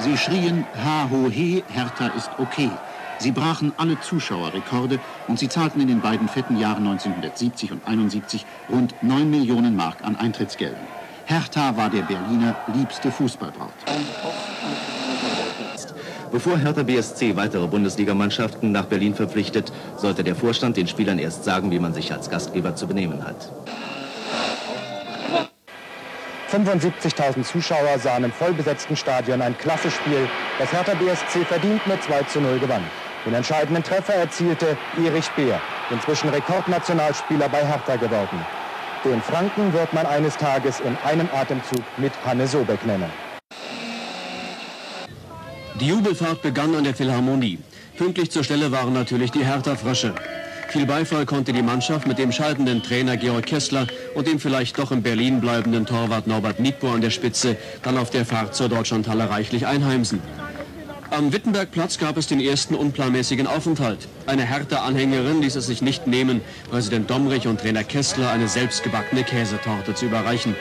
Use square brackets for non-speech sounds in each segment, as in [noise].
Sie schrien Ha ho he, Hertha ist okay. Sie brachen alle Zuschauerrekorde und sie zahlten in den beiden fetten Jahren 1970 und 71 rund 9 Millionen Mark an Eintrittsgeldern. Hertha war der Berliner liebste Fußballbraut. Bevor Hertha BSC weitere Bundesligamannschaften nach Berlin verpflichtet, sollte der Vorstand den Spielern erst sagen, wie man sich als Gastgeber zu benehmen hat. 75.000 Zuschauer sahen im vollbesetzten Stadion ein klasse Spiel, das Hertha BSC verdient mit 2 zu 0 gewann. Den entscheidenden Treffer erzielte Erich Beer, inzwischen Rekordnationalspieler bei Hertha geworden. Den Franken wird man eines Tages in einem Atemzug mit Hanne Sobeck nennen. Die Jubelfahrt begann an der Philharmonie. Pünktlich zur Stelle waren natürlich die Hertha-Frösche. Viel Beifall konnte die Mannschaft mit dem scheidenden Trainer Georg Kessler und dem vielleicht doch in Berlin bleibenden Torwart Norbert Niedbohr an der Spitze dann auf der Fahrt zur Deutschlandhalle reichlich einheimsen. Am Wittenbergplatz gab es den ersten unplanmäßigen Aufenthalt. Eine Hertha-Anhängerin ließ es sich nicht nehmen, Präsident Domrich und Trainer Kessler eine selbstgebackene Käsetorte zu überreichen.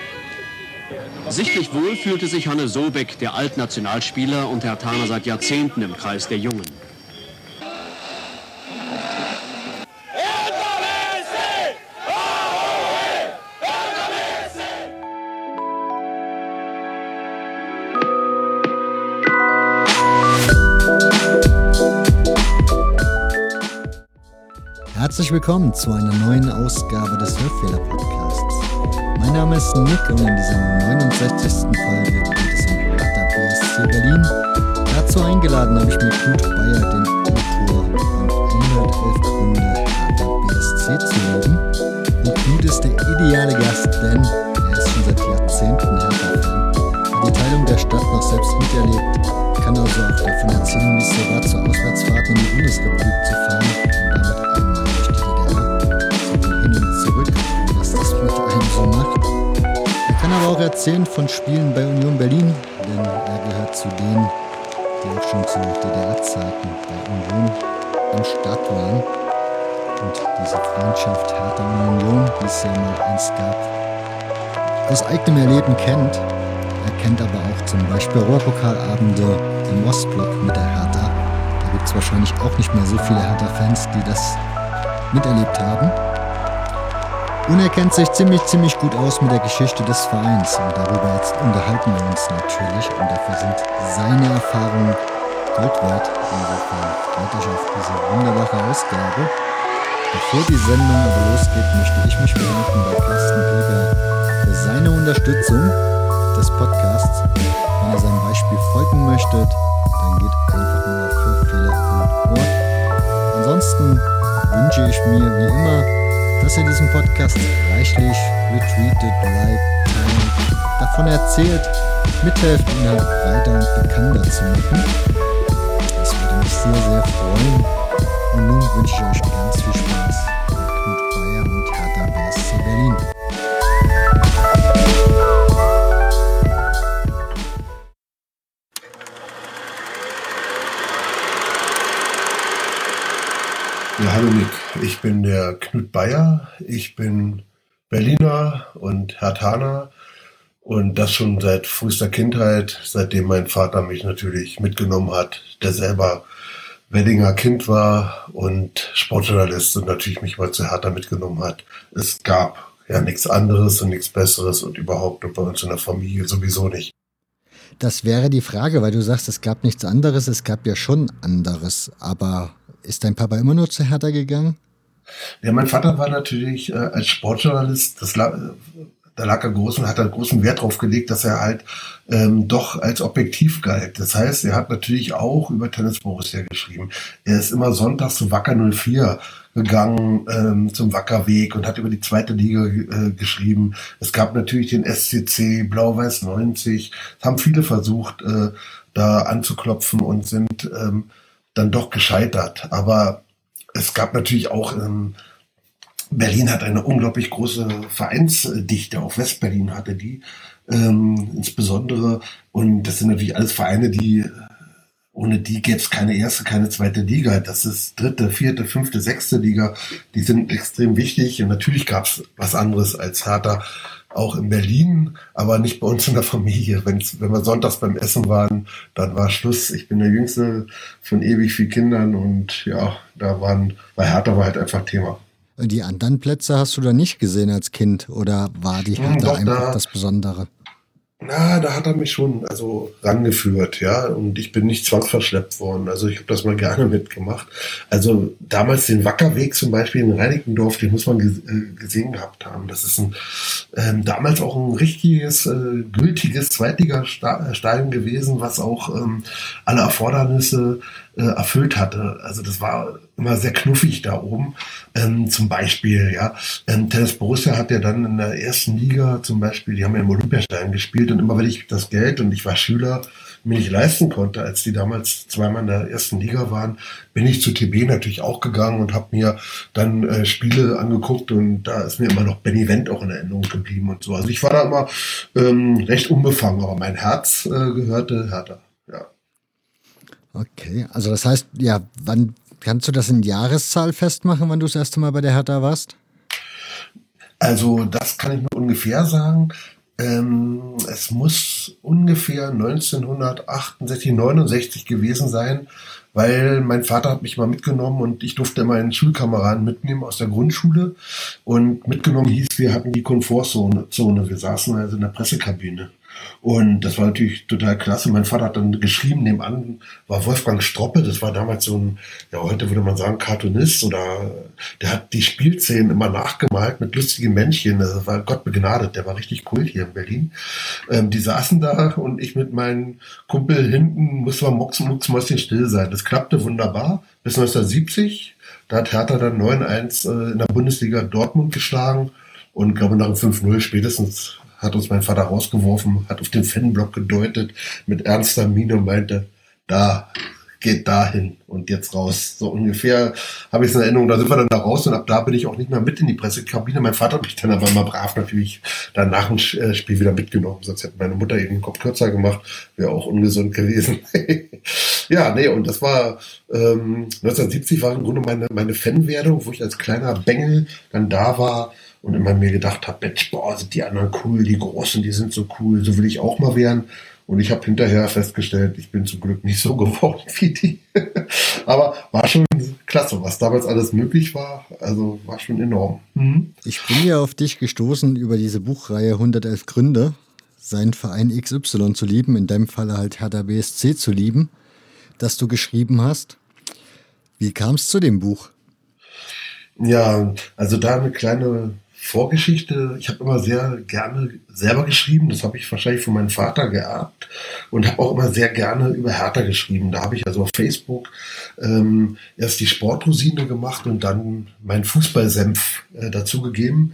Sichtlich wohl fühlte sich Hanne Sobeck, der Altnationalspieler und Herr Taner seit Jahrzehnten im Kreis der Jungen. Herzlich willkommen zu einer neuen Ausgabe des Hörfehler Podcasts. Mein Name ist Nick und in dieser 69. Folge geht es um Hertha BSC Berlin. Dazu eingeladen habe ich mir Knut Bayer, den Autor von 111 Gründe Hertha BSC zu lieben. Und Knut ist der ideale Gast, denn er ist schon seit Jahrzehnten Hertha-Fan. Hat die Teilung der Stadt noch selbst miterlebt, kann also auch davon erzählen, wie es so war, zur Auswärtsfahrt in die Bundesrepublik zu fahren aber auch erzählen von Spielen bei Union Berlin, denn er gehört zu denen, die auch schon zu DDR-Zeiten bei Union am Start waren. Und diese Freundschaft Hertha und Union, die es ja mal einst gab, aus eigenem Erleben kennt. Er kennt aber auch zum Beispiel Ruhrpokalabende im Ostblock mit der Hertha. Da gibt es wahrscheinlich auch nicht mehr so viele Hertha-Fans, die das miterlebt haben. Und er kennt sich ziemlich, ziemlich gut aus mit der Geschichte des Vereins. Und darüber jetzt unterhalten wir uns natürlich. Und dafür sind seine Erfahrungen Gold wert. Insofern freut euch auf diese wunderbare Ausgabe. Bevor die Sendung aber losgeht, möchte ich mich bedanken bei Carsten Pilger für seine Unterstützung des Podcasts. Wenn ihr seinem Beispiel folgen möchtet, dann geht einfach nur auf hörfehler.org. Ansonsten wünsche ich mir wie immer, dass ihr diesen Podcast reichlich retweetet, liked, teilt, davon erzählt, mithelft, ihn halt breiter und bekannter zu machen. Das würde mich sehr, sehr freuen. Und nun wünsche ich euch ganz viel Spaß Ja, hallo Nick, ich bin der Knut Bayer, ich bin Berliner und Hertaner und das schon seit frühester Kindheit, seitdem mein Vater mich natürlich mitgenommen hat, der selber Weddinger Kind war und Sportjournalist und natürlich mich mal zu Hertha mitgenommen hat. Es gab ja nichts anderes und nichts Besseres und überhaupt und bei uns in der Familie sowieso nicht. Das wäre die Frage, weil du sagst, es gab nichts anderes, es gab ja schon anderes. Aber ist dein Papa immer nur zu Hertha gegangen? Ja, mein Vater war natürlich äh, als Sportjournalist, das da lag er großen, hat er großen Wert drauf gelegt, dass er halt ähm, doch als objektiv galt. Das heißt, er hat natürlich auch über Tennis Borussia geschrieben. Er ist immer sonntags zu Wacker 04 gegangen, ähm, zum Wackerweg und hat über die zweite Liga äh, geschrieben. Es gab natürlich den SCC Blau-Weiß 90. Es haben viele versucht, äh, da anzuklopfen und sind ähm, dann doch gescheitert. Aber es gab natürlich auch ähm, Berlin hat eine unglaublich große Vereinsdichte, auch Westberlin hatte die ähm, insbesondere. Und das sind natürlich alles Vereine, die ohne die gäbe es keine erste, keine zweite Liga. Das ist dritte, vierte, fünfte, sechste Liga. Die sind extrem wichtig. Und natürlich gab es was anderes als Hertha auch in Berlin, aber nicht bei uns in der Familie. Wenn's, wenn wir sonntags beim Essen waren, dann war Schluss. Ich bin der Jüngste von ewig vier Kindern und ja, da waren, bei Hertha war halt einfach Thema. Die anderen Plätze hast du da nicht gesehen als Kind oder war die Hertha Doch, einfach da, das Besondere? Na, da hat er mich schon also rangeführt, ja, und ich bin nicht zwangsverschleppt worden. Also ich habe das mal gerne [laughs] mitgemacht. Also damals den Wackerweg zum Beispiel in Reinickendorf, den muss man äh, gesehen gehabt haben. Das ist ein, ähm, damals auch ein richtiges, äh, gültiges Zweitligastadion gewesen, was auch ähm, alle Erfordernisse äh, erfüllt hatte. Also das war immer sehr knuffig da oben. Ähm, zum Beispiel, ja, ähm, Tennis Borussia hat ja dann in der ersten Liga zum Beispiel, die haben ja im Olympiastadion gespielt und immer wenn ich das Geld und ich war Schüler mir nicht leisten konnte, als die damals zweimal in der ersten Liga waren, bin ich zu TB natürlich auch gegangen und habe mir dann äh, Spiele angeguckt und da ist mir immer noch Benny Wendt auch in Erinnerung geblieben und so. Also ich war da immer ähm, recht unbefangen, aber mein Herz äh, gehörte Hertha. Okay, also das heißt, ja, wann kannst du das in Jahreszahl festmachen, wann du das erste Mal bei der Hertha warst? Also das kann ich nur ungefähr sagen. Ähm, es muss ungefähr 1968, 69 gewesen sein, weil mein Vater hat mich mal mitgenommen und ich durfte meinen Schulkameraden mitnehmen aus der Grundschule. Und mitgenommen hieß, wir hatten die Komfortzone. Wir saßen also in der Pressekabine. Und das war natürlich total klasse. Mein Vater hat dann geschrieben, nebenan war Wolfgang Stroppe, das war damals so ein, ja, heute würde man sagen, Cartoonist oder der hat die Spielszenen immer nachgemalt mit lustigen Männchen. Das war Gott begnadet, der war richtig cool hier in Berlin. Ähm, die saßen da und ich mit meinem Kumpel hinten musste man mucks, mucksmäuschen still sein. Das klappte wunderbar bis 1970. Da hat Hertha dann 9-1 äh, in der Bundesliga Dortmund geschlagen und glaube nach dem 5-0 spätestens hat uns mein Vater rausgeworfen, hat auf den Fanblock gedeutet mit ernster Miene und meinte, da, geht dahin und jetzt raus. So ungefähr habe ich es in Erinnerung. Da sind wir dann da raus und ab da bin ich auch nicht mehr mit in die Pressekabine. Mein Vater hat mich dann aber mal brav natürlich dann nach dem äh, Spiel wieder mitgenommen. Sonst hätte meine Mutter eben den Kopf kürzer gemacht. Wäre auch ungesund gewesen. [laughs] ja, nee, und das war ähm, 1970 war im Grunde meine, meine Fanwerdung, wo ich als kleiner Bengel dann da war und immer mir gedacht habe, Mensch, boah, sind die anderen cool, die Großen, die sind so cool, so will ich auch mal werden. Und ich habe hinterher festgestellt, ich bin zum Glück nicht so [laughs] geworden wie die. [laughs] Aber war schon klasse, was damals alles möglich war. Also war schon enorm. Mhm. Ich bin ja auf dich gestoßen über diese Buchreihe 111 Gründe, seinen Verein XY zu lieben, in deinem Fall halt Hertha BSC zu lieben, das du geschrieben hast. Wie kam es zu dem Buch? Ja, also da eine kleine Vorgeschichte. Ich habe immer sehr gerne selber geschrieben. Das habe ich wahrscheinlich von meinem Vater geerbt und habe auch immer sehr gerne über Hertha geschrieben. Da habe ich also auf Facebook ähm, erst die Sportrosine gemacht und dann meinen Fußballsenf äh, dazugegeben.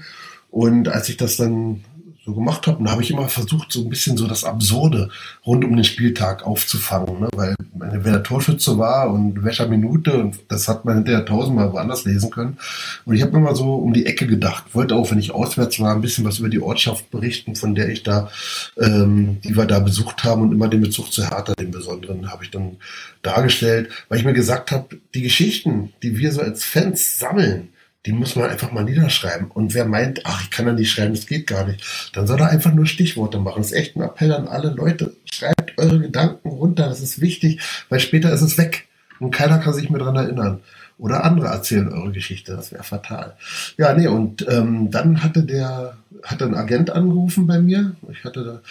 Und als ich das dann so gemacht habe. Und da habe ich immer versucht, so ein bisschen so das Absurde rund um den Spieltag aufzufangen, ne? weil wer der Torschütze war und welcher Minute und das hat man hinterher tausendmal woanders lesen können. Und ich habe immer so um die Ecke gedacht, wollte auch, wenn ich auswärts war, ein bisschen was über die Ortschaft berichten, von der ich da, ähm, die wir da besucht haben und immer den Bezug zu Hertha, den besonderen, habe ich dann dargestellt, weil ich mir gesagt habe, die Geschichten, die wir so als Fans sammeln, die muss man einfach mal niederschreiben. Und wer meint, ach, ich kann da nicht schreiben, das geht gar nicht, dann soll er einfach nur Stichworte machen. Das ist echt ein Appell an alle Leute. Schreibt eure Gedanken runter, das ist wichtig, weil später ist es weg und keiner kann sich mehr dran erinnern. Oder andere erzählen eure Geschichte, das wäre fatal. Ja, nee, und ähm, dann hatte der, hatte ein Agent angerufen bei mir. Ich hatte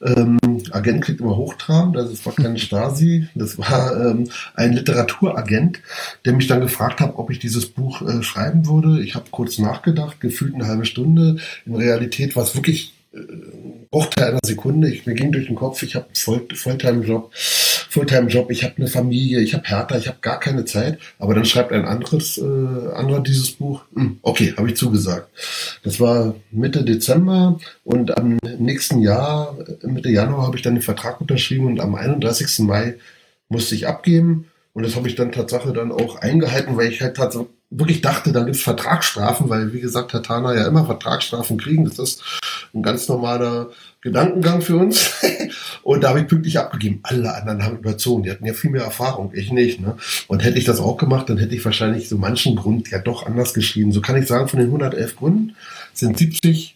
da, ähm, Agent kriegt immer Hochtrab, das war keine Stasi, das war ähm, ein Literaturagent, der mich dann gefragt hat, ob ich dieses Buch äh, schreiben würde. Ich habe kurz nachgedacht, gefühlt eine halbe Stunde. In Realität war es wirklich Bruchteil einer Sekunde. Ich, mir ging durch den Kopf, ich habe Voll Volltime-Job, Fulltime-Job, ich habe eine Familie, ich habe Hertha, ich habe gar keine Zeit. Aber dann schreibt ein anderes, äh, anderer dieses Buch. Hm, okay, habe ich zugesagt. Das war Mitte Dezember und am nächsten Jahr, Mitte Januar, habe ich dann den Vertrag unterschrieben und am 31. Mai musste ich abgeben. Und das habe ich dann Tatsache dann auch eingehalten, weil ich halt tatsächlich wirklich dachte, da gibt's Vertragsstrafen, weil wie gesagt, Herr Tana ja immer Vertragsstrafen kriegen. Das ist ein ganz normaler Gedankengang für uns. [laughs] und da habe ich pünktlich abgegeben. Alle anderen haben überzogen. Die hatten ja viel mehr Erfahrung, ich nicht. Ne? Und hätte ich das auch gemacht, dann hätte ich wahrscheinlich so manchen Grund ja doch anders geschrieben. So kann ich sagen, von den 111 Gründen sind 70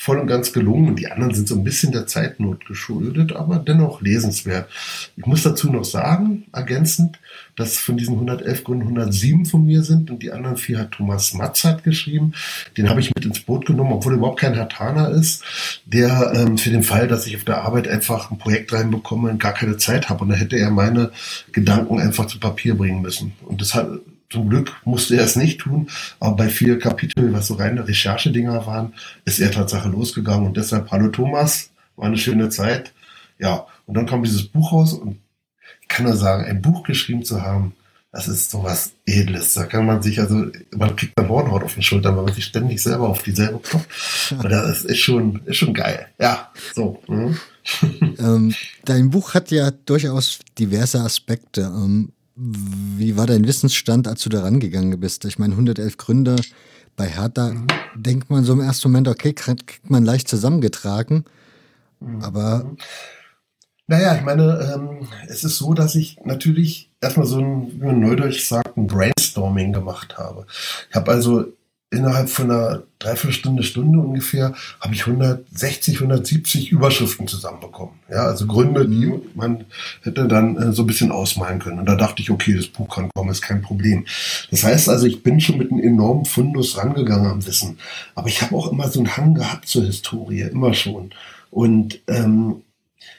voll und ganz gelungen und die anderen sind so ein bisschen der Zeitnot geschuldet, aber dennoch lesenswert. Ich muss dazu noch sagen, ergänzend, dass von diesen 111 Gründen 107 von mir sind und die anderen vier hat Thomas Matzert geschrieben. Den habe ich mit ins Boot genommen, obwohl er überhaupt kein Hatana ist, der ähm, für den Fall, dass ich auf der Arbeit einfach ein Projekt reinbekomme und gar keine Zeit habe und da hätte er meine Gedanken einfach zu Papier bringen müssen. Und das hat zum Glück musste er es nicht tun, aber bei vier Kapiteln, was so reine Recherchedinger waren, ist er Tatsache losgegangen und deshalb Hallo Thomas, war eine schöne Zeit. Ja, und dann kam dieses Buch raus und ich kann nur sagen, ein Buch geschrieben zu haben, das ist sowas Edles. Da kann man sich also, man kriegt dann Hornhaut auf den Schultern, weil man sich ständig selber auf dieselbe klopft. [laughs] Und das ist schon, ist schon geil. Ja, so. Ne? ähm, [laughs] dein Buch hat ja durchaus diverse Aspekte. Ähm, wie war dein Wissensstand, als du da rangegangen bist? Ich meine, 111 Gründe bei Hertha, mhm. denkt man so im ersten Moment, okay, kriegt man leicht zusammengetragen, mhm. aber... Naja, ich meine, ähm, es ist so, dass ich natürlich erstmal so ein, wie man neudeutsch sagt, ein Brainstorming gemacht habe. Ich habe also innerhalb von einer Dreiviertelstunde, Stunde ungefähr, habe ich 160, 170 Überschriften zusammenbekommen. Ja, also Gründe, die mhm. man hätte dann äh, so ein bisschen ausmalen können. Und da dachte ich, okay, das Buch kann kommen, ist kein Problem. Das heißt also, ich bin schon mit einem enormen Fundus rangegangen am Wissen. Aber ich habe auch immer so einen Hang gehabt zur Historie, immer schon. Und ähm,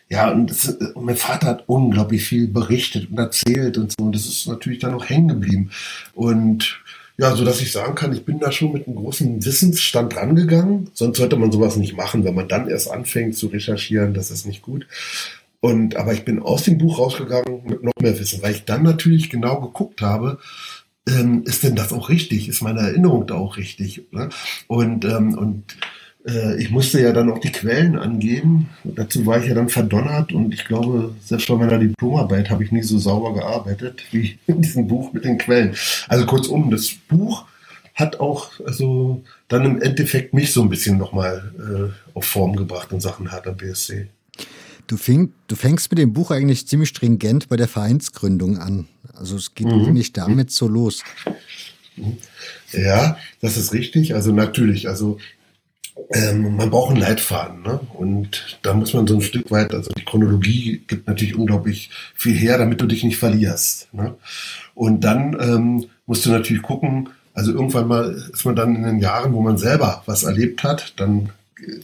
ja, und, das, und mein Vater hat unglaublich viel berichtet und erzählt und so. Und das ist natürlich dann auch hängen geblieben. Und ja, so dass ich sagen kann, ich bin da schon mit einem großen Wissensstand rangegangen. Sonst sollte man sowas nicht machen, wenn man dann erst anfängt zu recherchieren, das ist nicht gut. Und, aber ich bin aus dem Buch rausgegangen mit noch mehr Wissen, weil ich dann natürlich genau geguckt habe, ähm, ist denn das auch richtig? Ist meine Erinnerung da auch richtig? Ne? Und, ähm, und ich musste ja dann auch die Quellen angeben. Dazu war ich ja dann verdonnert und ich glaube, selbst bei meiner Diplomarbeit habe ich nie so sauber gearbeitet wie in diesem Buch mit den Quellen. Also kurzum, das Buch hat auch also dann im Endeffekt mich so ein bisschen nochmal äh, auf Form gebracht in Sachen harter BSC. Du, fäng, du fängst mit dem Buch eigentlich ziemlich stringent bei der Vereinsgründung an. Also es geht mhm. nicht damit so los. Ja, das ist richtig. Also natürlich, also ähm, man braucht einen Leitfaden. Ne? Und da muss man so ein Stück weit, also die Chronologie gibt natürlich unglaublich viel her, damit du dich nicht verlierst. Ne? Und dann ähm, musst du natürlich gucken, also irgendwann mal ist man dann in den Jahren, wo man selber was erlebt hat, dann äh,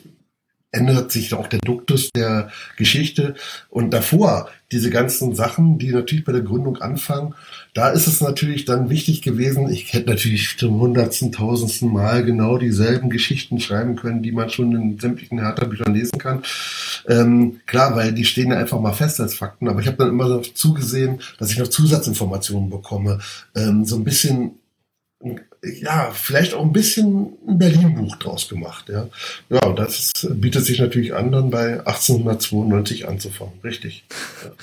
ändert sich auch der Duktus der Geschichte. Und davor, diese ganzen Sachen, die natürlich bei der Gründung anfangen, da ist es natürlich dann wichtig gewesen, ich hätte natürlich zum hundertsten, tausendsten Mal genau dieselben Geschichten schreiben können, die man schon in sämtlichen Hertha-Büchern lesen kann. Ähm, klar, weil die stehen ja einfach mal fest als Fakten, aber ich habe dann immer so zugesehen, dass ich noch Zusatzinformationen bekomme. Ähm, so ein bisschen ja, vielleicht auch ein bisschen ein Berlin-Buch draus gemacht. Ja, ja und das bietet sich natürlich an, dann bei 1892 anzufangen. Richtig. Ja. [laughs]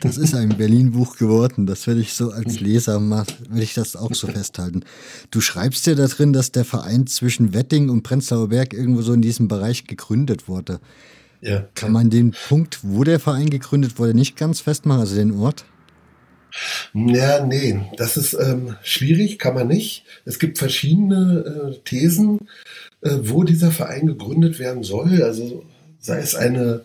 Das ist ein Berlin-Buch geworden. Das werde ich so als Leser mal, will ich das auch so festhalten. Du schreibst ja da drin, dass der Verein zwischen Wetting und Prenzlauer Berg irgendwo so in diesem Bereich gegründet wurde. Ja. Kann man den Punkt, wo der Verein gegründet wurde, nicht ganz festmachen, also den Ort? Ja, nee, das ist ähm, schwierig, kann man nicht. Es gibt verschiedene äh, Thesen, äh, wo dieser Verein gegründet werden soll. Also sei es eine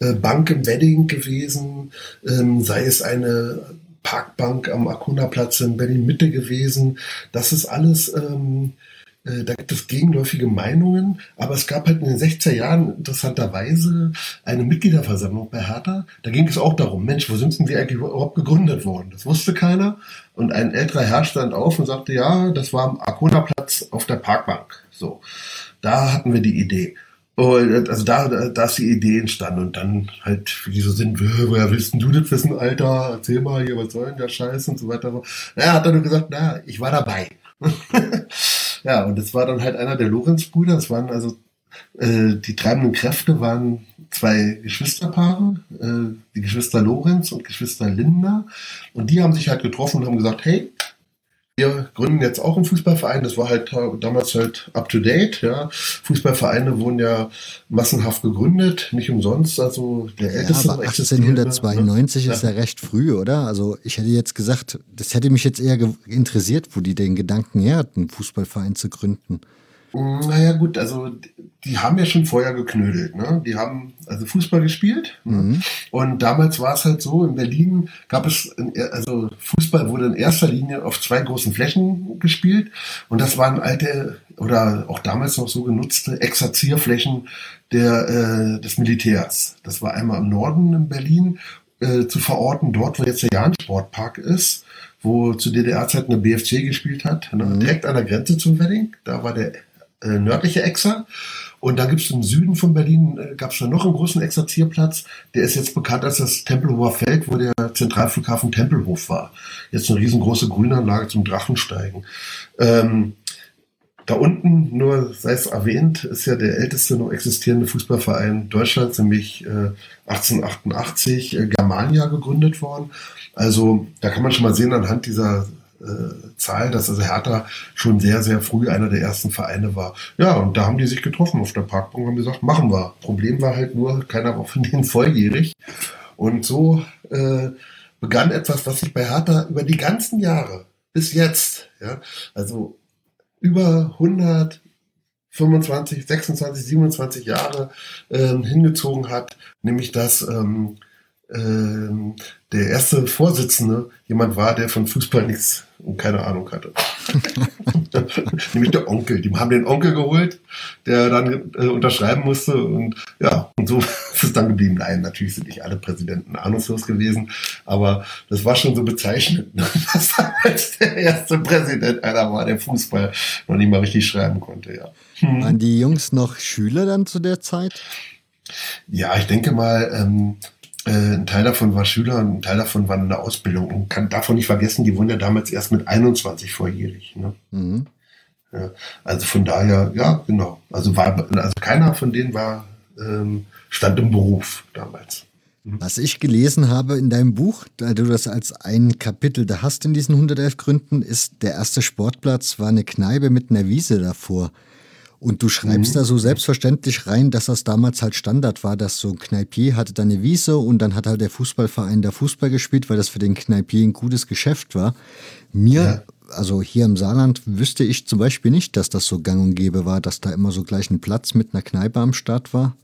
äh, Bank im Wedding gewesen, ähm, sei es eine Parkbank am Akuna-Platz in Berlin-Mitte gewesen. Das ist alles ähm, äh, da gibt es gegenläufige Meinungen, aber es gab halt in den 60er Jahren interessanterweise eine Mitgliederversammlung bei Hertha. Da ging es auch darum, Mensch, wo sind denn wir eigentlich überhaupt gegründet worden? Das wusste keiner. Und ein älterer Herr stand auf und sagte, ja, das war am Arkona-Platz auf der Parkbank. So, da hatten wir die Idee. Also da, da ist die Idee entstanden und dann halt, wie so sind, woher willst du das wissen, Alter? Erzähl mal hier, was soll denn der Scheiß und so weiter. Er hat dann nur gesagt, naja, ich war dabei. [laughs] Ja, und das war dann halt einer der Lorenz-Brüder. Das waren also äh, die treibenden Kräfte waren zwei Geschwisterpaare, äh, die Geschwister Lorenz und Geschwister Lindner. Und die haben sich halt getroffen und haben gesagt, hey, wir gründen jetzt auch einen Fußballverein. Das war halt damals halt up to date. Ja, Fußballvereine wurden ja massenhaft gegründet, nicht umsonst. Also der älteste. Ja, aber 1892 ne? ist ja recht früh, oder? Also ich hätte jetzt gesagt, das hätte mich jetzt eher interessiert, wo die den Gedanken her hatten, einen Fußballverein zu gründen. Naja, gut, also die haben ja schon vorher geknödelt. Ne? Die haben also Fußball gespielt. Ne? Mhm. Und damals war es halt so, in Berlin gab es, in, also Fußball wurde in erster Linie auf zwei großen Flächen gespielt. Und das waren alte oder auch damals noch so genutzte Exerzierflächen der, äh, des Militärs. Das war einmal im Norden in Berlin äh, zu verorten, dort wo jetzt der Jahn-Sportpark ist wo zu DDR-Zeiten eine BFC gespielt hat, ne? mhm. direkt an der Grenze zum Wedding. Da war der äh, nördliche Exer. Und da gibt es im Süden von Berlin, äh, gab es dann noch einen großen Exerzierplatz. Der ist jetzt bekannt als das Tempelhofer Feld, wo der Zentralflughafen Tempelhof war. Jetzt eine riesengroße Grünanlage zum Drachensteigen. Ähm, da unten, nur sei es erwähnt, ist ja der älteste noch existierende Fußballverein Deutschlands, nämlich äh, 1888 äh, Germania gegründet worden. Also da kann man schon mal sehen anhand dieser äh, Zahl, dass also Hertha schon sehr, sehr früh einer der ersten Vereine war. Ja, und da haben die sich getroffen auf der Parkbank und haben gesagt, machen wir. Problem war halt nur, keiner war von denen volljährig. Und so äh, begann etwas, was sich bei Hertha über die ganzen Jahre bis jetzt, ja, also über 100, 25, 26, 27 Jahre ähm, hingezogen hat, nämlich dass ähm, ähm, der erste Vorsitzende jemand war, der von Fußball nichts und keine Ahnung hatte. [laughs] Nämlich der Onkel. Die haben den Onkel geholt, der dann äh, unterschreiben musste und ja, und so [laughs] ist es dann geblieben. Nein, natürlich sind nicht alle Präsidenten ahnungslos gewesen, aber das war schon so bezeichnend, ne, [laughs] dass damals der erste Präsident einer war, der Fußball noch nicht mal richtig schreiben konnte, ja. Hm. Waren die Jungs noch Schüler dann zu der Zeit? Ja, ich denke mal, ähm, äh, ein Teil davon war Schüler und ein Teil davon war in der Ausbildung. Und kann davon nicht vergessen, die wurden ja damals erst mit 21 volljährig. Ne? Mhm. Ja, also von daher, ja, genau. Also war, also keiner von denen war, ähm, stand im Beruf damals. Mhm. Was ich gelesen habe in deinem Buch, da du das als ein Kapitel da hast in diesen 111 Gründen, ist der erste Sportplatz war eine Kneipe mit einer Wiese davor. Und du schreibst mhm. da so selbstverständlich rein, dass das damals halt Standard war, dass so ein Kneipier hatte da eine Wiese und dann hat halt der Fußballverein da Fußball gespielt, weil das für den Kneipier ein gutes Geschäft war. Mir, ja. also hier im Saarland, wüsste ich zum Beispiel nicht, dass das so gang und gäbe war, dass da immer so gleich ein Platz mit einer Kneipe am Start war.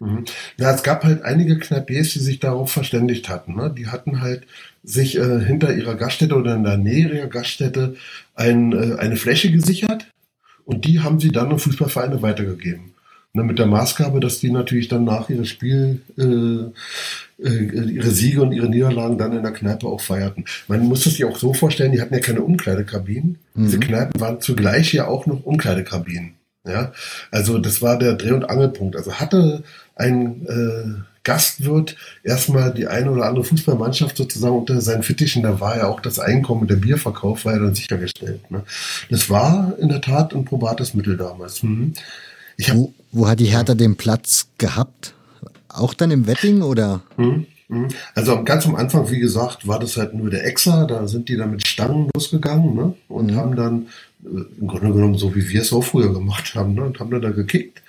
Mhm. Ja, es gab halt einige Kneipiers, die sich darauf verständigt hatten. Ne? Die hatten halt sich äh, hinter ihrer Gaststätte oder in der Nähe ihrer Gaststätte ein, äh, eine Fläche gesichert und die haben sie dann an Fußballvereine weitergegeben. Und mit der Maßgabe, dass die natürlich dann nach ihrem Spiel äh, äh, ihre Siege und ihre Niederlagen dann in der Kneipe auch feierten. Man muss das sich auch so vorstellen, die hatten ja keine Umkleidekabinen. Mhm. Diese Kneipen waren zugleich ja auch noch Umkleidekabinen. Ja, also das war der Dreh- und Angelpunkt. Also hatte ein äh, Gastwirt erstmal die eine oder andere Fußballmannschaft sozusagen unter seinen Fittichen, da war ja auch das Einkommen der Bierverkauf war ja dann sichergestellt. Ne? Das war in der Tat ein probates Mittel damals. Mhm. wo, wo hat die Hertha den Platz gehabt? Auch dann im Wetting oder? Mhm. Also ganz am Anfang, wie gesagt, war das halt nur der Exa, da sind die dann mit Stangen losgegangen ne? und mhm. haben dann äh, im Grunde genommen so wie wir es auch früher gemacht haben ne? und haben dann da gekickt.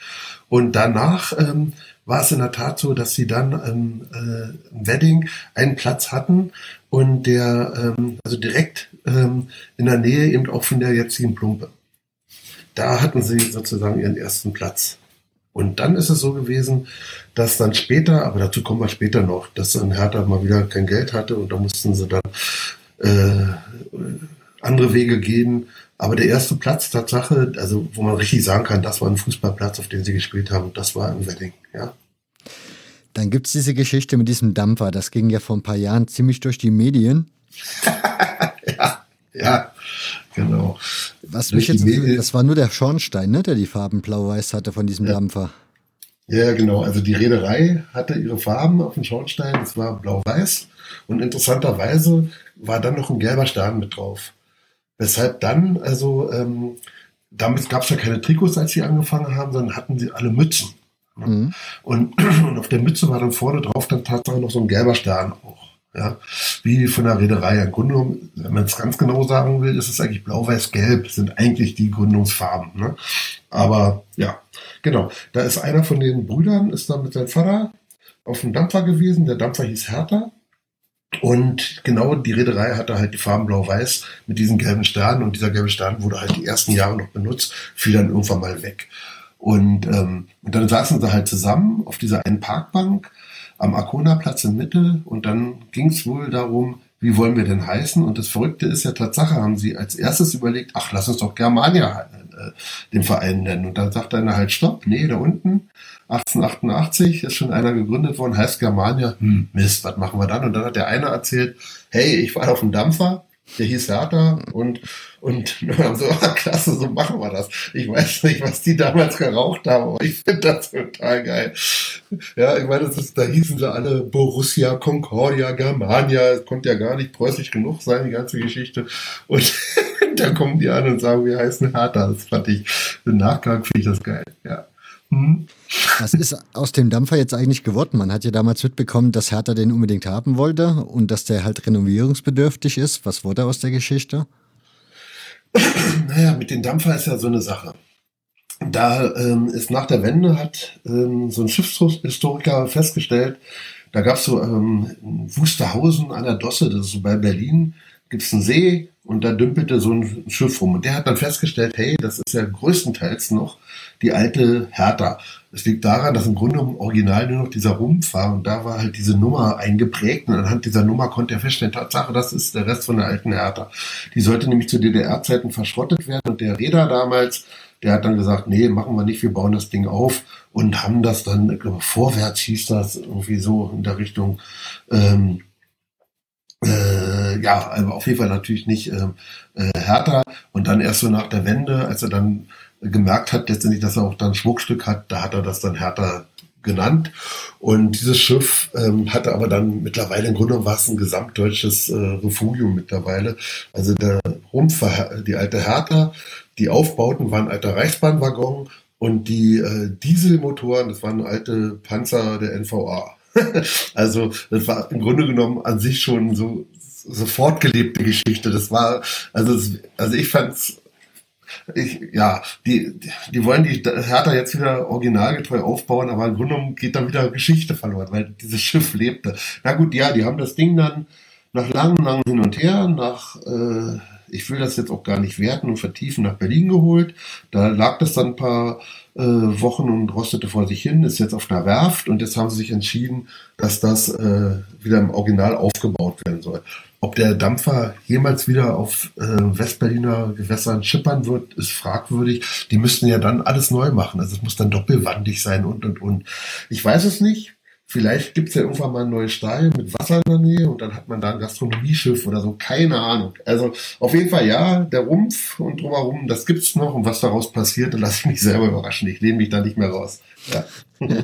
Und danach ähm, war es in der Tat so, dass sie dann ähm, äh, im Wedding einen Platz hatten und der, ähm, also direkt ähm, in der Nähe eben auch von der jetzigen Plumpe. Da hatten sie sozusagen ihren ersten Platz. Und dann ist es so gewesen, dass dann später, aber dazu kommen wir später noch, dass dann Hertha mal wieder kein Geld hatte und da mussten sie dann äh, andere Wege gehen, aber der erste Platz, Tatsache, also wo man richtig sagen kann, das war ein Fußballplatz, auf dem sie gespielt haben, das war im Wedding, ja. Dann gibt es diese Geschichte mit diesem Dampfer, das ging ja vor ein paar Jahren ziemlich durch die Medien. [laughs] ja, ja, genau. Was mich jetzt, das war nur der Schornstein, ne, der die Farben blau-weiß hatte von diesem ja. Dampfer. Ja, genau. Also die Reederei hatte ihre Farben auf dem Schornstein, es war blau-weiß. Und interessanterweise war dann noch ein gelber Stern mit drauf. Weshalb dann, also ähm, damit gab es ja keine Trikots, als sie angefangen haben, sondern hatten sie alle Mützen. Ne? Mhm. Und, [clears throat] und, auf der Mütze war dann vorne drauf dann tatsächlich noch so ein gelber Stern auch. Ja, wie von der Reederei. Im Grunde genommen, wenn man es ganz genau sagen will, ist es eigentlich blau-weiß-gelb, sind eigentlich die Gründungsfarben. Ne? Aber ja, genau. Da ist einer von den Brüdern, ist da mit seinem Vater auf dem Dampfer gewesen. Der Dampfer hieß Hertha. Und genau die Reederei hatte halt die Farben blau-weiß mit diesen gelben Sternen und dieser gelbe Stern wurde halt die ersten Jahre noch benutzt, fiel dann irgendwann mal weg. Und, ähm, und dann saßen sie halt zusammen auf dieser einen Parkbank am Arkona-Platz in Mitte und dann ging es wohl darum, wie wollen wir denn heißen? Und das Verrückte ist ja Tatsache, haben sie als erstes überlegt, ach, lass uns doch Germania äh, den Verein nennen. Und dann sagt einer halt, stopp, nee, da unten, 1888 ist schon einer gegründet worden, heißt Germania, hm, Mist, was machen wir dann? Und dann hat der eine erzählt, hey, ich war auf dem Dampfer, der hieß Hertha und, und so, [laughs] klasse, so machen wir das. Ich weiß nicht, was die damals geraucht haben, aber ich finde das total geil. Ja, ich meine, ist, da hießen sie alle Borussia, Concordia, Germania, es konnte ja gar nicht preußisch genug sein, die ganze Geschichte. Und [laughs] dann kommen die an und sagen, wir heißen Hertha. Das fand ich, im Nachgang finde ich das geil, ja. Hm. Was ist aus dem Dampfer jetzt eigentlich geworden? Man hat ja damals mitbekommen, dass Hertha den unbedingt haben wollte und dass der halt renovierungsbedürftig ist. Was wurde aus der Geschichte? Naja, mit dem Dampfer ist ja so eine Sache. Da ähm, ist nach der Wende hat ähm, so ein Schiffshistoriker festgestellt, da gab es so ähm, Wusterhausen an der Dosse, das ist so bei Berlin, gibt es einen See und da dümpelte so ein Schiff rum. Und der hat dann festgestellt, hey, das ist ja größtenteils noch die alte Hertha. Es liegt daran, dass im Grunde im Original nur noch dieser Rumpf war und da war halt diese Nummer eingeprägt und anhand dieser Nummer konnte er feststellen, Tatsache, das ist der Rest von der alten Hertha. Die sollte nämlich zu DDR-Zeiten verschrottet werden und der Räder damals, der hat dann gesagt, nee, machen wir nicht, wir bauen das Ding auf und haben das dann, ich glaube, vorwärts hieß das irgendwie so in der Richtung, ähm, äh, ja, aber auf jeden Fall natürlich nicht ähm, äh, härter. Und dann erst so nach der Wende, als er dann gemerkt hat, letztendlich, dass er auch dann Schmuckstück hat, da hat er das dann härter genannt. Und dieses Schiff ähm, hatte aber dann mittlerweile im Grunde war es ein gesamtdeutsches äh, Refugium mittlerweile. Also der Rumpf war die alte Hertha, die Aufbauten waren alter Reichsbahnwaggon und die äh, Dieselmotoren, das waren alte Panzer der NVA. [laughs] also das war im Grunde genommen an sich schon so, so fortgelebte Geschichte. Das war, also, also ich fand's ich, ja, die, die wollen die Hertha jetzt wieder originalgetreu aufbauen, aber im Grunde genommen geht da wieder Geschichte verloren, weil dieses Schiff lebte. Na gut, ja, die haben das Ding dann nach langem, langem Hin und Her, nach, äh, ich will das jetzt auch gar nicht werten und vertiefen, nach Berlin geholt. Da lag das dann ein paar äh, Wochen und rostete vor sich hin, ist jetzt auf der Werft und jetzt haben sie sich entschieden, dass das äh, wieder im Original aufgebaut werden soll. Ob der Dampfer jemals wieder auf äh, Westberliner Gewässern schippern wird, ist fragwürdig. Die müssten ja dann alles neu machen. Also es muss dann doppelwandig sein und und und. Ich weiß es nicht. Vielleicht gibt's ja irgendwann mal ein neues Stadion mit Wasser in der Nähe und dann hat man da ein Gastronomieschiff oder so. Keine Ahnung. Also auf jeden Fall ja, der Rumpf und drumherum, das gibt's noch und was daraus passiert, [laughs] dann lasse ich mich selber überraschen. Ich lehne mich da nicht mehr raus. Ja. [laughs]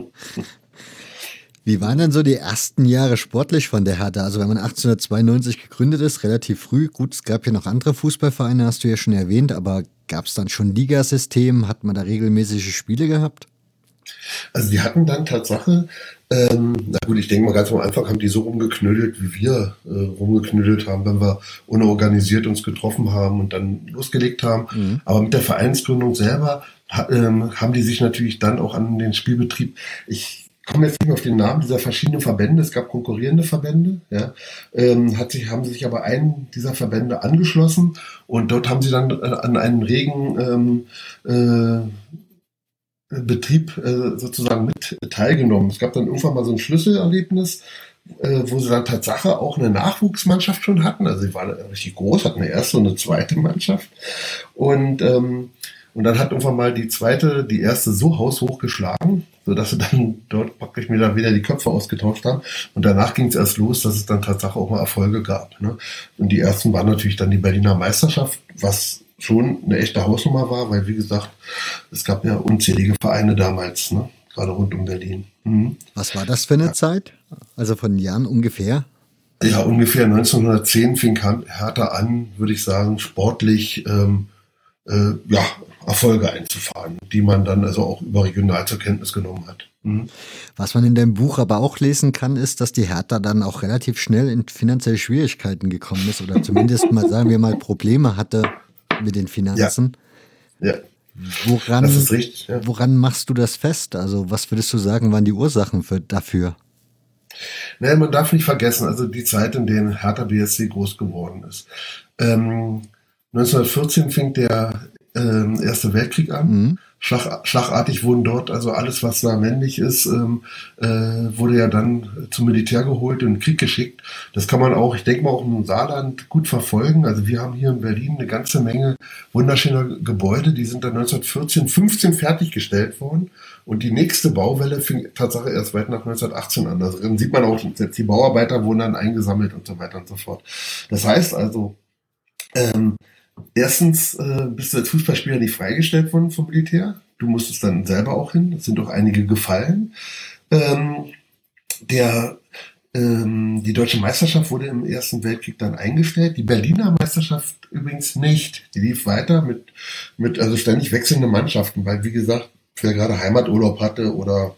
Wie waren denn so die ersten Jahre sportlich von der Hertha? Also wenn man 1892 gegründet ist, relativ früh. Gut, es gab ja noch andere Fußballvereine, hast du ja schon erwähnt, aber gab es dann schon Ligasystem? Hat man da regelmäßige Spiele gehabt? Also die hatten dann Tatsache, ähm, na gut, ich denke mal ganz am Anfang haben die so rumgeknüttelt, wie wir äh, rumgeknüttelt haben, wenn wir unorganisiert uns getroffen haben und dann losgelegt haben. Mhm. Aber mit der Vereinsgründung selber ha, ähm, haben die sich natürlich dann auch an den Spielbetrieb, ich komme jetzt nicht mehr auf den Namen dieser verschiedenen Verbände, es gab konkurrierende Verbände, ja, ähm, hat sich, haben sie sich aber einen dieser Verbände angeschlossen und dort haben sie dann äh, an einen regen ähm, äh, Betrieb äh, sozusagen mit teilgenommen. Es gab dann irgendwann mal so ein Schlüsselerlebnis, äh, wo sie dann Tatsache auch eine Nachwuchsmannschaft schon hatten. Also sie waren richtig groß, hatten eine erste und eine zweite Mannschaft. Und, ähm, und dann hat irgendwann mal die zweite, die erste so haushoch geschlagen, sodass sie dann dort praktisch mir dann wieder die Köpfe ausgetauscht haben. Und danach ging es erst los, dass es dann Tatsache auch mal Erfolge gab. Ne? Und die ersten waren natürlich dann die Berliner Meisterschaft, was schon eine echte Hausnummer war, weil wie gesagt, es gab ja unzählige Vereine damals, ne? gerade rund um Berlin. Mhm. Was war das für eine ja. Zeit? Also von Jahren ungefähr? Ja, ungefähr 1910 fing Hertha an, würde ich sagen, sportlich, ähm, äh, ja, Erfolge einzufahren, die man dann also auch überregional zur Kenntnis genommen hat. Mhm. Was man in deinem Buch aber auch lesen kann, ist, dass die Hertha dann auch relativ schnell in finanzielle Schwierigkeiten gekommen ist oder zumindest mal, sagen wir mal, Probleme hatte mit den Finanzen. Ja. ja. Woran, das ist richtig, ja. woran machst du das fest? Also, was würdest du sagen, waren die Ursachen für, dafür? Naja, man darf nicht vergessen, also die Zeit, in der Hertha BSC groß geworden ist. Ähm, 1914 fing der ähm, Erste Weltkrieg an. Mhm. Schlag, schlagartig wurden dort, also alles, was da männlich ist, ähm, äh, wurde ja dann zum Militär geholt und in den Krieg geschickt. Das kann man auch, ich denke mal, auch im Saarland gut verfolgen. Also wir haben hier in Berlin eine ganze Menge wunderschöner Gebäude, die sind dann 1914, 15 fertiggestellt worden. Und die nächste Bauwelle fing Tatsache erst weit nach 1918 an. Also dann sieht man auch, die Bauarbeiter wurden dann eingesammelt und so weiter und so fort. Das heißt also, ähm, erstens äh, bist du als Fußballspieler nicht freigestellt worden vom Militär. Du musstest dann selber auch hin. Es sind auch einige gefallen. Ähm, der, ähm, die deutsche Meisterschaft wurde im Ersten Weltkrieg dann eingestellt. Die Berliner Meisterschaft übrigens nicht. Die lief weiter mit, mit also ständig wechselnden Mannschaften, weil wie gesagt, wer gerade Heimaturlaub hatte oder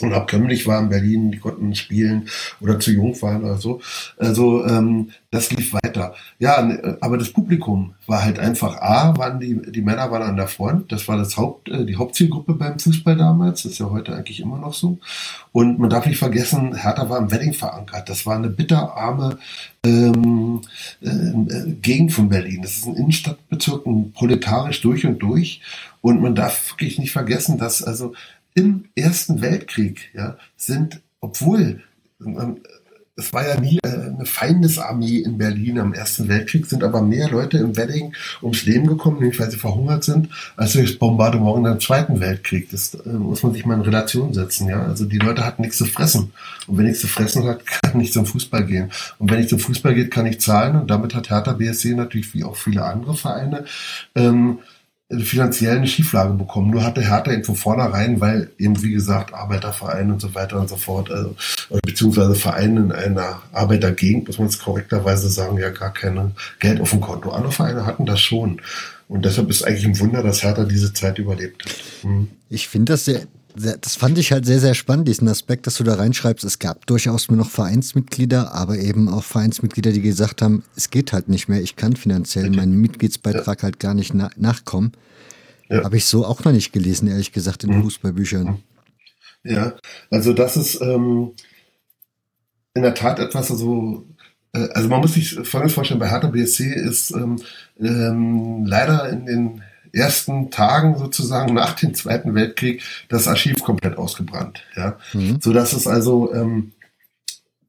und abkömmlich war in Berlin, die konnten spielen oder zu jung waren oder so. Also ähm, das lief weiter. Ja, aber das Publikum war halt einfach A, waren die, die Männer waren an der Front, das war das Haupt, äh, die Hauptzielgruppe beim Fußball damals, das ist ja heute eigentlich immer noch so. Und man darf nicht vergessen, Hertha war im Wedding verankert. Das war eine bitterarme ähm, äh, Gegend von Berlin. Das ist ein Innenstadtbezirk, ein proletarisch durch und durch. Und man darf wirklich nicht vergessen, dass also im Ersten Weltkrieg ja, sind, obwohl es war ja nie äh, eine Feindesarmee in Berlin am Ersten Weltkrieg, sind aber mehr Leute im Wedding ums Leben gekommen, nämlich weil sie verhungert sind, als durch das Bombardement im Zweiten Weltkrieg. Das äh, muss man sich mal in Relation setzen. Ja? Also die Leute hatten nichts zu fressen. Und wenn nichts zu fressen hat, [laughs] kann ich zum Fußball gehen. Und wenn ich zum Fußball geht, kann ich zahlen. Und damit hat Hertha BSC natürlich wie auch viele andere Vereine ähm, finanziell eine Schieflage bekommen. Nur hatte Hertha eben von vornherein, weil eben wie gesagt Arbeiterverein und so weiter und so fort, also, beziehungsweise Vereine in einer Arbeitergegend, muss man es korrekterweise sagen, ja gar keine Geld auf dem Konto. Andere Vereine hatten das schon. Und deshalb ist eigentlich ein Wunder, dass Hertha diese Zeit überlebt hat. Hm. Ich finde das sehr das fand ich halt sehr, sehr spannend, diesen Aspekt, dass du da reinschreibst. Es gab durchaus nur noch Vereinsmitglieder, aber eben auch Vereinsmitglieder, die gesagt haben, es geht halt nicht mehr, ich kann finanziell meinen Mitgliedsbeitrag ja. halt gar nicht na nachkommen. Ja. Habe ich so auch noch nicht gelesen, ehrlich gesagt, in mhm. Fußballbüchern. Ja, also das ist ähm, in der Tat etwas, also, äh, also man muss sich folgendes vorstellen, bei Hertha BSC ist ähm, ähm, leider in den ersten Tagen sozusagen nach dem Zweiten Weltkrieg das Archiv komplett ausgebrannt. Ja? Mhm. So dass es also ähm,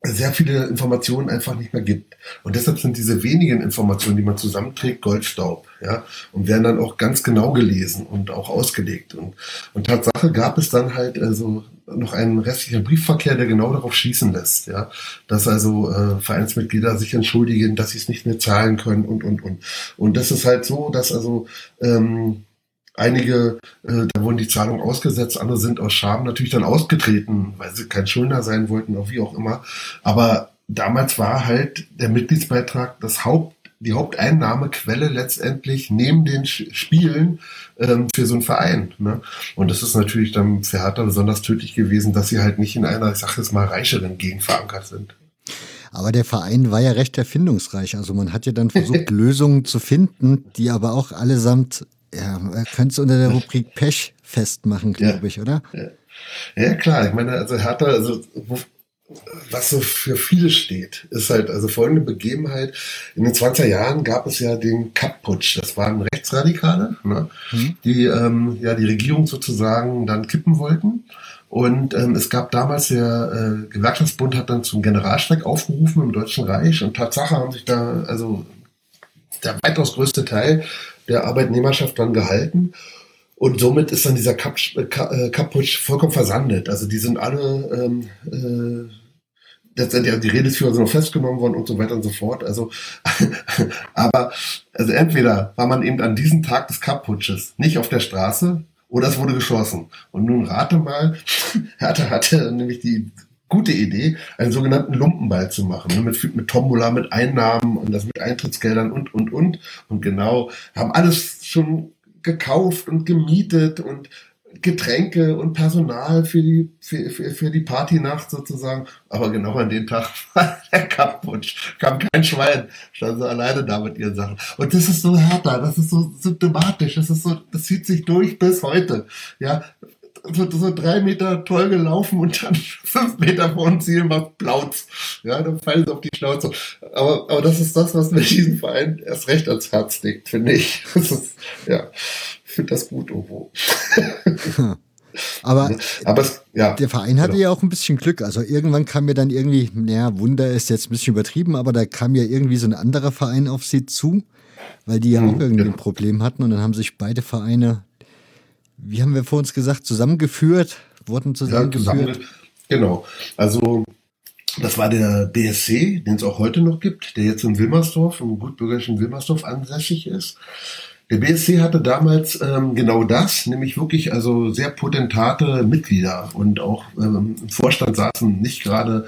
sehr viele Informationen einfach nicht mehr gibt. Und deshalb sind diese wenigen Informationen, die man zusammenträgt, Goldstaub, ja, und werden dann auch ganz genau gelesen und auch ausgelegt. Und, und Tatsache gab es dann halt also noch einen restlichen Briefverkehr, der genau darauf schließen lässt, ja, dass also äh, Vereinsmitglieder sich entschuldigen, dass sie es nicht mehr zahlen können und und und. Und das ist halt so, dass also ähm, Einige, äh, da wurden die Zahlungen ausgesetzt, andere sind aus Scham natürlich dann ausgetreten, weil sie kein Schuldner sein wollten oder wie auch immer. Aber damals war halt der Mitgliedsbeitrag das Haupt, die Haupteinnahmequelle letztendlich neben den Spielen ähm, für so einen Verein. Ne? Und das ist natürlich dann für Hertha besonders tödlich gewesen, dass sie halt nicht in einer, ich sag jetzt mal, reicheren Gegend verankert sind. Aber der Verein war ja recht erfindungsreich. Also man hat ja dann versucht, [laughs] Lösungen zu finden, die aber auch allesamt ja, man könnte es unter der Rubrik [laughs] Pech festmachen, glaube ja. ich, oder? Ja. ja. klar. Ich meine, also Hertha, also was so für viele steht, ist halt also folgende Begebenheit. In den 20er Jahren gab es ja den Kapp-Putsch. Das waren Rechtsradikale, ne, mhm. die ähm, ja die Regierung sozusagen dann kippen wollten. Und ähm, es gab damals der äh, Gewerkschaftsbund hat dann zum Generalstreik aufgerufen im Deutschen Reich und Tatsache haben sich da also der weitaus größte Teil der Arbeitnehmerschaft dann gehalten. Und somit ist dann dieser äh, äh, vollkommen versandet. Also die sind alle, ähm, äh, letztendlich, die Redelsführer sind noch festgenommen worden und so weiter und so fort. Also, [laughs] aber, also entweder war man eben an diesem Tag des Kappputsches nicht auf der Straße oder es wurde geschossen. Und nun rate mal, [laughs] Hertha hatte nämlich die gute Idee, einen sogenannten Lumpenball zu machen, ne, mit, mit Tombola, mit Einnahmen und das mit Eintrittsgeldern und, und, und. Und genau, haben alles schon gekauft und gemietet und Getränke und Personal für die, für, für, für die Partynacht sozusagen. Aber genau an dem Tag [laughs] war der Kampfwunsch. Kam kein Schwein. Stand so alleine da mit ihren Sachen. Und das ist so härter, das ist so symptomatisch, das ist so, das zieht sich durch bis heute. Ja, so, so drei Meter toll gelaufen und dann [laughs] fünf Meter vor dem Ziel macht Plauz. Ja, dann fallen sie auf die Schnauze. Aber, aber das ist das, was mir diesen Verein erst recht ans Herz legt, finde ich. [laughs] Das ist, ja, ich finde das gut irgendwo. Aber, aber es, ja, der Verein hatte genau. ja auch ein bisschen Glück. Also irgendwann kam mir dann irgendwie, naja, Wunder ist jetzt ein bisschen übertrieben, aber da kam ja irgendwie so ein anderer Verein auf sie zu, weil die ja Mhm, auch irgendwie ja. ein Problem hatten und dann haben sich beide Vereine, wie haben wir vor uns gesagt, zusammengeführt, wurden Ja, zusammengeführt. zusammen, genau. Also, das war der BSC, den es auch heute noch gibt, der jetzt in Wilmersdorf, im gutbürgerlichen Wilmersdorf ansässig ist. Der BSC hatte damals ähm, genau das, nämlich wirklich also sehr potentate Mitglieder und auch ähm, im Vorstand saßen nicht gerade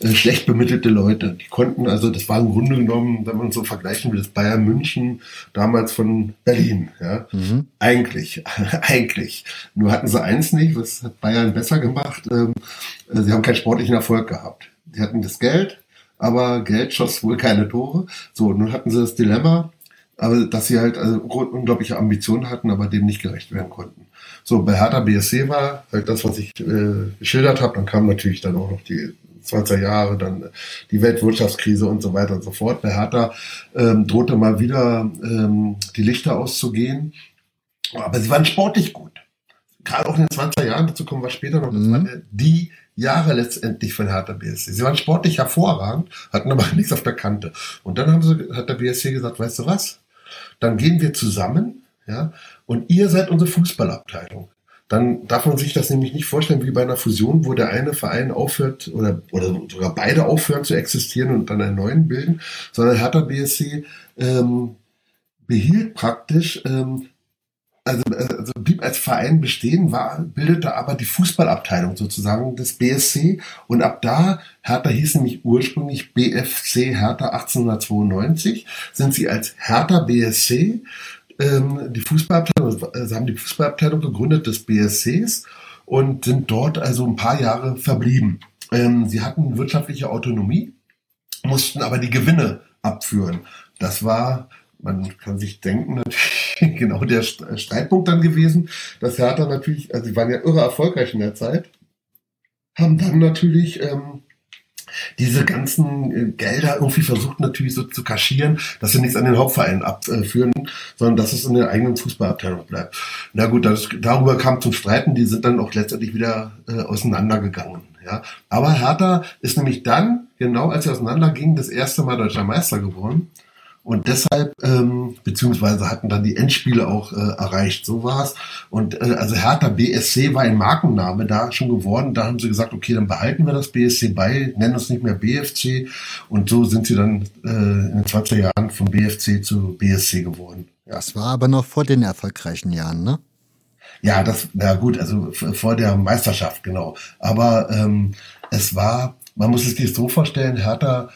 äh, schlecht bemittelte Leute. Die konnten also, das war im Grunde genommen, wenn man so vergleichen will, das Bayern München damals von Berlin. Ja, Mhm. eigentlich, [laughs] eigentlich. Nur hatten sie eins nicht, was hat Bayern besser gemacht? Ähm, äh, sie haben keinen sportlichen Erfolg gehabt. Sie hatten das Geld, aber Geld schoss wohl keine Tore. So, nun hatten sie das Dilemma, aber dass sie halt also unglaubliche Ambitionen hatten, aber dem nicht gerecht werden konnten. So, bei Hertha BSC war halt das, was ich äh, geschildert habe. Dann kam natürlich dann auch noch die 20er Jahre, dann die Weltwirtschaftskrise und so weiter und so fort. Bei Hertha ähm, drohte mal wieder ähm, die Lichter auszugehen. Aber sie waren sportlich gut. Gerade auch in den 20er Jahren, dazu kommen wir später noch, das Mhm. waren die Jahre letztendlich von Hertha BSC. Sie waren sportlich hervorragend, hatten aber [laughs] nichts auf der Kante. Und dann haben sie, hat der BSC gesagt, weißt du was? Dann gehen wir zusammen, ja, und ihr seid unsere Fußballabteilung. Dann darf man sich das nämlich nicht vorstellen wie bei einer Fusion, wo der eine Verein aufhört oder, oder sogar beide aufhören zu existieren und dann einen neuen bilden, sondern Hertha BSC ähm, behielt praktisch ähm, also, also blieb als Verein bestehen, war, bildete aber die Fußballabteilung sozusagen des BSC und ab da, Hertha hieß nämlich ursprünglich BFC Hertha 1892, sind sie als Hertha BSC ähm, die Fußballabteilung, also haben die Fußballabteilung gegründet des BSCs und sind dort also ein paar Jahre verblieben. Ähm, sie hatten wirtschaftliche Autonomie, mussten aber die Gewinne abführen. Das war man kann sich denken, [laughs] natürlich genau der St- Streitpunkt dann gewesen, dass Hertha natürlich, also sie waren ja irre erfolgreich in der Zeit, haben dann natürlich ähm, diese ganzen äh, Gelder irgendwie versucht natürlich so zu kaschieren, dass sie nichts an den Hauptverein abführen, sondern dass es in der eigenen Fußballabteilung bleibt. Na gut, das, darüber kam zum Streiten, die sind dann auch letztendlich wieder äh, auseinandergegangen. Ja. Aber Hertha ist nämlich dann, genau als sie auseinandergingen, das erste Mal deutscher Meister geworden. Und deshalb, ähm, beziehungsweise hatten dann die Endspiele auch äh, erreicht, so war's. Und äh, also Hertha BSC war ein Markenname da schon geworden. Da haben sie gesagt, okay, dann behalten wir das BSC bei, nennen uns nicht mehr BFC. Und so sind sie dann äh, in den 20er Jahren vom BFC zu BSC geworden. Ja, Das war aber noch vor den erfolgreichen Jahren, ne? ja das, na gut, also vor der Meisterschaft, genau. Aber ähm, es war, man muss es sich so vorstellen, Hertha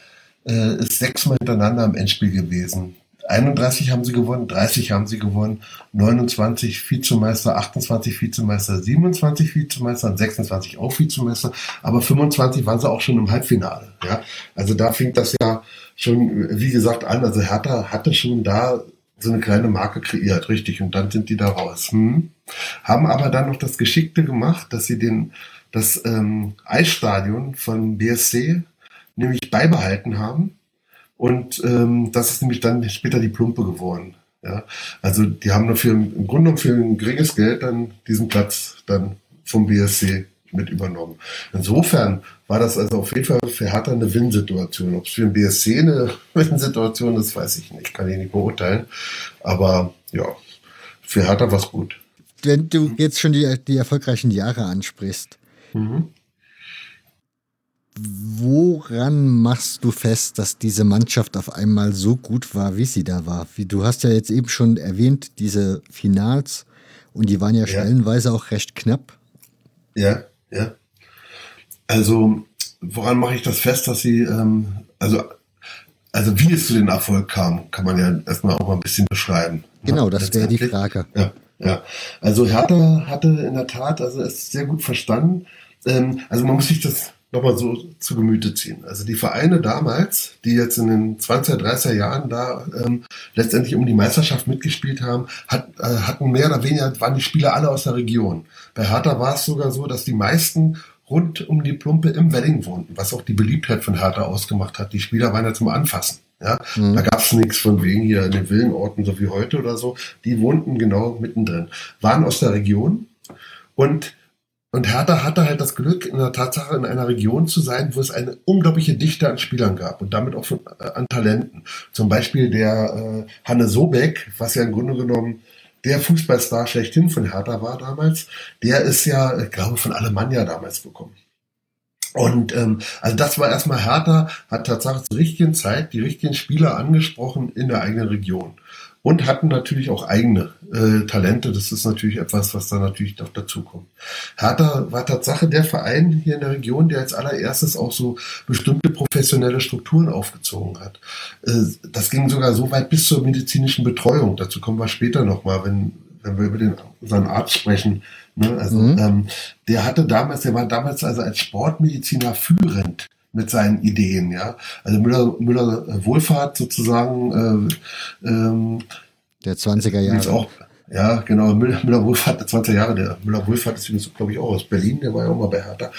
äh, ist sechsmal hintereinander im Endspiel gewesen. 31 haben sie gewonnen, 30 haben sie gewonnen, 29 Vizemeister, 28 Vizemeister, 27 Vizemeister und 26 auch Vizemeister, aber 25 waren sie auch schon im Halbfinale. Ja? Also da fing das ja schon, wie gesagt, an. Also Hertha hatte schon da so eine kleine Marke kreiert, richtig, und dann sind die da raus. Hm? Haben aber dann noch das Geschickte gemacht, dass sie den, das ähm, Eisstadion von BSC nämlich beibehalten haben. Und ähm, das ist nämlich dann später die Plumpe geworden. Ja? Also die haben nur für im Grunde genommen für ein geringes Geld dann diesen Platz dann vom BSC mit übernommen. Insofern war das also auf jeden Fall für Hertha eine Win-Situation. Ob es für den BSC eine [laughs] Win-Situation ist, weiß ich nicht, kann ich nicht beurteilen. Aber ja, für Hertha war es gut. Wenn du jetzt schon die, die erfolgreichen Jahre ansprichst, Mhm. Woran machst du fest, dass diese Mannschaft auf einmal so gut war, wie sie da war? Wie, du hast ja jetzt eben schon erwähnt, diese Finals, und die waren ja, Ja. stellenweise auch recht knapp. Ja, ja. Also, woran mache ich das fest, dass sie, ähm, also also wie es zu dem Erfolg kam, kann man ja erstmal auch mal ein bisschen beschreiben. Genau, das wäre die Frage. Ja, ja. Also Hertha hatte in der Tat, also es sehr gut verstanden. Ähm, also man muss sich das nochmal so zu Gemüte ziehen. Also die Vereine damals, die jetzt in den 20er, 30er Jahren da ähm, letztendlich um die Meisterschaft mitgespielt haben, hat, äh, hatten mehr oder weniger, waren die Spieler alle aus der Region. Bei Hertha war es sogar so, dass die meisten rund um die Plumpe im Wedding wohnten, was auch die Beliebtheit von Hertha ausgemacht hat. Die Spieler waren ja zum Anfassen. Ja, mhm. da gab es nichts von wegen hier in den Villenorten so wie heute oder so. Die wohnten genau mittendrin, waren aus der Region und und Hertha hatte halt das Glück, in der Tatsache in einer Region zu sein, wo es eine unglaubliche Dichte an Spielern gab und damit auch von, äh, an Talenten. Zum Beispiel der äh, Hanne Sobeck, was ja im Grunde genommen der Fußballstar schlechthin von Hertha war damals, der ist ja, ich glaube, von Alemannia damals bekommen. Und ähm, also das war erstmal Hertha, hat tatsächlich zur richtigen Zeit die richtigen Spieler angesprochen in der eigenen Region und hatten natürlich auch eigene äh, Talente. Das ist natürlich etwas, was da natürlich noch dazukommt. Hertha war Tatsache der Verein hier in der Region, der als allererstes auch so bestimmte professionelle Strukturen aufgezogen hat. Äh, das ging sogar so weit bis zur medizinischen Betreuung. Dazu kommen wir später nochmal, wenn, wenn wir über den, unseren Arzt sprechen. Ne? Also mhm. ähm, der hatte damals, der war damals also als Sportmediziner führend mit seinen Ideen, ja. Also Müller, Müller äh, Wohlfahrt sozusagen, äh, ähm, der 20er Jahre. Auch, ja, genau, Müller, Müller Wohlfahrt, der 20er Jahre, der Müller Wohlfahrt ist übrigens, glaube ich, auch aus Berlin, der war ja auch mal bei Hertha.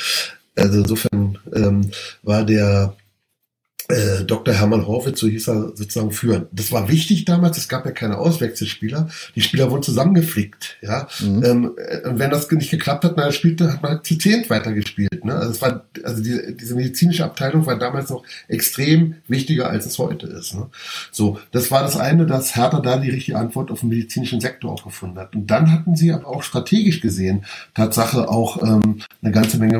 Also insofern ähm, war der äh, Dr. Hermann Horwitz, so hieß er sozusagen, führen. Das war wichtig damals, es gab ja keine Auswechselspieler. Die Spieler wurden zusammengeflickt, ja. Mhm. Ähm, äh, und wenn das nicht geklappt hat, dann spielte, hat man halt zu zehnt weitergespielt. Ne? Also es war, also die, diese medizinische Abteilung war damals noch extrem wichtiger, als es heute ist. Ne? So, das war das eine, dass Hertha da die richtige Antwort auf den medizinischen Sektor auch gefunden hat. Und dann hatten sie aber auch strategisch gesehen, Tatsache auch ähm, eine ganze Menge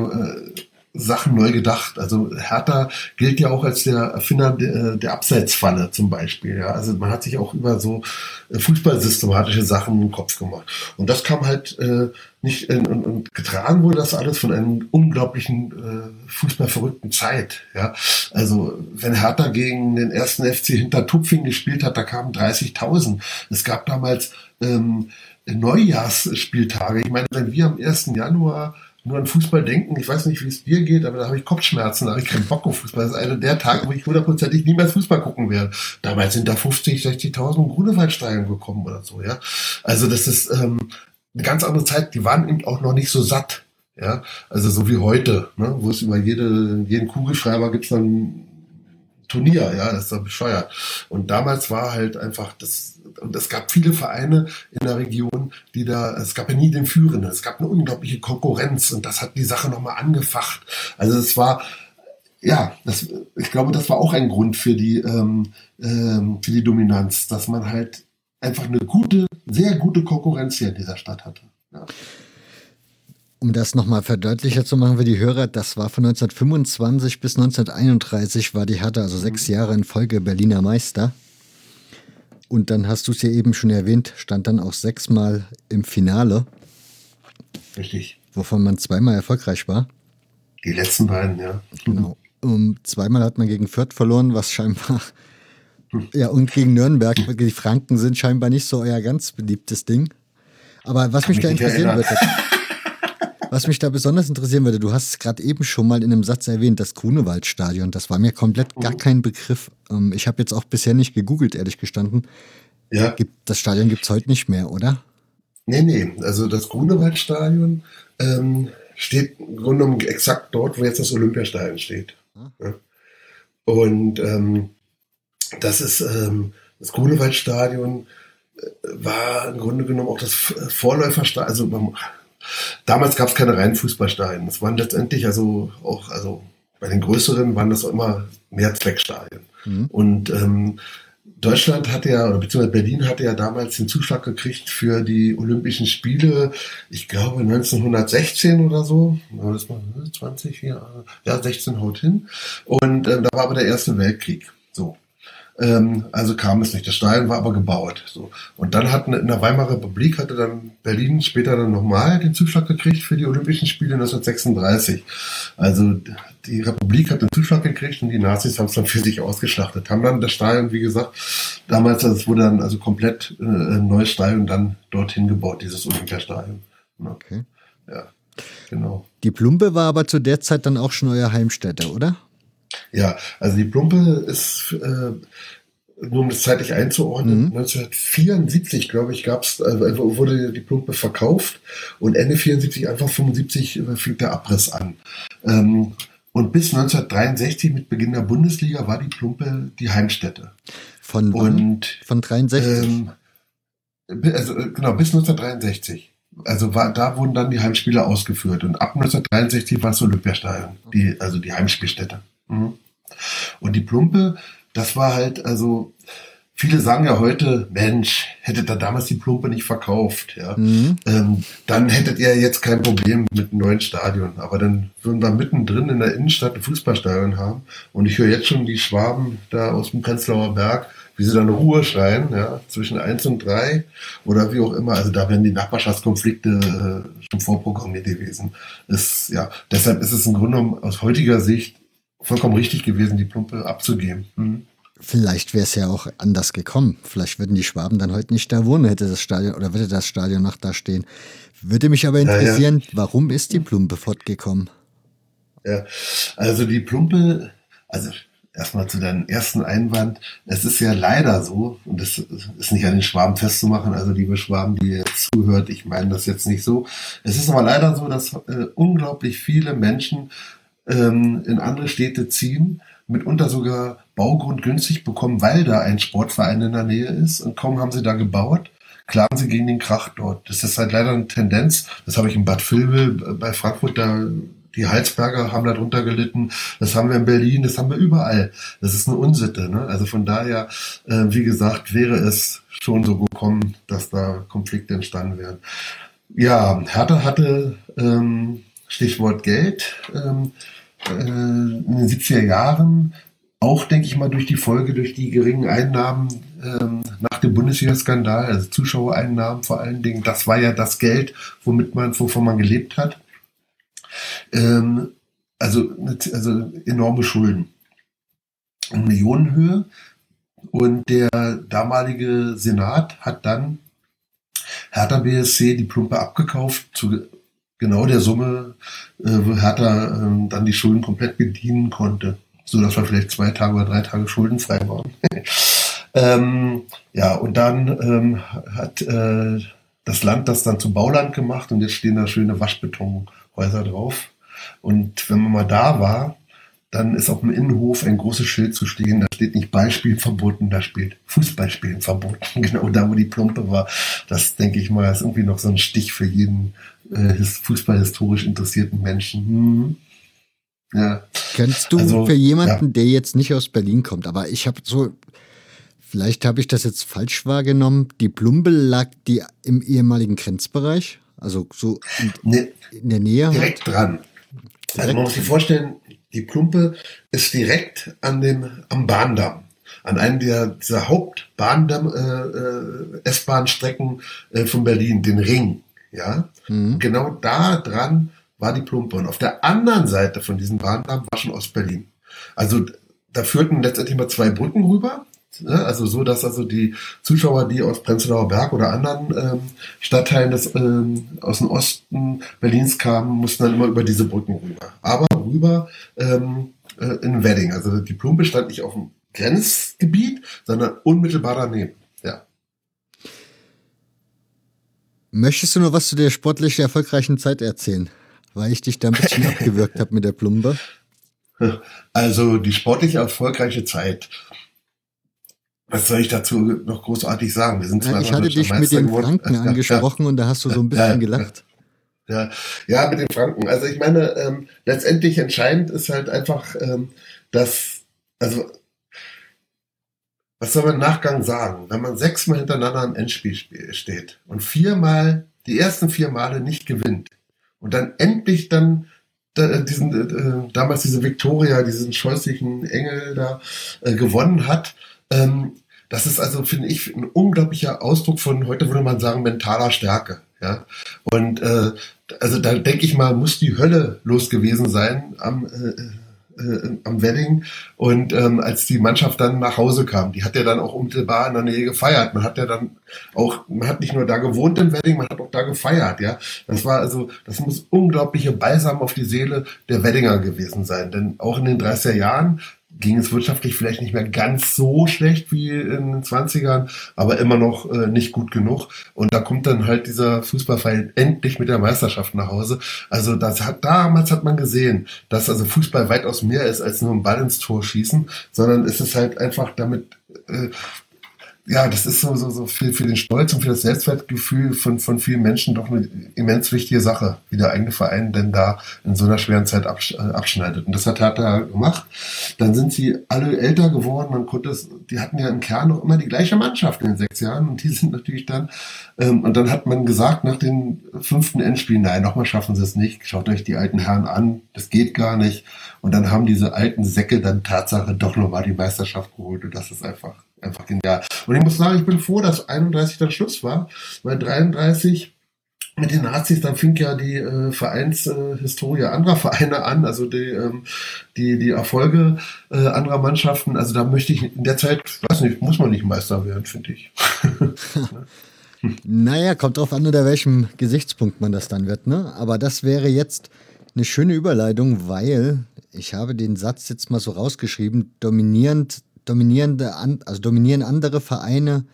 äh, Sachen neu gedacht. Also Hertha gilt ja auch als der Erfinder der, der Abseitsfalle zum Beispiel. Ja. Also man hat sich auch über so äh, fußballsystematische Sachen im Kopf gemacht. Und das kam halt äh, nicht in, und, und getragen wurde das alles von einem unglaublichen äh, fußballverrückten Zeit. Ja. Also wenn Hertha gegen den ersten FC Hintertupfing gespielt hat, da kamen 30.000. Es gab damals ähm, Neujahrsspieltage. Ich meine, wenn wir am 1. Januar nur an Fußball denken. Ich weiß nicht, wie es dir geht, aber da habe ich Kopfschmerzen, da habe ich keinen Bock auf Fußball. Das ist einer der Tage, wo ich hundertprozentig nie mehr Fußball gucken werde. Damals sind da 50, 60.000 im Grunewaldstadion gekommen oder so, ja. Also das ist ähm, eine ganz andere Zeit. Die waren eben auch noch nicht so satt, ja. Also so wie heute, ne? wo es über jede, jeden Kugelschreiber gibt es dann Turnier, ja, das ist doch bescheuert. Und damals war halt einfach das, und es gab viele Vereine in der Region, die da, es gab ja nie den Führenden, es gab eine unglaubliche Konkurrenz und das hat die Sache nochmal angefacht. Also es war, ja, das, ich glaube, das war auch ein Grund für die, ähm, ähm, für die Dominanz, dass man halt einfach eine gute, sehr gute Konkurrenz hier in dieser Stadt hatte. Ja. Um das nochmal verdeutlicher zu machen für die Hörer, das war von 1925 bis 1931 war die Hertha, also sechs mhm. Jahre in Folge Berliner Meister. Und dann hast du es ja eben schon erwähnt, stand dann auch sechsmal im Finale. Richtig. Wovon man zweimal erfolgreich war. Die letzten beiden, ja. Genau. Um, zweimal hat man gegen Fürth verloren, was scheinbar. Hm. Ja, und gegen Nürnberg. Die Franken sind scheinbar nicht so euer ganz beliebtes Ding. Aber was Kann mich da interessieren würde. Was mich da besonders interessieren würde, du hast es gerade eben schon mal in einem Satz erwähnt, das Grunewaldstadion. Das war mir komplett gar mhm. kein Begriff. Ähm, ich habe jetzt auch bisher nicht gegoogelt, ehrlich gestanden. Ja. das Stadion gibt es heute nicht mehr, oder? Nee, nee. Also das Grunewaldstadion ähm, steht im Grunde genommen exakt dort, wo jetzt das Olympiastadion steht. Ah. Ja. Und ähm, das ist ähm, das Grunewaldstadion äh, war im Grunde genommen auch das Vorläuferstadion, also Damals gab es keine reinen Fußballstadien. Es waren letztendlich also auch, also bei den größeren waren das auch immer Mehrzweckstadien. Mhm. Und ähm, Deutschland hatte ja, oder beziehungsweise Berlin hatte ja damals den Zuschlag gekriegt für die Olympischen Spiele, ich glaube 1916 oder so, das war 20 Jahre, ja 16 haut hin. Und ähm, da war aber der Erste Weltkrieg. So. Ähm, also kam es nicht. Das Stadion war aber gebaut. So. Und dann hatten in der Weimarer Republik hatte dann Berlin später dann nochmal den Zuschlag gekriegt für die Olympischen Spiele 1936. Also die Republik hat den Zuschlag gekriegt und die Nazis haben es dann für sich ausgeschlachtet. Haben dann das Stadion, wie gesagt, damals, das wurde dann also komplett äh, ein neues Stadion dann dorthin gebaut, dieses Olympiastadion. Ja. Okay. Ja, genau. Die Plumpe war aber zu der Zeit dann auch schon euer Heimstätte, oder? Ja, also die Plumpe ist, äh, nur um das zeitlich einzuordnen, mhm. 1974, glaube ich, gab's, also wurde die Plumpe verkauft und Ende 74, Anfang 75 äh, fing der Abriss an. Ähm, und bis 1963 mit Beginn der Bundesliga war die Plumpe die Heimstätte. Von, und, von 63? Ähm, also äh, genau, bis 1963. Also war, da wurden dann die Heimspiele ausgeführt. Und ab 1963 war es Olympiastadion, die, also die Heimspielstätte. Mhm. Und die Plumpe, das war halt, also viele sagen ja heute, Mensch, hättet ihr damals die Plumpe nicht verkauft, ja, mhm. ähm, dann hättet ihr jetzt kein Problem mit einem neuen Stadion. Aber dann würden wir mittendrin in der Innenstadt ein Fußballstadion haben. Und ich höre jetzt schon die Schwaben da aus dem Prenzlauer Berg, wie sie dann Ruhe schreien, ja, zwischen eins und drei oder wie auch immer. Also da werden die Nachbarschaftskonflikte äh, schon vorprogrammiert gewesen. Ist, ja, deshalb ist es im Grunde genommen aus heutiger Sicht vollkommen richtig gewesen, die Plumpe abzugeben. Mhm. Vielleicht wäre es ja auch anders gekommen. Vielleicht würden die Schwaben dann heute nicht da wohnen, hätte das Stadion oder würde das Stadion noch da stehen. Würde mich aber interessieren, ja, ja. warum ist die Plumpe fortgekommen? Ja, also die Plumpe, also erstmal zu deinem ersten Einwand. Es ist ja leider so, und das ist nicht an den Schwaben festzumachen, also liebe Schwaben, die jetzt zuhört, ich meine das jetzt nicht so. Es ist aber leider so, dass äh, unglaublich viele Menschen ähm, in andere Städte ziehen, mitunter sogar Baugrund günstig bekommen, weil da ein Sportverein in der Nähe ist und kaum haben sie da gebaut, klagen sie gegen den Krach dort. Das ist halt leider eine Tendenz. Das habe ich in Bad Vilbel äh, bei Frankfurt da die Heilsberger haben darunter gelitten, das haben wir in Berlin, das haben wir überall. Das ist eine Unsitte. Ne? Also von daher, äh, wie gesagt, wäre es schon so gekommen, dass da Konflikte entstanden wären. Ja, Hertha hatte, ähm, Stichwort Geld, ähm, äh, in den 70er Jahren, auch denke ich mal durch die Folge, durch die geringen Einnahmen ähm, nach dem Bundesliga-Skandal, also Zuschauereinnahmen vor allen Dingen, das war ja das Geld, womit man, wovon man gelebt hat. Ähm, also, also enorme Schulden. In Millionenhöhe. Und der damalige Senat hat dann Hertha BSC die Plumpe abgekauft zu genau der Summe, äh, Hertha äh, dann die Schulden komplett bedienen konnte, so dass wir vielleicht zwei Tage oder drei Tage schuldenfrei waren. [laughs] ähm, ja, und dann ähm, hat äh, das Land das dann zu Bauland gemacht und jetzt stehen da schöne Waschbetonhäuser drauf. Und wenn man mal da war, dann ist auf dem Innenhof ein großes Schild zu stehen. Da steht nicht Beispiel verboten, da steht Fußballspielen verboten. [laughs] Genau da, wo die Plumpe war. Das denke ich mal, ist irgendwie noch so ein Stich für jeden äh, fußballhistorisch interessierten Menschen. Hm. Ja. Kennst du also, für jemanden, ja. der jetzt nicht aus Berlin kommt, aber ich habe so, vielleicht habe ich das jetzt falsch wahrgenommen, die Plumpe lag die im ehemaligen Grenzbereich? Also so in, nee, in der Nähe? Direkt halt? dran. Direkt also man muss sich vorstellen, die Plumpe ist direkt an dem, am Bahndamm an einem der, dieser Hauptbahndamm, äh, äh, S-Bahn-Strecken äh, von Berlin, den Ring. Ja, mhm. genau da dran war die Plumpe. Und auf der anderen Seite von diesem Bahndamm war schon Ostberlin. Also da führten letztendlich mal zwei Brücken rüber. Ne? Also so, dass also die Zuschauer, die aus Prenzlauer Berg oder anderen ähm, Stadtteilen des, ähm, aus dem Osten Berlins kamen, mussten dann immer über diese Brücken rüber. Aber rüber ähm, äh, in Wedding. Also die Plumpe stand nicht auf dem Grenzgebiet, sondern unmittelbar daneben. Ja. Möchtest du noch was zu der sportlich erfolgreichen Zeit erzählen? Weil ich dich da ein bisschen [laughs] abgewürgt habe mit der Plumpe. Also die sportlich erfolgreiche Zeit was soll ich dazu noch großartig sagen? Wir sind ja, ich hatte dich mit den Franken geworden. [laughs] angesprochen ja, und da hast du so ein [laughs] bisschen ja, gelacht. Ja, ja, mit den Franken. Also ich meine, ähm, letztendlich entscheidend ist halt einfach, ähm, dass, also was soll man im Nachgang sagen? Wenn man sechsmal hintereinander im Endspiel steht und viermal, die ersten vier Male nicht gewinnt und dann endlich dann diesen, äh, damals diese Victoria, diesen scheußlichen Engel da äh, gewonnen hat, ähm, das ist also, finde ich, ein unglaublicher Ausdruck von, heute würde man sagen, mentaler Stärke. Ja, und äh, also da denke ich mal, muss die Hölle los gewesen sein am äh, äh, am Wedding und ähm, als die Mannschaft dann nach Hause kam, die hat ja dann auch unmittelbar in der Nähe gefeiert. Man hat ja dann auch, man hat nicht nur da gewohnt im Wedding, man hat auch da gefeiert, ja. Das war also, das muss unglaubliche Balsam auf die Seele der Weddinger gewesen sein, denn auch in den 30er Jahren ging es wirtschaftlich vielleicht nicht mehr ganz so schlecht wie in den 20ern, aber immer noch äh, nicht gut genug. Und da kommt dann halt dieser Fußballverein endlich mit der Meisterschaft nach Hause. Also das hat damals hat man gesehen, dass also Fußball weitaus mehr ist als nur ein Ball ins Tor schießen, sondern es ist halt einfach damit äh, ja, das ist so, so, so für, für den Stolz und für das Selbstwertgefühl von, von vielen Menschen doch eine immens wichtige Sache, wie der eigene Verein denn da in so einer schweren Zeit äh, abschneidet. Und das hat er gemacht. Dann sind sie alle älter geworden. Man konnte es, die hatten ja im Kern noch immer die gleiche Mannschaft in den sechs Jahren und die [laughs] sind natürlich dann, ähm, und dann hat man gesagt nach dem fünften Endspiel, nein, nochmal schaffen sie es nicht. Schaut euch die alten Herren an. Das geht gar nicht. Und dann haben diese alten Säcke dann Tatsache doch nochmal die Meisterschaft geholt. Und das ist einfach einfach genial. Und ich muss sagen, ich bin froh, dass 31 dann Schluss war, weil 33 mit den Nazis, dann fing ja die äh, Vereinshistorie äh, anderer Vereine an, also die, ähm, die, die Erfolge äh, anderer Mannschaften. Also da möchte ich in der Zeit, weiß nicht, muss man nicht Meister werden, finde ich. [laughs] naja, kommt drauf an, unter welchem Gesichtspunkt man das dann wird, ne? Aber das wäre jetzt eine schöne Überleitung, weil ich habe den Satz jetzt mal so rausgeschrieben, dominierend dominierende, also dominieren andere Vereine,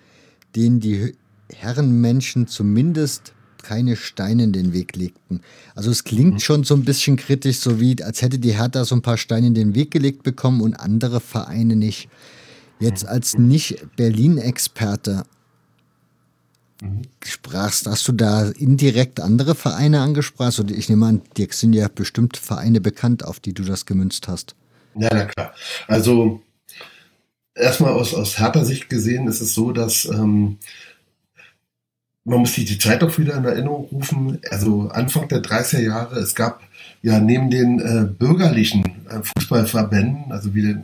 denen die Herrenmenschen zumindest keine Steine in den Weg legten. Also es klingt schon so ein bisschen kritisch, so wie als hätte die Hertha so ein paar Steine in den Weg gelegt bekommen und andere Vereine nicht. Jetzt mhm. als Nicht-Berlin-Experte sprachst, hast du da indirekt andere Vereine angesprochen? Also ich nehme an, dir sind ja bestimmt Vereine bekannt, auf die du das gemünzt hast. Ja, na klar. Also erstmal aus, aus härter Sicht gesehen ist es so, dass ähm, man muss sich die Zeit auch wieder in Erinnerung rufen. Also Anfang der 30er Jahre, es gab ja neben den äh, bürgerlichen äh, Fußballverbänden, also wie den,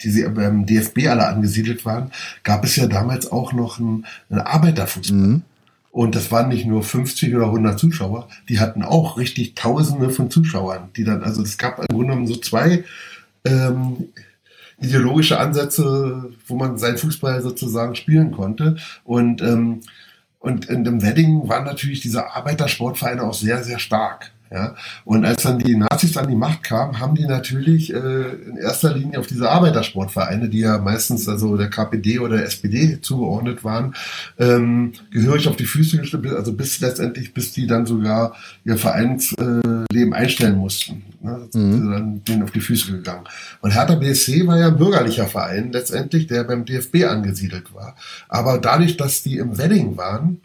die sie beim DFB alle angesiedelt waren, gab es ja damals auch noch einen, einen Arbeiterfußball. Mhm. Und das waren nicht nur 50 oder 100 Zuschauer, die hatten auch richtig Tausende von Zuschauern, die dann, also es gab im Grunde genommen so zwei ähm, ideologische Ansätze, wo man seinen Fußball sozusagen spielen konnte. Und, ähm, und in dem Wedding waren natürlich diese Arbeitersportvereine auch sehr, sehr stark. Ja, und als dann die Nazis an die Macht kamen, haben die natürlich äh, in erster Linie auf diese Arbeitersportvereine, die ja meistens also der KPD oder der SPD zugeordnet waren, ähm, gehörig auf die Füße gestellt, also bis letztendlich, bis die dann sogar ihr Vereinsleben einstellen mussten. Ne? Mhm. Dann denen auf die Füße gegangen. Und Hertha BSC war ja ein bürgerlicher Verein letztendlich, der beim DFB angesiedelt war. Aber dadurch, dass die im Wedding waren,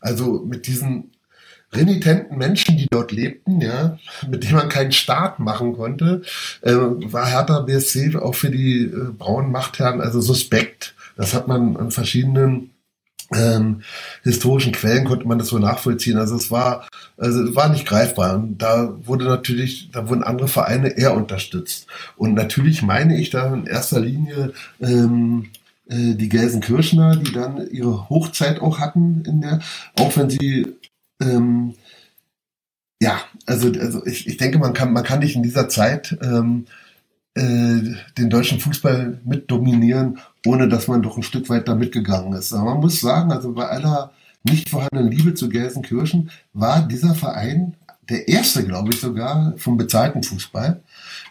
also mit diesen renitenten Menschen, die dort lebten, ja, mit denen man keinen Staat machen konnte, äh, war Hertha BSC auch für die äh, braunen Machtherren also suspekt. Das hat man an verschiedenen ähm, historischen Quellen konnte man das so nachvollziehen. Also es war, also es war nicht greifbar. Und da wurde natürlich, da wurden andere Vereine eher unterstützt. Und natürlich meine ich da in erster Linie ähm, äh, die Gelsenkirchener, die dann ihre Hochzeit auch hatten in der, auch wenn sie ähm, ja, also, also ich, ich denke, man kann, man kann nicht in dieser Zeit ähm, äh, den deutschen Fußball mit dominieren, ohne dass man doch ein Stück weit da mitgegangen ist. Aber man muss sagen, also bei aller nicht vorhandenen Liebe zu Gelsenkirchen war dieser Verein der erste, glaube ich sogar, vom bezahlten Fußball,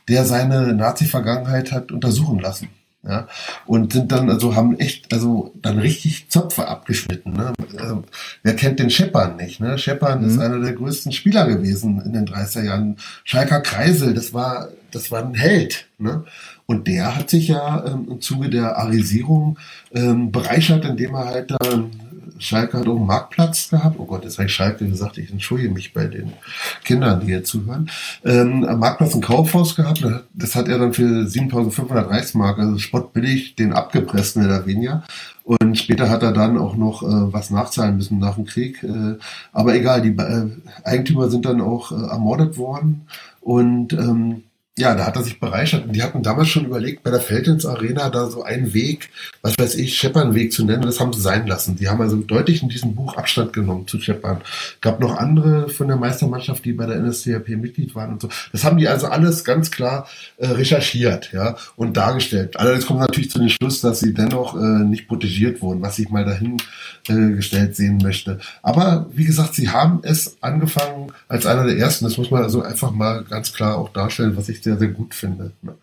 der seine Nazi-Vergangenheit hat untersuchen lassen. Ja, und sind dann, also haben echt, also dann richtig Zöpfe abgeschnitten. Ne? Also, wer kennt den Scheppern nicht? Ne? Scheppern mhm. ist einer der größten Spieler gewesen in den 30er Jahren. Schalker Kreisel, das war, das war ein Held. Ne? Und der hat sich ja ähm, im Zuge der Arisierung ähm, bereichert, indem er halt dann Schalke hat auch einen Marktplatz gehabt. Oh Gott, jetzt habe ich Schalke gesagt, ich entschuldige mich bei den Kindern, die hier zuhören. Ähm, am Marktplatz ein Kaufhaus gehabt. Das hat er dann für 7500 Reichsmark, also spottbillig, den abgepresst, mehr oder weniger. Und später hat er dann auch noch äh, was nachzahlen müssen nach dem Krieg. Äh, aber egal, die äh, Eigentümer sind dann auch äh, ermordet worden. Und ähm, ja, da hat er sich bereichert. Und die hatten damals schon überlegt, bei der Feldins Arena da so einen Weg, was weiß ich, Scheppernweg zu nennen. Das haben sie sein lassen. Die haben also deutlich in diesem Buch Abstand genommen zu Scheppern. Gab noch andere von der Meistermannschaft, die bei der NSDAP Mitglied waren und so. Das haben die also alles ganz klar äh, recherchiert, ja, und dargestellt. Allerdings kommt natürlich zu dem Schluss, dass sie dennoch äh, nicht protegiert wurden, was ich mal dahin äh, gestellt sehen möchte. Aber wie gesagt, sie haben es angefangen als einer der ersten. Das muss man also einfach mal ganz klar auch darstellen, was ich sehr, sehr gut finde. Ne?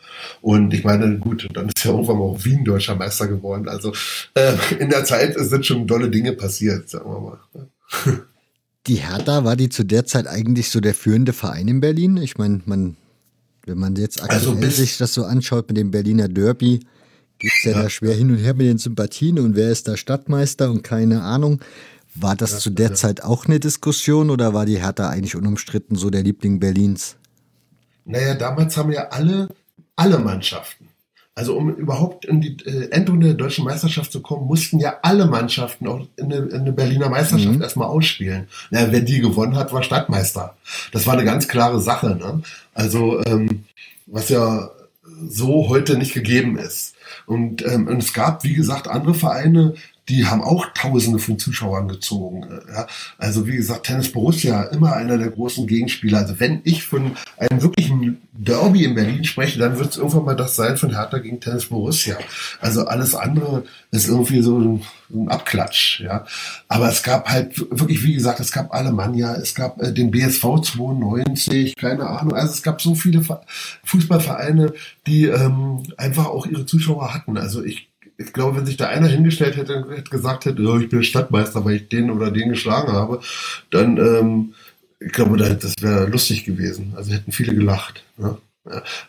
Und ich meine, gut, dann ist ja irgendwann mal auch Wien deutscher Meister geworden. Also äh, in der Zeit sind schon tolle Dinge passiert, sagen wir mal. Ne? Die Hertha war die zu der Zeit eigentlich so der führende Verein in Berlin. Ich meine, man, wenn man jetzt Also aktuell bis- sich das so anschaut mit dem Berliner Derby, geht es ja, Ja. da schwer hin und her mit den Sympathien und wer ist da Stadtmeister und keine Ahnung. War das zu der Zeit auch eine Diskussion oder war die Hertha eigentlich unumstritten so der Liebling Berlins? Naja, damals haben ja alle, alle Mannschaften, also um überhaupt in die äh, Endrunde der deutschen Meisterschaft zu kommen, mussten ja alle Mannschaften auch in eine, in eine Berliner Meisterschaft erstmal ausspielen. Naja, wer die gewonnen hat, war Stadtmeister. Das war eine ganz klare Sache. Ne? Also, ähm, was ja so heute nicht gegeben ist. Und, ähm, und es gab, wie gesagt, andere Vereine, die haben auch Tausende von Zuschauern gezogen. äh, Ja. Also wie gesagt, Tennis Borussia, immer einer der großen Gegenspieler. Also wenn ich von einem wirklichen Derby in Berlin spreche, dann wird es irgendwann mal das sein von Hertha gegen Tennis Borussia. Also alles andere ist irgendwie so ein, ein Abklatsch. Ja. Aber es gab halt wirklich, wie gesagt, es gab Alemannia, es gab äh, den BSV 92, keine Ahnung. Also es gab so viele Ver- Fußballvereine, die ähm, einfach auch ihre Zuschauer hatten. Also ich ich glaube, wenn sich da einer hingestellt hätte und gesagt hätte, ja, ich bin Stadtmeister, weil ich den oder den geschlagen habe, dann, ähm, ich glaube, da- das wäre lustig gewesen. Also hätten viele gelacht. Ne?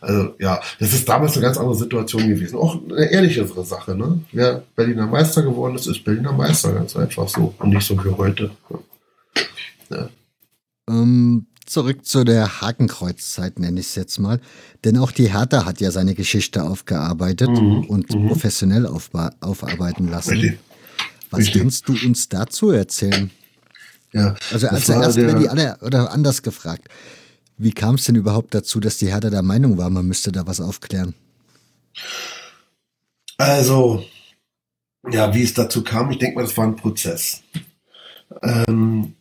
Also ja, das ist damals eine ganz andere Situation gewesen. Auch eine ehrlichere Sache. Ne? Wer Berliner Meister geworden ist, ist Berliner Meister, ganz einfach so. Und nicht so wie heute. Ähm, zurück zu der Hakenkreuzzeit, nenne ich es jetzt mal. Denn auch die Hertha hat ja seine Geschichte aufgearbeitet Mhm, und mhm. professionell aufarbeiten lassen. Richtig. Was richtig. kannst du uns dazu erzählen? Ja, Also als erst der- wenn die alle oder anders gefragt. Wie kam es denn überhaupt dazu, dass die Hertha der Meinung war, man müsste da was aufklären? Also, ja, wie es dazu kam, ich denke mal, das war ein Prozess. Ähm,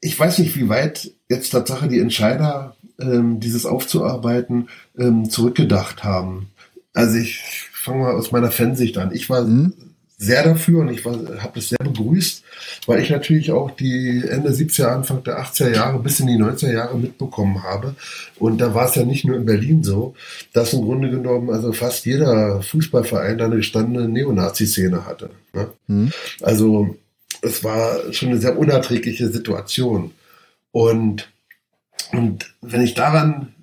ich weiß nicht, wie weit jetzt Tatsache die Entscheider ähm, dieses aufzuarbeiten ähm, zurückgedacht haben. Also ich fange mal aus meiner Fansicht an. Ich war Hm? sehr dafür und ich habe das sehr begrüßt, weil ich natürlich auch die Ende 70er, Anfang der 80er Jahre bis in die 90er Jahre mitbekommen habe. Und da war es ja nicht nur in Berlin so, dass im Grunde genommen also fast jeder Fußballverein da eine gestandene Neonazi-Szene hatte. Ne? Hm? Also es war schon eine sehr unerträgliche Situation. Und, und wenn ich daran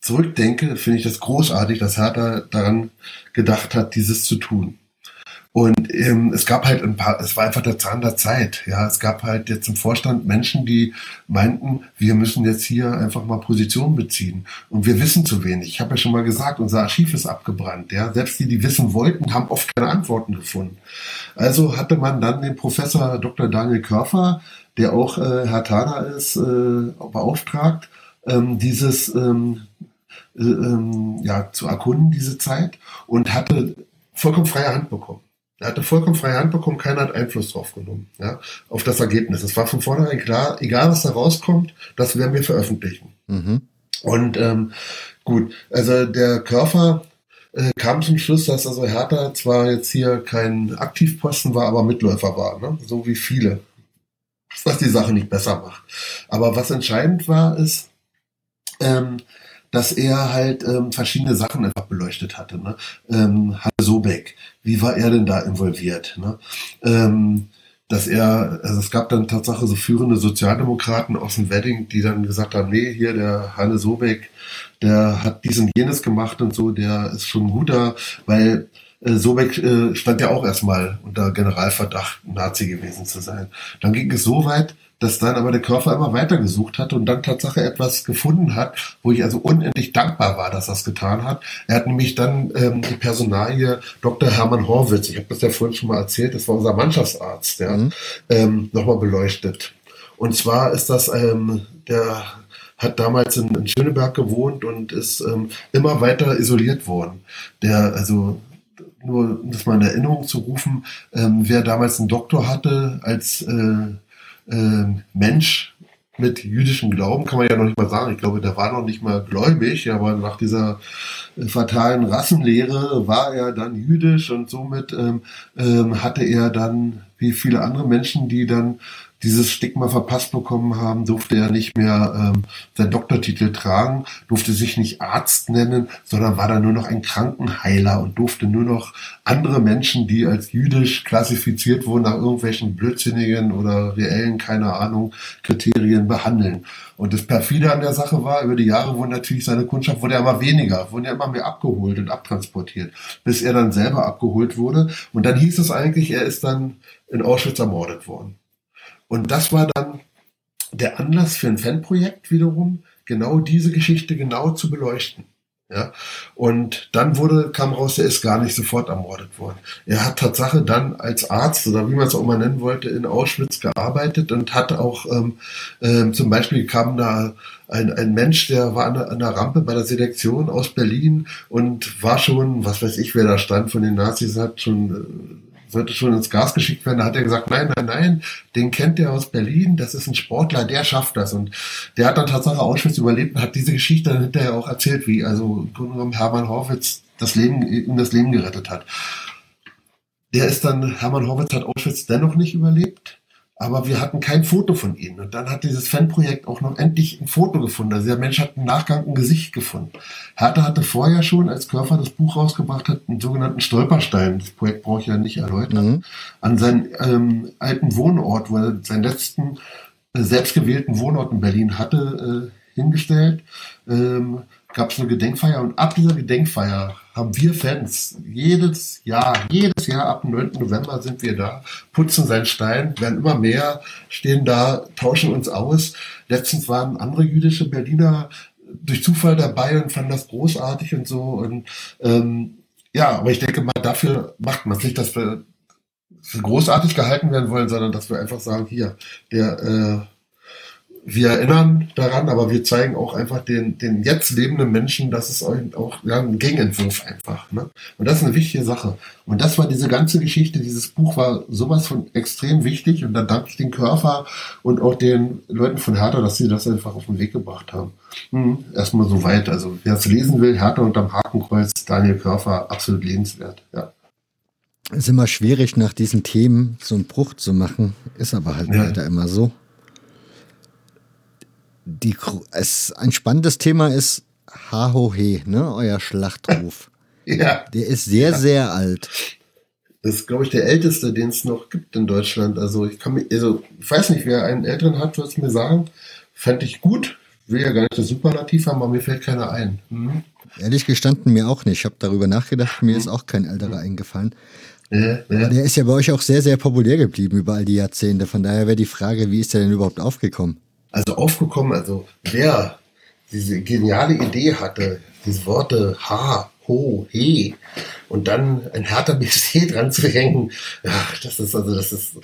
zurückdenke, finde ich das großartig, dass Hertha daran gedacht hat, dieses zu tun. Und ähm, es gab halt ein paar, es war einfach der Zahn der Zeit. Ja, es gab halt jetzt im Vorstand Menschen, die meinten, wir müssen jetzt hier einfach mal Position beziehen. Und wir wissen zu wenig. Ich habe ja schon mal gesagt, unser Archiv ist abgebrannt. Ja, selbst die, die wissen wollten, haben oft keine Antworten gefunden. Also hatte man dann den Professor Dr. Daniel Körfer, der auch äh, Herr Tada ist, äh, beauftragt, ähm, dieses ähm, äh, ähm, ja, zu erkunden, diese Zeit, und hatte vollkommen freie Hand bekommen. Er hatte vollkommen freie Hand bekommen, keiner hat Einfluss drauf genommen, ja, auf das Ergebnis. Es war von vornherein klar, egal was da rauskommt, das werden wir veröffentlichen. Mhm. Und ähm, gut, also der Körper äh, kam zum Schluss, dass also Hertha zwar jetzt hier kein Aktivposten war, aber Mitläufer war, ne? so wie viele. Was die Sache nicht besser macht. Aber was entscheidend war, ist, ähm, dass er halt ähm, verschiedene Sachen einfach beleuchtet hatte. Ne? Ähm, Halle Sobeck, wie war er denn da involviert? Ne? Ähm, dass er, also es gab dann Tatsache so führende Sozialdemokraten aus dem Wedding, die dann gesagt haben, nee, hier der Hanne Sobeck, der hat dies und jenes gemacht und so, der ist schon ein guter, weil äh, Sobeck äh, stand ja auch erstmal unter Generalverdacht, Nazi gewesen zu sein. Dann ging es so weit, dass dann aber der Körper immer weiter gesucht hat und dann Tatsache etwas gefunden hat, wo ich also unendlich dankbar war, dass er es getan hat. Er hat nämlich dann ähm, die Personalie Dr. Hermann Horwitz, ich habe das ja vorhin schon mal erzählt, das war unser Mannschaftsarzt, ja, Mhm. ähm, nochmal beleuchtet. Und zwar ist das ähm, der hat damals in, in Schöneberg gewohnt und ist ähm, immer weiter isoliert worden. Der, also nur um das mal in Erinnerung zu rufen, ähm, wer damals einen Doktor hatte als äh, äh, Mensch mit jüdischem Glauben, kann man ja noch nicht mal sagen. Ich glaube, der war noch nicht mal gläubig, aber nach dieser äh, fatalen Rassenlehre war er dann jüdisch und somit ähm, ähm, hatte er dann, wie viele andere Menschen, die dann dieses Stigma verpasst bekommen haben, durfte er nicht mehr ähm, seinen Doktortitel tragen, durfte sich nicht Arzt nennen, sondern war dann nur noch ein Krankenheiler und durfte nur noch andere Menschen, die als jüdisch klassifiziert wurden, nach irgendwelchen blödsinnigen oder reellen, keine Ahnung, Kriterien behandeln. Und das perfide an der Sache war, über die Jahre wurde natürlich seine Kundschaft wurde ja immer weniger, wurde ja immer mehr abgeholt und abtransportiert, bis er dann selber abgeholt wurde. Und dann hieß es eigentlich, er ist dann in Auschwitz ermordet worden. Und das war dann der Anlass für ein Fanprojekt wiederum, genau diese Geschichte genau zu beleuchten. Ja, und dann wurde, kam raus, er ist gar nicht sofort ermordet worden. Er hat Tatsache dann als Arzt oder wie man es auch mal nennen wollte, in Auschwitz gearbeitet und hat auch ähm, ähm, zum Beispiel kam da ein, ein Mensch, der war an der, an der Rampe bei der Selektion aus Berlin und war schon, was weiß ich, wer da stand von den Nazis, hat schon äh, sollte schon ins Gas geschickt werden. Da hat er gesagt, nein, nein, nein, den kennt er aus Berlin, das ist ein Sportler, der schafft das. Und der hat dann Tatsache Auschwitz überlebt und hat diese Geschichte dann hinterher auch erzählt, wie also Hermann Horwitz das Leben, ihm das Leben gerettet hat. Der ist dann, Hermann Horwitz hat Auschwitz dennoch nicht überlebt aber wir hatten kein Foto von ihnen. Und dann hat dieses Fanprojekt auch noch endlich ein Foto gefunden. Also der Mensch hat im Nachgang ein Gesicht gefunden. Hertha hatte vorher schon, als Körfer das Buch rausgebracht hat, einen sogenannten Stolperstein, das Projekt brauche ich ja nicht erläutern, mhm. an seinen ähm, alten Wohnort, wo er seinen letzten äh, selbstgewählten Wohnort in Berlin hatte, äh, hingestellt. Ähm, gab es eine Gedenkfeier und ab dieser Gedenkfeier haben wir Fans jedes Jahr, jedes Jahr ab dem 9. November sind wir da, putzen seinen Stein, werden immer mehr, stehen da, tauschen uns aus. Letztens waren andere jüdische Berliner durch Zufall dabei und fanden das großartig und so. Und ähm, ja, aber ich denke mal, dafür macht man sich, dass wir für großartig gehalten werden wollen, sondern dass wir einfach sagen, hier, der äh, wir erinnern daran, aber wir zeigen auch einfach den, den jetzt lebenden Menschen, dass es auch ja, ein Gegenentwurf einfach. Ne? Und das ist eine wichtige Sache. Und das war diese ganze Geschichte, dieses Buch war sowas von extrem wichtig und da danke ich den Körper und auch den Leuten von Hertha, dass sie das einfach auf den Weg gebracht haben. Mhm. Erstmal so weit. Also wer es lesen will, Hertha unterm Hakenkreuz, Daniel Körfer, absolut lebenswert. Ja. Ist immer schwierig, nach diesen Themen so einen Bruch zu machen. Ist aber halt ja. leider immer so die, es, ein spannendes Thema ist Hahohe, ne, euer Schlachtruf. [laughs] ja. Der ist sehr, ja. sehr alt. Das ist, glaube ich, der älteste, den es noch gibt in Deutschland. Also ich kann mich, also ich weiß nicht, wer einen älteren hat, was mir sagen. Fände ich gut. Will ja gar nicht das Superlativ haben, aber mir fällt keiner ein. Mhm. Ehrlich gestanden, mir auch nicht. Ich habe darüber nachgedacht, mir mhm. ist auch kein älterer eingefallen. Ja, ja. Der ist ja bei euch auch sehr, sehr populär geblieben über all die Jahrzehnte. Von daher wäre die Frage, wie ist der denn überhaupt aufgekommen? Also aufgekommen, also wer diese geniale Idee hatte, diese Worte Ha, Ho, He und dann ein härter [laughs] BC dran zu hängen, ach, das ist also, das ist,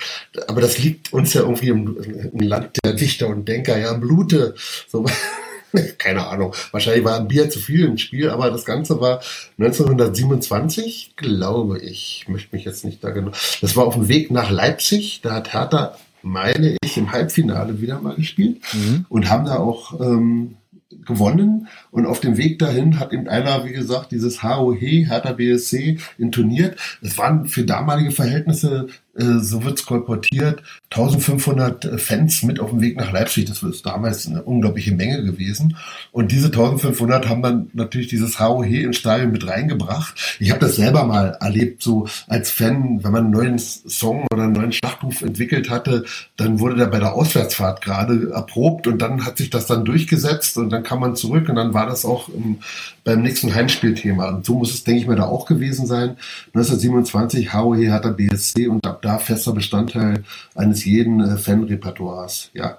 aber das liegt uns ja irgendwie im, im Land der Dichter und Denker, ja, im Blute, so, [laughs] keine Ahnung, wahrscheinlich war ein Bier zu viel im Spiel, aber das Ganze war 1927, glaube ich, möchte mich jetzt nicht da genau, das war auf dem Weg nach Leipzig, da hat Hertha meine ich, im Halbfinale wieder mal gespielt mhm. und haben da auch ähm, gewonnen. Und auf dem Weg dahin hat eben einer, wie gesagt, dieses HOH, Hertha BSC, intoniert. Es waren für damalige Verhältnisse äh, so wird's kolportiert, 1500 äh, Fans mit auf dem Weg nach Leipzig. Das ist damals eine unglaubliche Menge gewesen. Und diese 1500 haben dann natürlich dieses HOH ins Stadion mit reingebracht. Ich habe das selber mal erlebt, so als Fan, wenn man einen neuen Song oder einen neuen Schlachtruf entwickelt hatte, dann wurde der bei der Auswärtsfahrt gerade erprobt und dann hat sich das dann durchgesetzt und dann kam man zurück und dann war das auch im, beim nächsten Heimspielthema. Und so muss es, denke ich mir, da auch gewesen sein. 1927 HOH Hertha BSC und ab da fester Bestandteil eines jeden äh, Fanrepertoires. Ja,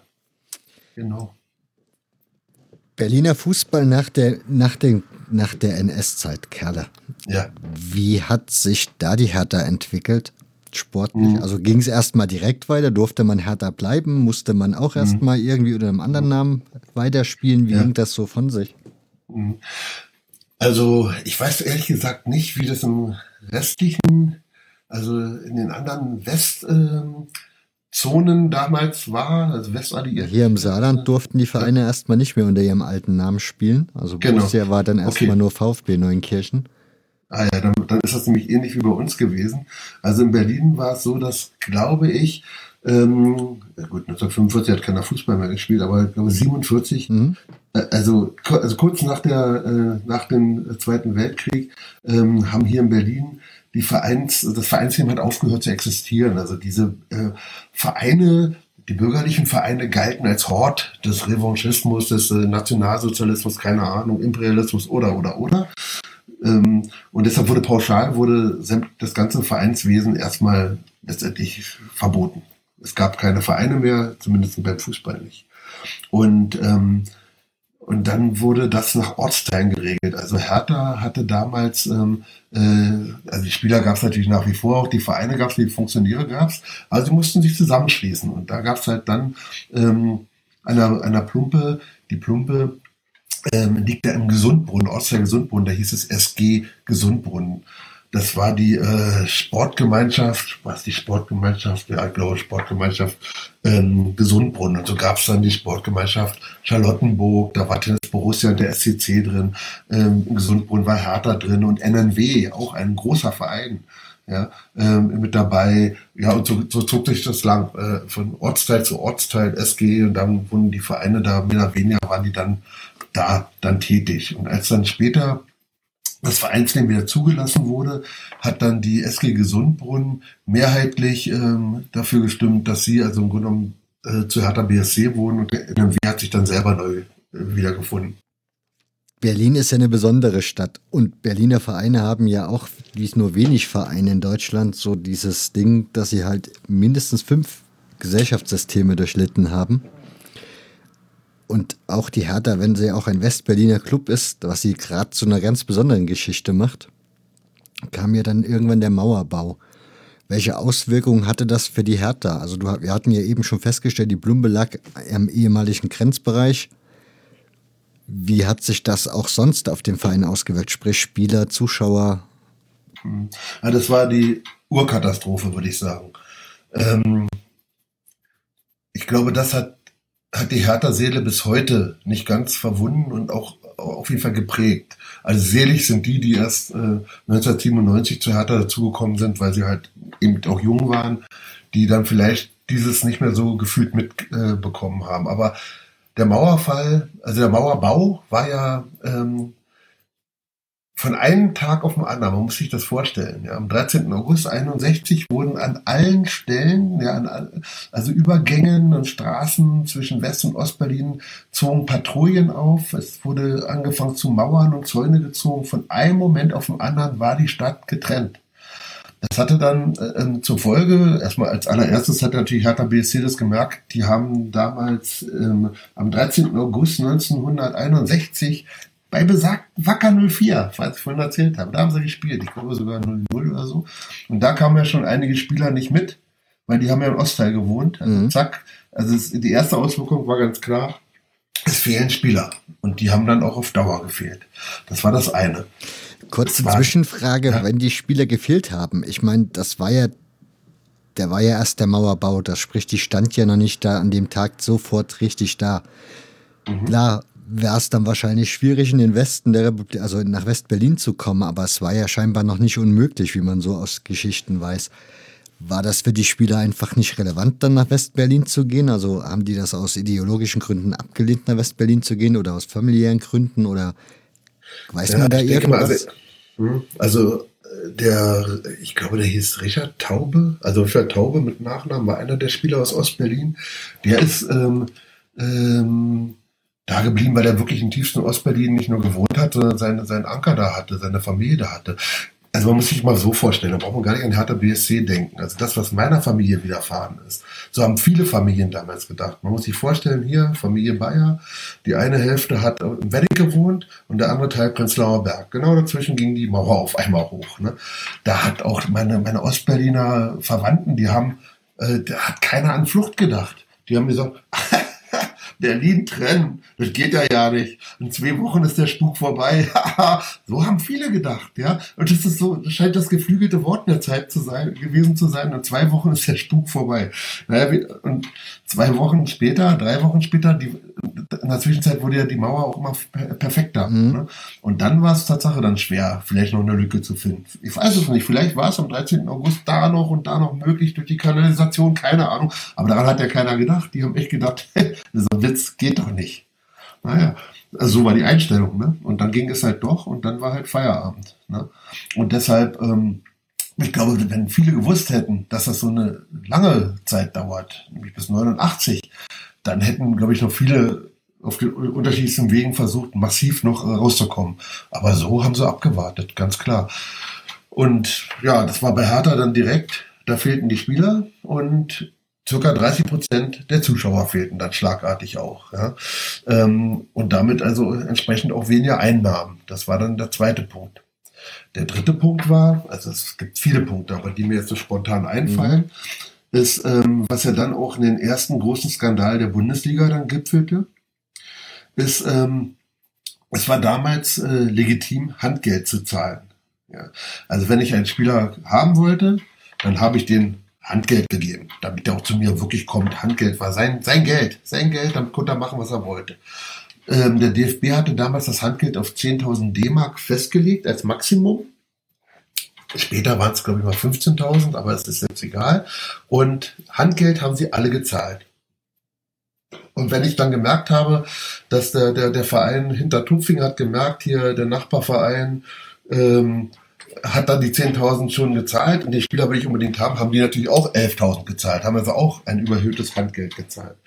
genau. Berliner Fußball nach der, nach den, nach der NS-Zeit, Kerle. Ja. Wie hat sich da die Hertha entwickelt? sportlich? Mhm. Also ging es erstmal direkt weiter? Durfte man Hertha bleiben? Musste man auch erstmal mhm. irgendwie unter einem anderen Namen weiterspielen? Wie ja. ging das so von sich? Mhm. Also ich weiß ehrlich gesagt nicht, wie das im restlichen, also in den anderen Westzonen ähm, damals war. Also West war die Hier im Saarland durften die Vereine ja. erstmal nicht mehr unter ihrem alten Namen spielen. Also genau. Borussia war dann erstmal okay. nur VfB Neunkirchen. Ah ja, dann, dann ist das nämlich ähnlich wie bei uns gewesen. Also in Berlin war es so, dass, glaube ich, ähm, ja gut, 1945 hat keiner Fußball mehr gespielt, aber ich glaube 47, mhm. äh, also, also kurz nach, der, äh, nach dem Zweiten Weltkrieg ähm, haben hier in Berlin die Vereins, das Vereinsleben hat aufgehört zu existieren. Also diese äh, Vereine, die bürgerlichen Vereine galten als Hort des Revanchismus, des äh, Nationalsozialismus, keine Ahnung, Imperialismus oder oder oder. Ähm, und deshalb wurde pauschal wurde das ganze Vereinswesen erstmal letztendlich verboten. Es gab keine Vereine mehr, zumindest beim Fußball nicht. Und, ähm, und dann wurde das nach Ortsteilen geregelt. Also Hertha hatte damals, ähm, äh, also die Spieler gab es natürlich nach wie vor, auch die Vereine gab es, die Funktionäre gab es, aber sie mussten sich zusammenschließen. Und da gab es halt dann ähm, einer, einer Plumpe, die Plumpe ähm, liegt da im Gesundbrunnen, Ortsteil Gesundbrunnen, da hieß es SG Gesundbrunnen. Das war die äh, Sportgemeinschaft, was die Sportgemeinschaft, ja, ich glaube Sportgemeinschaft ähm, Gesundbrunnen. Und so gab es dann die Sportgemeinschaft Charlottenburg, da war Tennis Borussia und der SCC drin, ähm, Gesundbrunnen war Hertha drin und NNW, auch ein großer Verein ja, ähm, mit dabei. Ja, und so, so zog sich das lang, äh, von Ortsteil zu Ortsteil, SG, und dann wurden die Vereine da, mehr oder weniger waren die dann da dann tätig. Und als dann später das Vereinsleben wieder zugelassen wurde, hat dann die SG Gesundbrunnen mehrheitlich ähm, dafür gestimmt, dass sie also im Grunde genommen äh, zu Hertha BSC wohnen und der NMW hat sich dann selber neu äh, wiedergefunden. Berlin ist ja eine besondere Stadt und Berliner Vereine haben ja auch, wie es nur wenig Vereine in Deutschland, so dieses Ding, dass sie halt mindestens fünf Gesellschaftssysteme durchlitten haben. Und auch die Hertha, wenn sie auch ein Westberliner Club ist, was sie gerade zu einer ganz besonderen Geschichte macht, kam ja dann irgendwann der Mauerbau. Welche Auswirkungen hatte das für die Hertha? Also du, wir hatten ja eben schon festgestellt, die Blumbe lag im ehemaligen Grenzbereich. Wie hat sich das auch sonst auf den Verein ausgewirkt? Sprich Spieler, Zuschauer? Ja, das war die Urkatastrophe, würde ich sagen. Ähm, ich glaube, das hat hat die Hertha-Seele bis heute nicht ganz verwunden und auch auf jeden Fall geprägt. Also selig sind die, die erst äh, 1997 zu Hertha dazugekommen sind, weil sie halt eben auch jung waren, die dann vielleicht dieses nicht mehr so gefühlt mitbekommen äh, haben. Aber der Mauerfall, also der Mauerbau war ja ähm, von einem Tag auf den anderen, man muss sich das vorstellen. Ja, am 13. August 61 wurden an allen Stellen, ja, an, also Übergängen und Straßen zwischen West- und Ostberlin zogen Patrouillen auf. Es wurde angefangen zu Mauern und Zäune gezogen. Von einem Moment auf den anderen war die Stadt getrennt. Das hatte dann äh, zur Folge, erstmal als allererstes hat natürlich Hertha BSC das gemerkt, die haben damals ähm, am 13. August 1961 bei besagt Wacker 04, falls ich vorhin erzählt habe. Da haben sie gespielt. Ich glaube sogar 0-0 oder so. Und da kamen ja schon einige Spieler nicht mit, weil die haben ja im Ostteil gewohnt. Also mhm. zack. Also es, die erste Auswirkung war ganz klar, es fehlen Spieler. Und die haben dann auch auf Dauer gefehlt. Das war das eine. Kurze war, Zwischenfrage, ja. wenn die Spieler gefehlt haben. Ich meine, das war ja der war ja erst der Mauerbau, das spricht, die stand ja noch nicht da an dem Tag sofort richtig da. Mhm. Klar, wäre es dann wahrscheinlich schwierig, in den Westen der Republik, also nach West-Berlin zu kommen, aber es war ja scheinbar noch nicht unmöglich, wie man so aus Geschichten weiß. War das für die Spieler einfach nicht relevant, dann nach West-Berlin zu gehen? Also haben die das aus ideologischen Gründen abgelehnt, nach West-Berlin zu gehen oder aus familiären Gründen oder weiß ja, man da irgendwas? also, hm, also äh, der, ich glaube, der hieß Richard Taube, also Richard Taube mit Nachnamen war einer der Spieler aus Ostberlin. Der ist ähm, ähm, da geblieben, weil er wirklich im tiefsten Ostberlin nicht nur gewohnt hat, sondern seine, seinen Anker da hatte, seine Familie da hatte. also man muss sich mal so vorstellen, da braucht man gar nicht an Hertha BSC denken. Also das, was meiner Familie widerfahren ist. So haben viele Familien damals gedacht. Man muss sich vorstellen, hier Familie Bayer, die eine Hälfte hat im Wedding gewohnt und der andere Teil Prenzlauer Berg. Genau dazwischen ging die Mauer auf einmal hoch. Ne? Da hat auch meine, meine Ostberliner Verwandten, die haben, äh, da hat keiner an Flucht gedacht. Die haben gesagt, [laughs] Berlin trennen. Das geht ja ja nicht. In zwei Wochen ist der Spuk vorbei. [laughs] so haben viele gedacht, ja. Und das ist so, das scheint das geflügelte Wort in der Zeit zu sein, gewesen zu sein. In zwei Wochen ist der Spuk vorbei. Und zwei Wochen später, drei Wochen später, die, in der Zwischenzeit wurde ja die Mauer auch immer perfekter. Mhm. Ne? Und dann war es Tatsache dann schwer, vielleicht noch eine Lücke zu finden. Ich weiß es nicht. Vielleicht war es am 13. August da noch und da noch möglich durch die Kanalisation, keine Ahnung. Aber daran hat ja keiner gedacht. Die haben echt gedacht, [laughs] so ein Witz geht doch nicht. Naja, also so war die Einstellung. Ne? Und dann ging es halt doch und dann war halt Feierabend. Ne? Und deshalb, ähm, ich glaube, wenn viele gewusst hätten, dass das so eine lange Zeit dauert, nämlich bis 89, dann hätten, glaube ich, noch viele auf den unterschiedlichsten Wegen versucht, massiv noch äh, rauszukommen. Aber so haben sie abgewartet, ganz klar. Und ja, das war bei Hertha dann direkt. Da fehlten die Spieler und circa 30 Prozent der Zuschauer fehlten dann schlagartig auch. Ja. Ähm, und damit also entsprechend auch weniger Einnahmen. Das war dann der zweite Punkt. Der dritte Punkt war, also es gibt viele Punkte, aber die mir jetzt so spontan einfallen, mhm. ist, ähm, was ja dann auch in den ersten großen Skandal der Bundesliga dann gipfelte, ist, ähm, es war damals äh, legitim, Handgeld zu zahlen. Ja. Also wenn ich einen Spieler haben wollte, dann habe ich den Handgeld gegeben, damit er auch zu mir wirklich kommt. Handgeld war sein, sein Geld, sein Geld, damit konnte er machen, was er wollte. Ähm, der DFB hatte damals das Handgeld auf 10.000 D-Mark festgelegt als Maximum. Später waren es, glaube ich, mal 15.000, aber es ist jetzt egal. Und Handgeld haben sie alle gezahlt. Und wenn ich dann gemerkt habe, dass der, der, der Verein hinter Tupfing hat gemerkt, hier der Nachbarverein, ähm, hat dann die 10.000 schon gezahlt und die Spieler will ich unbedingt haben, haben die natürlich auch 11.000 gezahlt, haben also auch ein überhöhtes Handgeld gezahlt.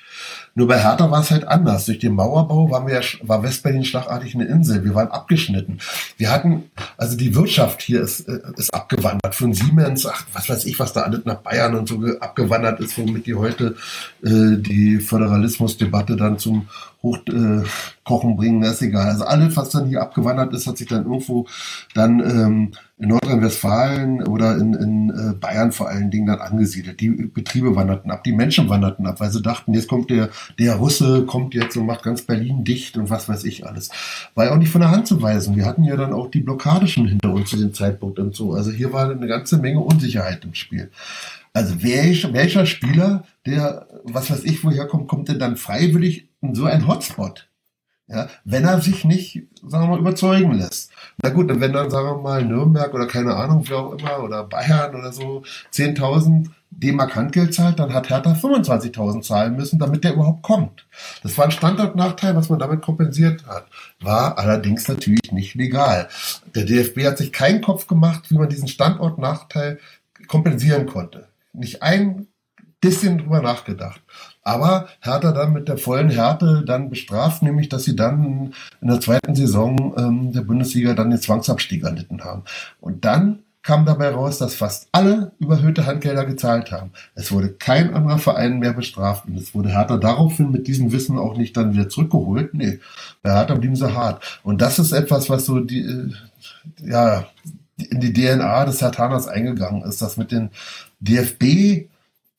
Nur bei Hertha war es halt anders. Durch den Mauerbau waren wir, war Westberlin schlagartig eine Insel. Wir waren abgeschnitten. Wir hatten, also die Wirtschaft hier ist, äh, ist abgewandert. Von Siemens, ach, was weiß ich, was da alles nach Bayern und so abgewandert ist, womit die heute äh, die Föderalismusdebatte dann zum Hochkochen äh, bringen, ist egal. Also alles, was dann hier abgewandert ist, hat sich dann irgendwo dann ähm, in Nordrhein-Westfalen oder in, in äh, Bayern vor allen Dingen dann angesiedelt. Die Betriebe wanderten ab, die Menschen wanderten ab, weil sie dachten, jetzt kommt der, der Russe, kommt jetzt und macht ganz Berlin dicht und was weiß ich alles. War ja auch nicht von der Hand zu weisen. Wir hatten ja dann auch die Blockade schon hinter uns zu dem Zeitpunkt und so. Also hier war eine ganze Menge Unsicherheit im Spiel. Also welch, welcher Spieler, der, was weiß ich, woher kommt, kommt denn dann freiwillig in so ein Hotspot? Ja, wenn er sich nicht, sagen wir mal, überzeugen lässt. Na gut, wenn dann, sagen wir mal, Nürnberg oder keine Ahnung, wer auch immer, oder Bayern oder so, 10.000 D-Mark Handgeld zahlt, dann hat Hertha 25.000 zahlen müssen, damit der überhaupt kommt. Das war ein Standortnachteil, was man damit kompensiert hat. War allerdings natürlich nicht legal. Der DFB hat sich keinen Kopf gemacht, wie man diesen Standortnachteil kompensieren konnte. Nicht ein bisschen drüber nachgedacht. Aber Hertha dann mit der vollen Härte dann bestraft, nämlich dass sie dann in der zweiten Saison ähm, der Bundesliga dann den Zwangsabstieg erlitten haben. Und dann kam dabei raus, dass fast alle überhöhte Handgelder gezahlt haben. Es wurde kein anderer Verein mehr bestraft und es wurde Hertha daraufhin mit diesem Wissen auch nicht dann wieder zurückgeholt. Nee, bei Hertha blieben sie hart. Und das ist etwas, was so die, äh, ja, in die DNA des Hertaners eingegangen ist, dass mit den DFB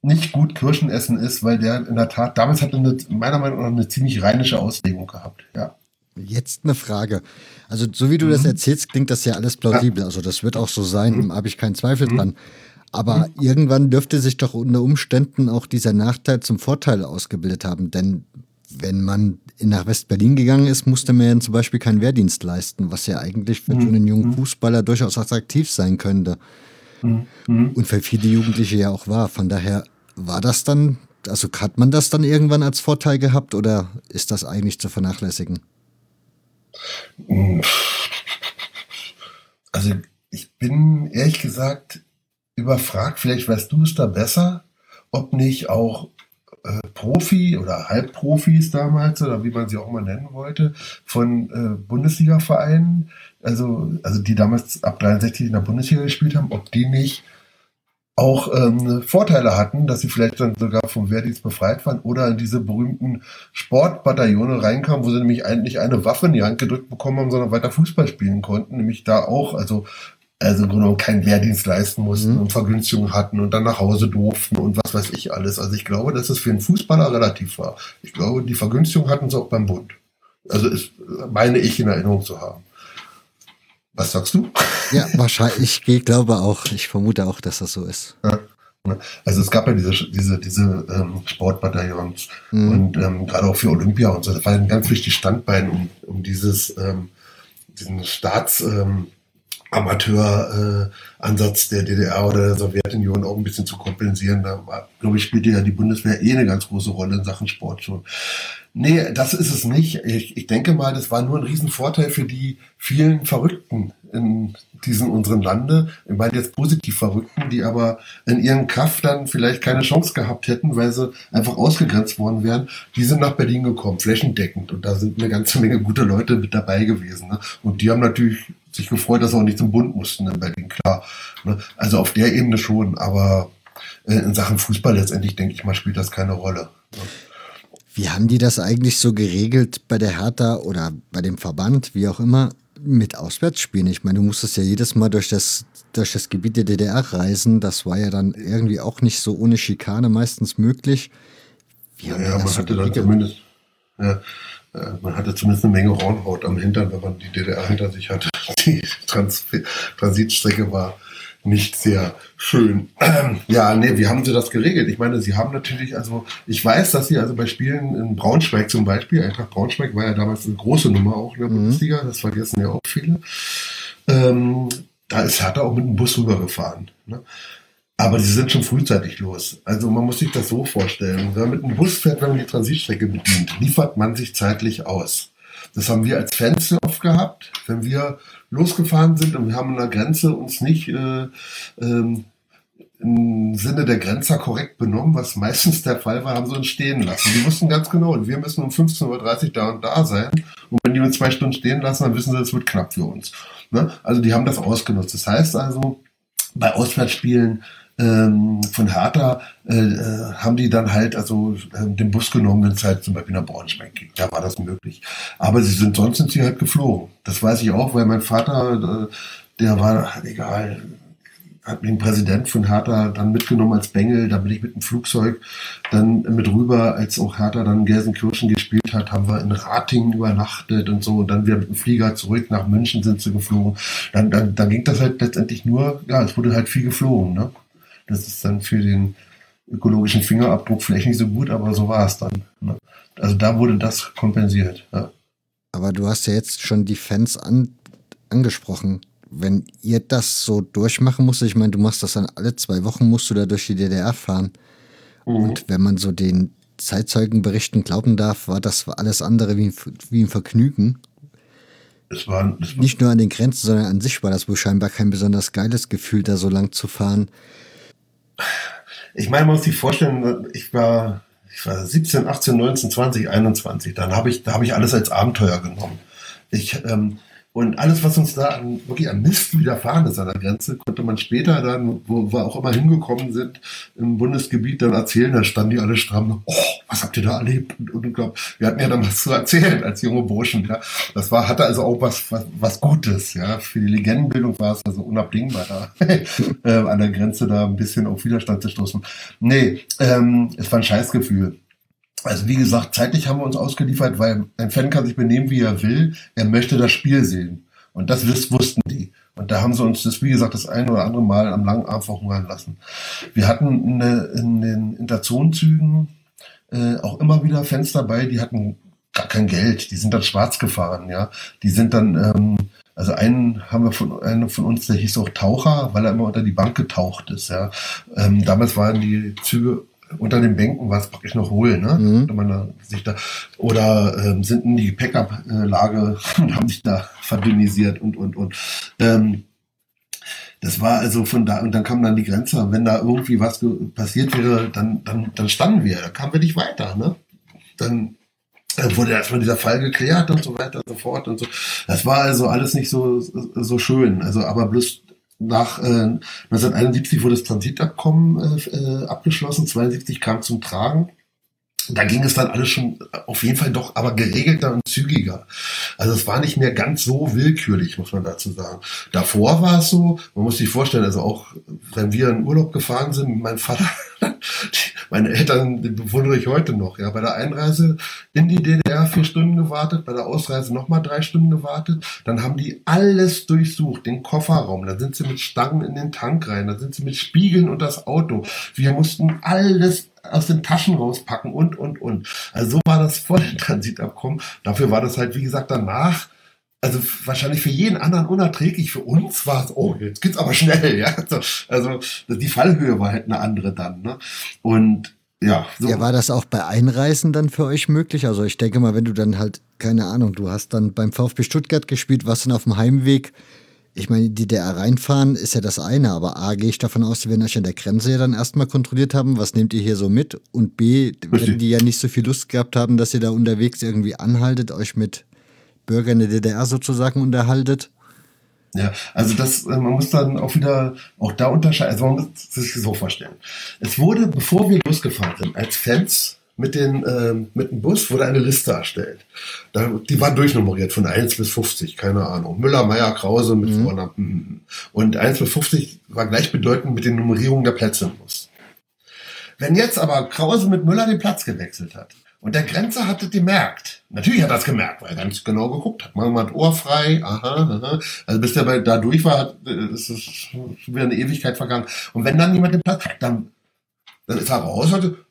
nicht gut Kirschen essen ist, weil der in der Tat, damals hat er eine, meiner Meinung nach eine ziemlich rheinische Auslegung gehabt. Ja. Jetzt eine Frage. Also, so wie du mhm. das erzählst, klingt das ja alles plausibel. Ja. Also, das wird auch so sein, mhm. habe ich keinen Zweifel mhm. dran. Aber mhm. irgendwann dürfte sich doch unter Umständen auch dieser Nachteil zum Vorteil ausgebildet haben. Denn wenn man nach West-Berlin gegangen ist, musste man ja zum Beispiel keinen Wehrdienst leisten, was ja eigentlich für mhm. einen jungen mhm. Fußballer durchaus attraktiv sein könnte. Mhm. Und für viele Jugendliche ja auch war. Von daher war das dann, also hat man das dann irgendwann als Vorteil gehabt oder ist das eigentlich zu vernachlässigen? Also ich bin ehrlich gesagt überfragt, vielleicht weißt du es da besser, ob nicht auch äh, Profi oder Halbprofis damals oder wie man sie auch immer nennen wollte von äh, Bundesliga-Vereinen, also, also die damals ab 63 in der Bundesliga gespielt haben, ob die nicht auch ähm, Vorteile hatten, dass sie vielleicht dann sogar vom Wehrdienst befreit waren oder in diese berühmten Sportbataillone reinkamen, wo sie nämlich eigentlich eine Waffe in die Hand gedrückt bekommen haben, sondern weiter Fußball spielen konnten, nämlich da auch, also also im Grunde keinen Wehrdienst leisten mussten mhm. und Vergünstigungen hatten und dann nach Hause durften und was weiß ich alles. Also ich glaube, dass es für einen Fußballer relativ war. Ich glaube, die Vergünstigung hatten sie auch beim Bund. Also ist, meine ich in Erinnerung zu haben. Was sagst du? Ja, wahrscheinlich. Ich glaube auch. Ich vermute auch, dass das so ist. Ja. Also es gab ja diese, diese, diese ähm, Sportbataillons mhm. und ähm, gerade auch für Olympia und so. Das war ein ganz wichtiges Standbein, um, um dieses, ähm, diesen Staats, ähm, Amateuransatz äh, der DDR oder der Sowjetunion auch ein bisschen zu kompensieren. Da glaube ich, spielte ja die Bundeswehr eh eine ganz große Rolle in Sachen Sport schon. Nee, das ist es nicht. Ich, ich denke mal, das war nur ein Riesenvorteil für die vielen Verrückten in diesem unseren Lande. Ich meine jetzt positiv Verrückten, die aber in ihren Kraft dann vielleicht keine Chance gehabt hätten, weil sie einfach ausgegrenzt worden wären. Die sind nach Berlin gekommen, flächendeckend. Und da sind eine ganze Menge gute Leute mit dabei gewesen. Ne? Und die haben natürlich sich gefreut, dass sie auch nicht zum Bund mussten in Berlin, klar. Ne? Also auf der Ebene schon, aber äh, in Sachen Fußball letztendlich, denke ich mal, spielt das keine Rolle. Ne? Wie haben die das eigentlich so geregelt bei der Hertha oder bei dem Verband, wie auch immer, mit Auswärtsspielen? Ich meine, du musstest ja jedes Mal durch das, durch das Gebiet der DDR reisen. Das war ja dann irgendwie auch nicht so ohne Schikane meistens möglich. Wie haben ja, man so hatte dann zumindest, ja, äh, man hatte zumindest eine Menge Hornhaut am Hintern, wenn man die DDR hinter sich hatte. [laughs] Die Trans Transitstrecke war nicht sehr schön. [clears throat] ja, nee, wie haben sie das geregelt? Ich meine, sie haben natürlich, also ich weiß, dass sie also bei Spielen in Braunschweig zum Beispiel, Eintracht Braunschweig war ja damals eine große Nummer auch in der mhm. Bundesliga, das vergessen ja auch viele. Ähm, da ist Hertha auch mit dem Bus rübergefahren. Ne? Aber sie sind schon frühzeitig los. Also man muss sich das so vorstellen. Wenn man mit einem Bus fährt, wenn man die Transitstrecke bedient, liefert man sich zeitlich aus. Das haben wir als Fans oft gehabt, wenn wir losgefahren sind und wir haben an der Grenze uns nicht äh, ähm, im Sinne der Grenzer korrekt benommen, was meistens der Fall war, haben sie uns stehen lassen. Die wussten ganz genau, wir müssen um 15.30 Uhr da und da sein. Und wenn die uns zwei Stunden stehen lassen, dann wissen sie, es wird knapp für uns. Ne? Also die haben das ausgenutzt. Das heißt also, bei Auswärtsspielen ähm, von Hertha äh, äh, haben die dann halt also äh, den Bus genommen, wenn es halt zum Beispiel nach Braunschweig ging. Da war das möglich. Aber sie sind sonst sind sie halt geflogen. Das weiß ich auch, weil mein Vater, äh, der war egal, hat ein Präsident von Hertha dann mitgenommen als Bengel, da bin ich mit dem Flugzeug dann mit rüber, als auch Hertha dann Gelsenkirchen gespielt hat, haben wir in Ratingen übernachtet und so und dann wieder mit dem Flieger zurück nach München sind sie geflogen. Dann, dann, dann ging das halt letztendlich nur, ja, es wurde halt viel geflogen, ne? Das ist dann für den ökologischen Fingerabdruck vielleicht nicht so gut, aber so war es dann. Ne? Also da wurde das kompensiert. Ja. Aber du hast ja jetzt schon die Fans an, angesprochen. Wenn ihr das so durchmachen musst, ich meine, du machst das dann alle zwei Wochen, musst du da durch die DDR fahren. Mhm. Und wenn man so den Zeitzeugenberichten glauben darf, war das alles andere wie, wie ein Vergnügen. Es war, es war Nicht nur an den Grenzen, sondern an sich war das wohl scheinbar kein besonders geiles Gefühl, da so lang zu fahren ich meine, man muss sich vorstellen, ich war, ich war 17, 18, 19, 20, 21. Dann habe ich, da habe ich alles als Abenteuer genommen. Ich, ähm, und alles, was uns da an, wirklich an Mist widerfahren ist an der Grenze, konnte man später dann, wo wir auch immer hingekommen sind, im Bundesgebiet dann erzählen. Da standen die alle stramm. Oh, was habt ihr da erlebt? Und, und ich glaube, wir hatten ja dann was zu erzählen als junge Burschen. Ja. Das war, hatte also auch was, was, was Gutes. Ja. Für die Legendenbildung war es also unabdingbar, da [laughs] äh, an der Grenze da ein bisschen auf Widerstand zu stoßen. Nee, ähm, es war ein Scheißgefühl. Also wie gesagt, zeitlich haben wir uns ausgeliefert, weil ein Fan kann sich benehmen, wie er will. Er möchte das Spiel sehen. Und das wussten die. Und da haben sie uns das, wie gesagt, das ein oder andere Mal am langen Arm verhungern lassen. Wir hatten in, in den Interzonenzügen äh, auch immer wieder Fans dabei, die hatten gar kein Geld. Die sind dann schwarz gefahren, ja. Die sind dann, ähm, also einen haben wir von, einen von uns, der hieß auch Taucher, weil er immer unter die Bank getaucht ist, ja. Ähm, damals waren die Züge unter den Bänken war es praktisch noch hohl, ne? Mhm. Man sich da, oder ähm, sind in die Gepäckablage [laughs] und haben sich da verdünnisiert und und und. Ähm, das war also von da, und dann kam dann die Grenze. Wenn da irgendwie was passiert wäre, dann, dann, dann standen wir, da kamen wir nicht weiter. Ne? Dann dann wurde erstmal dieser Fall geklärt und so weiter und so fort und so. Das war also alles nicht so, so schön. Also, aber bloß nach äh, 1971 wurde das Transitabkommen äh, äh abgeschlossen, 72 kam zum Tragen da ging es dann alles schon auf jeden Fall doch aber geregelter und zügiger. Also es war nicht mehr ganz so willkürlich, muss man dazu sagen. Davor war es so, man muss sich vorstellen, also auch wenn wir in Urlaub gefahren sind, mein Vater, [laughs] meine Eltern die bewundere ich heute noch, ja, bei der Einreise in die DDR vier Stunden gewartet, bei der Ausreise nochmal drei Stunden gewartet, dann haben die alles durchsucht, den Kofferraum, da sind sie mit Stangen in den Tank rein, da sind sie mit Spiegeln und das Auto. Wir mussten alles aus den Taschen rauspacken und, und, und. Also so war das vor dem Transitabkommen. Dafür war das halt, wie gesagt, danach also wahrscheinlich für jeden anderen unerträglich. Für uns war es, oh, jetzt geht's aber schnell, ja. [laughs] Also, die Fallhöhe war halt eine andere dann, ne? Und ja. So. Ja, war das auch bei Einreisen dann für euch möglich? Also ich denke mal, wenn du dann halt, keine Ahnung, du hast dann beim VfB Stuttgart gespielt, warst dann auf dem Heimweg ich meine, die DDR reinfahren ist ja das eine, aber A, gehe ich davon aus, die werden euch an der Grenze ja dann erstmal kontrolliert haben, was nehmt ihr hier so mit? Und B, wenn die ja nicht so viel Lust gehabt haben, dass ihr da unterwegs irgendwie anhaltet, euch mit Bürgern der DDR sozusagen unterhaltet. Ja, also das, äh, man muss dann auch wieder auch da unterscheiden, also man muss sich so vorstellen. Es wurde, bevor wir losgefahren sind, als Fans mit, den, äh, mit dem Bus wurde eine Liste erstellt. Da, die war durchnummeriert von 1 bis 50, keine Ahnung. Müller, Meier, Krause mit mhm. Vornamen. Und 1 bis 50 war gleichbedeutend mit den Nummerierungen der Plätze im Bus. Wenn jetzt aber Krause mit Müller den Platz gewechselt hat und der Grenzer hat das gemerkt, natürlich hat er das gemerkt, weil er ganz genau geguckt hat. Mal das Ohr frei, aha, aha. Also bis der bei, da durch war, hat, äh, ist es wieder eine Ewigkeit vergangen. Und wenn dann jemand den Platz, dann, dann ist er raus und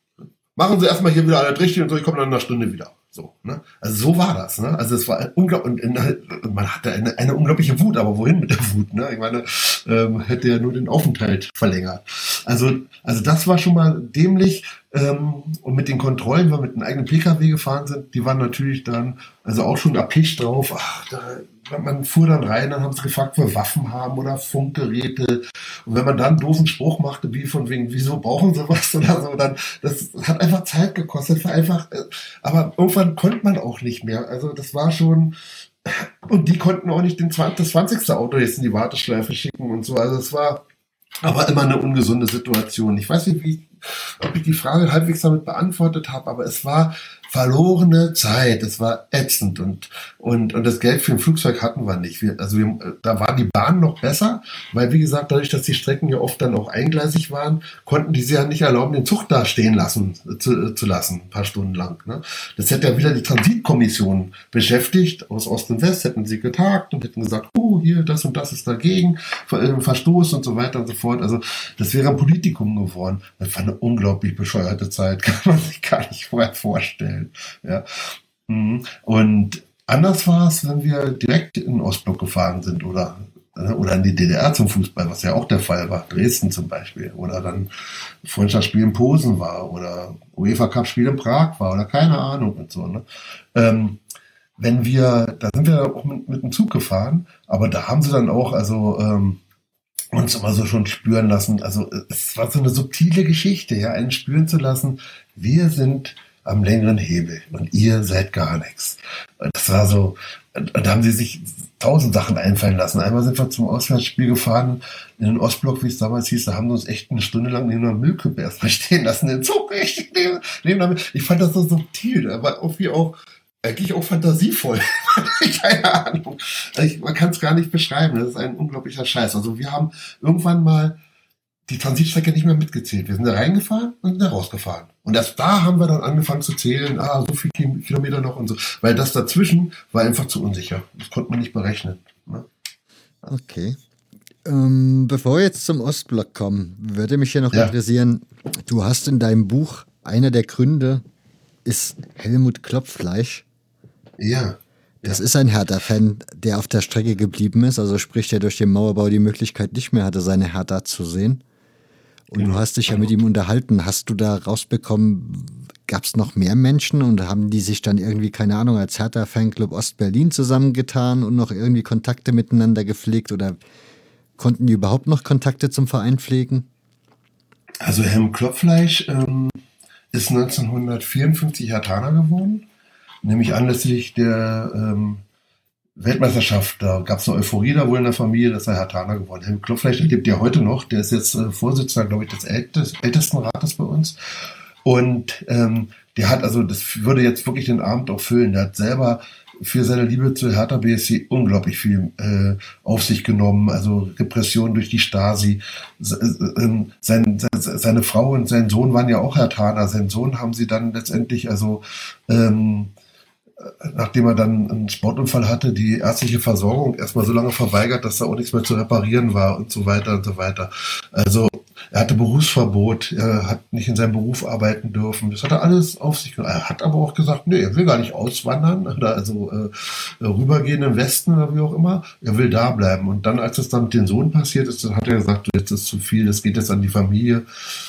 machen Sie erstmal hier wieder alles richtig und so, ich komme dann in einer Stunde wieder. So, ne? Also so war das. Ne? Also es war unglaublich, man hatte eine, eine unglaubliche Wut, aber wohin mit der Wut? Ne? Ich meine, ähm, hätte ja nur den Aufenthalt verlängert. Also, also das war schon mal dämlich. Ähm, und mit den Kontrollen, wenn wir mit einem eigenen Pkw gefahren sind, die waren natürlich dann, also auch schon erpicht drauf, ach, da man fuhr dann rein, dann haben sie gefragt, ob wir Waffen haben oder Funkgeräte. Und wenn man dann einen doofen Spruch machte, wie von wegen, wieso brauchen sie was oder so, dann, das hat einfach Zeit gekostet, war einfach, äh, aber irgendwann konnte man auch nicht mehr. Also das war schon, und die konnten auch nicht den 20, das 20. Auto jetzt in die Warteschleife schicken und so. Also es war aber immer eine ungesunde Situation. Ich weiß nicht, wie, ob ich die Frage halbwegs damit beantwortet habe, aber es war verlorene Zeit. Es war ätzend und, und, und das Geld für ein Flugzeug hatten wir nicht. Wir, also wir, da war die Bahn noch besser, weil wie gesagt, dadurch, dass die Strecken ja oft dann auch eingleisig waren, konnten die sie ja nicht erlauben, den Zug da stehen lassen, zu, zu lassen, ein paar Stunden lang. Ne? Das hätte ja wieder die Transitkommission beschäftigt, aus Ost und West hätten sie getagt und hätten gesagt, oh, hier, das und das ist dagegen, äh, Verstoß und so weiter und so fort. Also das wäre ein Politikum geworden. Das war eine unglaublich bescheuerte Zeit, [laughs] kann man sich gar nicht vorher vorstellen. Ja. Mhm. Und anders war es, wenn wir direkt in den Ostblock gefahren sind oder oder in die DDR zum Fußball, was ja auch der Fall war, Dresden zum Beispiel, oder dann Freundschaftsspiel in Posen war, oder UEFA Cup Spiel in Prag war, oder keine Ahnung und so. Ne? Ähm, wenn wir, da sind wir auch mit, mit dem Zug gefahren, aber da haben sie dann auch, also ähm, uns immer so schon spüren lassen, also es war so eine subtile Geschichte, ja, einen spüren zu lassen, wir sind am längeren Hebel und ihr seid gar nichts. Das war so, da haben sie sich tausend Sachen einfallen lassen. Einmal sind wir zum Auswärtsspiel gefahren in den Ostblock, wie es damals hieß, da haben sie uns echt eine Stunde lang neben einer Müllkippe erstmal [laughs] stehen lassen, den Zug richtig neben, neben der Ich fand das so subtil, aber irgendwie auch, eigentlich auch fantasievoll. [laughs] Keine Ahnung. Ich, man kann es gar nicht beschreiben. Das ist ein unglaublicher Scheiß. Also wir haben irgendwann mal die Transitstrecke nicht mehr mitgezählt. Wir sind da reingefahren und sind da rausgefahren. Und erst da haben wir dann angefangen zu zählen, ah, so viel Kilometer noch und so. Weil das dazwischen war einfach zu unsicher. Das konnte man nicht berechnen. Ne? Okay. Ähm, bevor wir jetzt zum Ostblock kommen, würde mich hier noch ja. interessieren, du hast in deinem Buch, einer der Gründe ist Helmut Klopfleisch. Ja. Das ist ein Hertha-Fan, der auf der Strecke geblieben ist. Also sprich, der durch den Mauerbau die Möglichkeit nicht mehr hatte, seine Hertha zu sehen. Und du hast dich ja mit ihm unterhalten. Hast du da rausbekommen, gab es noch mehr Menschen und haben die sich dann irgendwie, keine Ahnung, als Hertha Fanclub Ostberlin zusammengetan und noch irgendwie Kontakte miteinander gepflegt? Oder Konnten die überhaupt noch Kontakte zum Verein pflegen? Also Helm Klopfleisch ähm, ist 1954 Hertaner geworden, nämlich anlässlich der ähm, Weltmeisterschaft. Da gab es eine Euphorie da wohl in der Familie, dass er Hertaner geworden ist. Helm Klopfleisch lebt ja heute noch, der ist jetzt äh, Vorsitzender, glaube ich, des Ältest, ältesten Rates bei uns. Und ähm, der hat also, das würde jetzt wirklich den Abend auch füllen. Der hat selber für seine Liebe zu Hertha BSC unglaublich viel äh, auf sich genommen. Also Repression durch die Stasi. Ähm, sein, seine Frau und sein Sohn waren ja auch Herthaner. Sein Sohn haben sie dann letztendlich also ähm, nachdem er dann einen Sportunfall hatte, die ärztliche Versorgung erstmal so lange verweigert, dass da auch nichts mehr zu reparieren war und so weiter und so weiter. Also er hatte Berufsverbot, er hat nicht in seinem Beruf arbeiten dürfen. Das hat er alles auf sich genommen. Er hat aber auch gesagt, nee, er will gar nicht auswandern oder also äh, rübergehen im Westen oder wie auch immer. Er will da bleiben. Und dann, als es dann mit dem Sohn passiert ist, hat er gesagt, jetzt ist zu viel, das geht jetzt an die Familie.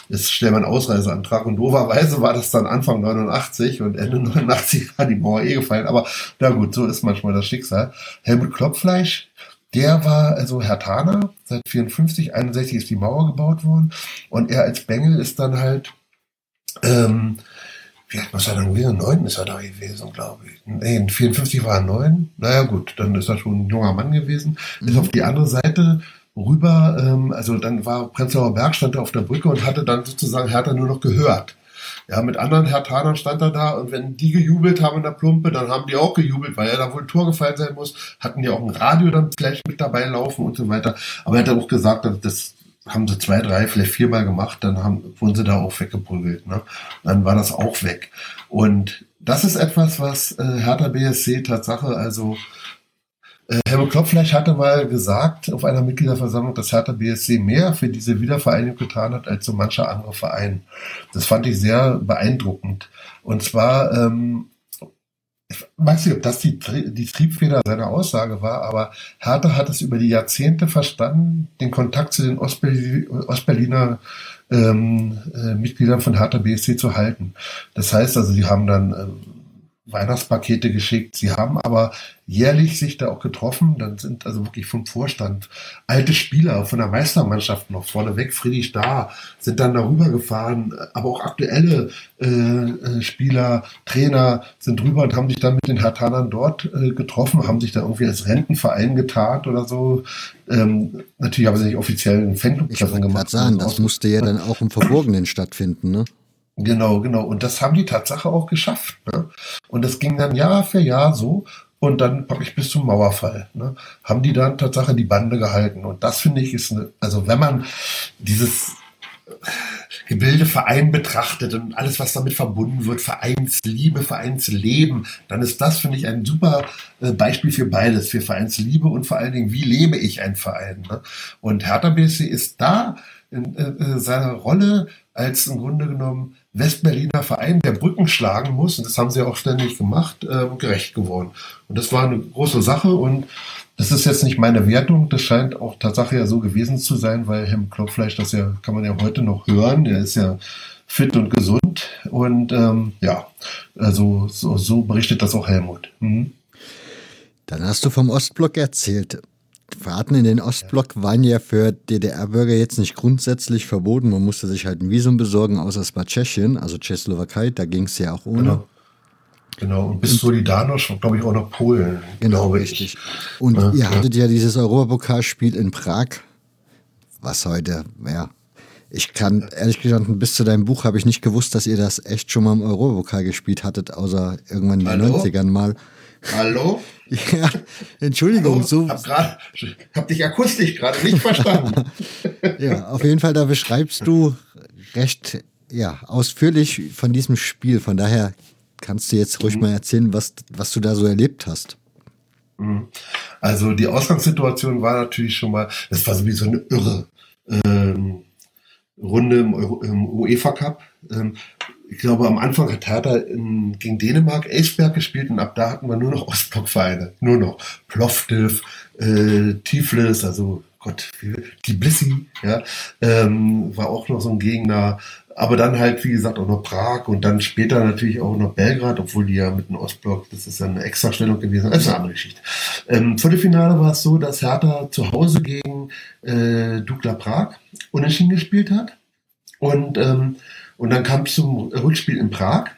Jetzt stellen wir einen Ausreiseantrag. Und doverweise war das dann Anfang 89 und Ende 89 war [laughs] die Mauer eh gefallen. Aber na gut, so ist manchmal das Schicksal. Helmut Klopfleisch der war also Herr Hertaner, seit 54, 61 ist die Mauer gebaut worden und er als Bengel ist dann halt, ähm, wie alt muss er dann gewesen? Neun ist er da gewesen, glaube ich. Nee, in 54 war er neun. Naja gut, dann ist er schon ein junger Mann gewesen. Mhm. Ist auf die andere Seite rüber, ähm, also dann war Prenzlauer Berg, stand er auf der Brücke und hatte dann sozusagen Hertha nur noch gehört. Ja, mit anderen Hertanern stand er da und wenn die gejubelt haben in der Plumpe, dann haben die auch gejubelt, weil er da wohl ein Tor gefallen sein muss. Hatten die auch ein Radio dann vielleicht mit dabei laufen und so weiter. Aber er hat auch gesagt, das haben sie zwei, drei, vielleicht viermal gemacht, dann haben, wurden sie da auch weggeprügelt. Ne? Dann war das auch weg. Und das ist etwas, was äh, Hertha BSC Tatsache also äh, Helmut Klopfleisch hatte mal gesagt auf einer Mitgliederversammlung, dass Hertha BSC mehr für diese Wiedervereinigung getan hat als so mancher andere Verein. Das fand ich sehr beeindruckend. Und zwar, ähm, ich weiß nicht, ob das die, die Triebfeder seiner Aussage war, aber Hertha hat es über die Jahrzehnte verstanden, den Kontakt zu den Ostberliner ähm, äh, Mitgliedern von Hertha BSC zu halten. Das heißt also, sie haben dann äh, Weihnachtspakete geschickt. Sie haben aber jährlich sich da auch getroffen. Dann sind also wirklich vom Vorstand alte Spieler von der Meistermannschaft noch vorneweg, Friedrich da, sind dann darüber gefahren. Aber auch aktuelle äh, äh, Spieler, Trainer sind drüber und haben sich dann mit den Hartanern dort äh, getroffen, haben sich da irgendwie als Rentenverein getarnt oder so. Ähm, natürlich haben sie nicht offiziell einen Fanclub gemacht. Sagen, das musste ja dann auch im Verborgenen stattfinden, ne? Genau, genau. Und das haben die Tatsache auch geschafft. Ne? Und das ging dann Jahr für Jahr so. Und dann ich bis zum Mauerfall. Ne? Haben die dann Tatsache die Bande gehalten. Und das finde ich ist, eine, also wenn man dieses Gebilde Verein betrachtet und alles, was damit verbunden wird, Vereinsliebe, Vereinsleben, dann ist das, finde ich, ein super äh, Beispiel für beides, für Vereinsliebe und vor allen Dingen, wie lebe ich ein Verein. Ne? Und Hertha BSC ist da in äh, äh, seiner Rolle als im Grunde genommen Westberliner Verein, der Brücken schlagen muss, und das haben sie auch ständig gemacht, äh, gerecht geworden. Und das war eine große Sache und das ist jetzt nicht meine Wertung, das scheint auch Tatsache ja so gewesen zu sein, weil Helm Klopfleisch, das ja, kann man ja heute noch hören, der ist ja fit und gesund und ähm, ja, also so, so berichtet das auch Helmut. Mhm. Dann hast du vom Ostblock erzählt. Fahrten in den Ostblock waren ja für DDR-Bürger jetzt nicht grundsätzlich verboten. Man musste sich halt ein Visum besorgen, außer es war Tschechien, also Tschechoslowakei, da ging es ja auch ohne. Genau. Genau, und bis Solidarność, glaube ich, auch noch Polen. Genau, richtig. Und ja, ihr hattet ja dieses Europapokalspiel in Prag, was heute, ja, ich kann, ehrlich gesagt, bis zu deinem Buch habe ich nicht gewusst, dass ihr das echt schon mal im Europapokal gespielt hattet, außer irgendwann in den Hallo? 90ern mal. Hallo? Ja, Entschuldigung. Hallo? So hab, grad, hab dich akustisch gerade nicht verstanden. [laughs] ja, auf jeden Fall, da beschreibst du recht ja, ausführlich von diesem Spiel. Von daher kannst du jetzt ruhig mhm. mal erzählen, was, was du da so erlebt hast. Mhm. Also die Ausgangssituation war natürlich schon mal, das war sowieso eine irre ähm, Runde im, im UEFA Cup. Ähm, ich glaube, am Anfang hat Hertha in, gegen Dänemark Eisberg gespielt und ab da hatten wir nur noch [laughs] Ostblockvereine. Nur noch. Plovdiv, äh, Tiflis, also Gott, die Blissi, ja, ähm, war auch noch so ein Gegner. Aber dann halt, wie gesagt, auch noch Prag und dann später natürlich auch noch Belgrad, obwohl die ja mit dem Ostblock, das ist ja eine Extrastellung gewesen, das ist eine andere Geschichte. Ähm, Viertelfinale war es so, dass Hertha zu Hause gegen äh, Dukla Prag unentschieden gespielt hat. Und, ähm, und dann kam es zum Rückspiel in Prag.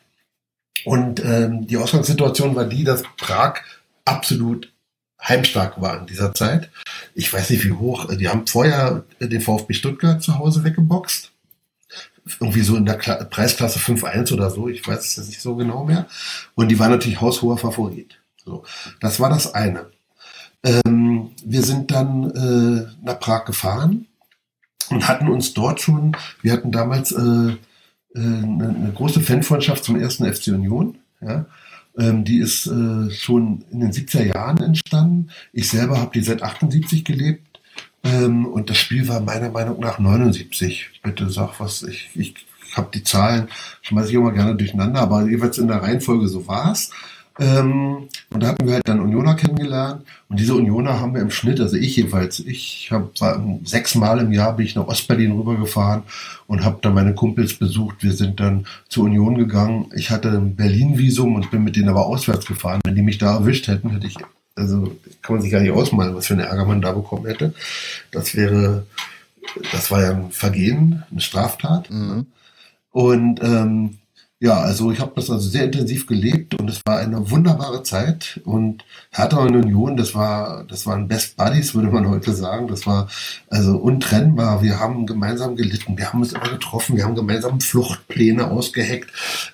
Und ähm, die Ausgangssituation war die, dass Prag absolut heimstark war in dieser Zeit. Ich weiß nicht wie hoch. Die haben vorher den VfB Stuttgart zu Hause weggeboxt. Irgendwie so in der Kla Preisklasse 5-1 oder so. Ich weiß es jetzt nicht so genau mehr. Und die waren natürlich haushoher Favorit. So, das war das eine. Ähm, wir sind dann äh, nach Prag gefahren und hatten uns dort schon, wir hatten damals äh, äh, eine, eine große Fanfreundschaft zum ersten FC Union. Ja, ähm, die ist äh, schon in den 70er Jahren entstanden. Ich selber habe die seit 78 gelebt. Ähm, und das Spiel war meiner Meinung nach 79. Bitte sag was, ich, ich habe die Zahlen, schmeiße ich immer gerne durcheinander, aber jeweils in der Reihenfolge so war's. Ähm, und da hatten wir halt dann Unioner kennengelernt. Und diese Unioner haben wir im Schnitt, also ich jedenfalls, ich habe sechsmal im Jahr bin ich nach Ostberlin rübergefahren und habe dann meine Kumpels besucht. Wir sind dann zur Union gegangen. Ich hatte ein Berlin-Visum und bin mit denen aber auswärts gefahren. Wenn die mich da erwischt hätten, hätte ich, also kann man sich gar nicht ausmalen, was für eine Ärger man da bekommen hätte. Das wäre, das war ja ein Vergehen, eine Straftat. Mhm. Und ähm, ja, also ich habe das also sehr intensiv gelebt und es war eine wunderbare Zeit und Hertha und Union, das war, das waren Best Buddies, würde man heute sagen. Das war also untrennbar. Wir haben gemeinsam gelitten, wir haben uns immer getroffen, wir haben gemeinsam Fluchtpläne ausgeheckt.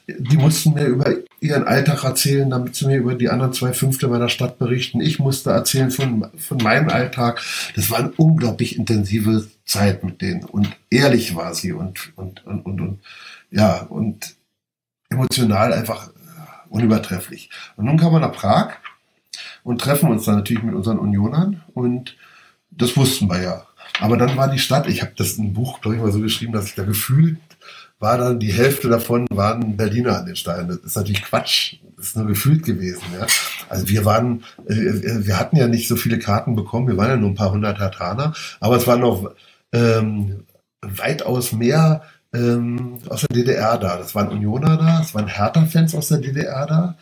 Die mussten mir über ihren Alltag erzählen, damit sie mir über die anderen zwei Fünfte meiner Stadt berichten. Ich musste erzählen von, von meinem Alltag. Das war eine unglaublich intensive Zeit mit denen und ehrlich war sie und, und, und, und, und ja, und emotional einfach unübertrefflich. Und nun kam wir nach Prag und treffen uns dann natürlich mit unseren Unionern und das wussten wir ja. Aber dann war die Stadt, ich habe das in einem Buch, glaube ich, mal so geschrieben, dass ich da gefühlt war dann die Hälfte davon waren Berliner an den Steinen. Das ist natürlich Quatsch. Das ist nur gefühlt gewesen. Ja. Also wir waren, äh, äh, wir hatten ja nicht so viele Karten bekommen. Wir waren ja nur ein paar hundert Hartaner, aber es waren noch ähm, weitaus mehr ähm, aus der DDR da. Das waren Unioner da, es waren Hertha-Fans aus der DDR da.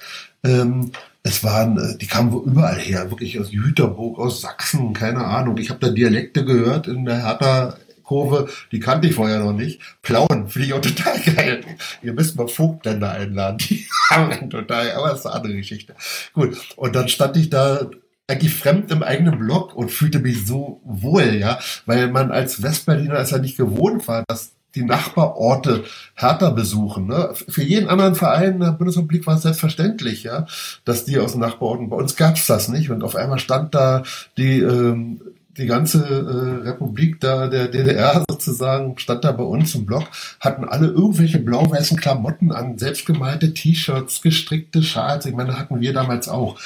Ähm, es waren, äh, die kamen überall her, wirklich aus Jüterburg, aus Sachsen, keine Ahnung. Ich habe da Dialekte gehört in der Hertha Kurve, die kannte ich vorher noch nicht. Plauen, finde ich auch total geil. Ihr müsst mal Vogtländer einladen, die [laughs] haben total, aber das ist eine andere Geschichte. Gut, und dann stand ich da eigentlich fremd im eigenen Blog und fühlte mich so wohl, ja, weil man als Westberliner es ja nicht gewohnt war, dass die Nachbarorte härter besuchen. Ne? Für jeden anderen Verein in der Bundesrepublik war es selbstverständlich, ja, dass die aus den Nachbarorten, bei uns gab's das nicht. Und auf einmal stand da die, ähm, die ganze äh, Republik da, der DDR sozusagen, stand da bei uns im Block, hatten alle irgendwelche blau-weißen Klamotten an, selbstgemalte T-Shirts, gestrickte Schals. Ich meine, hatten wir damals auch.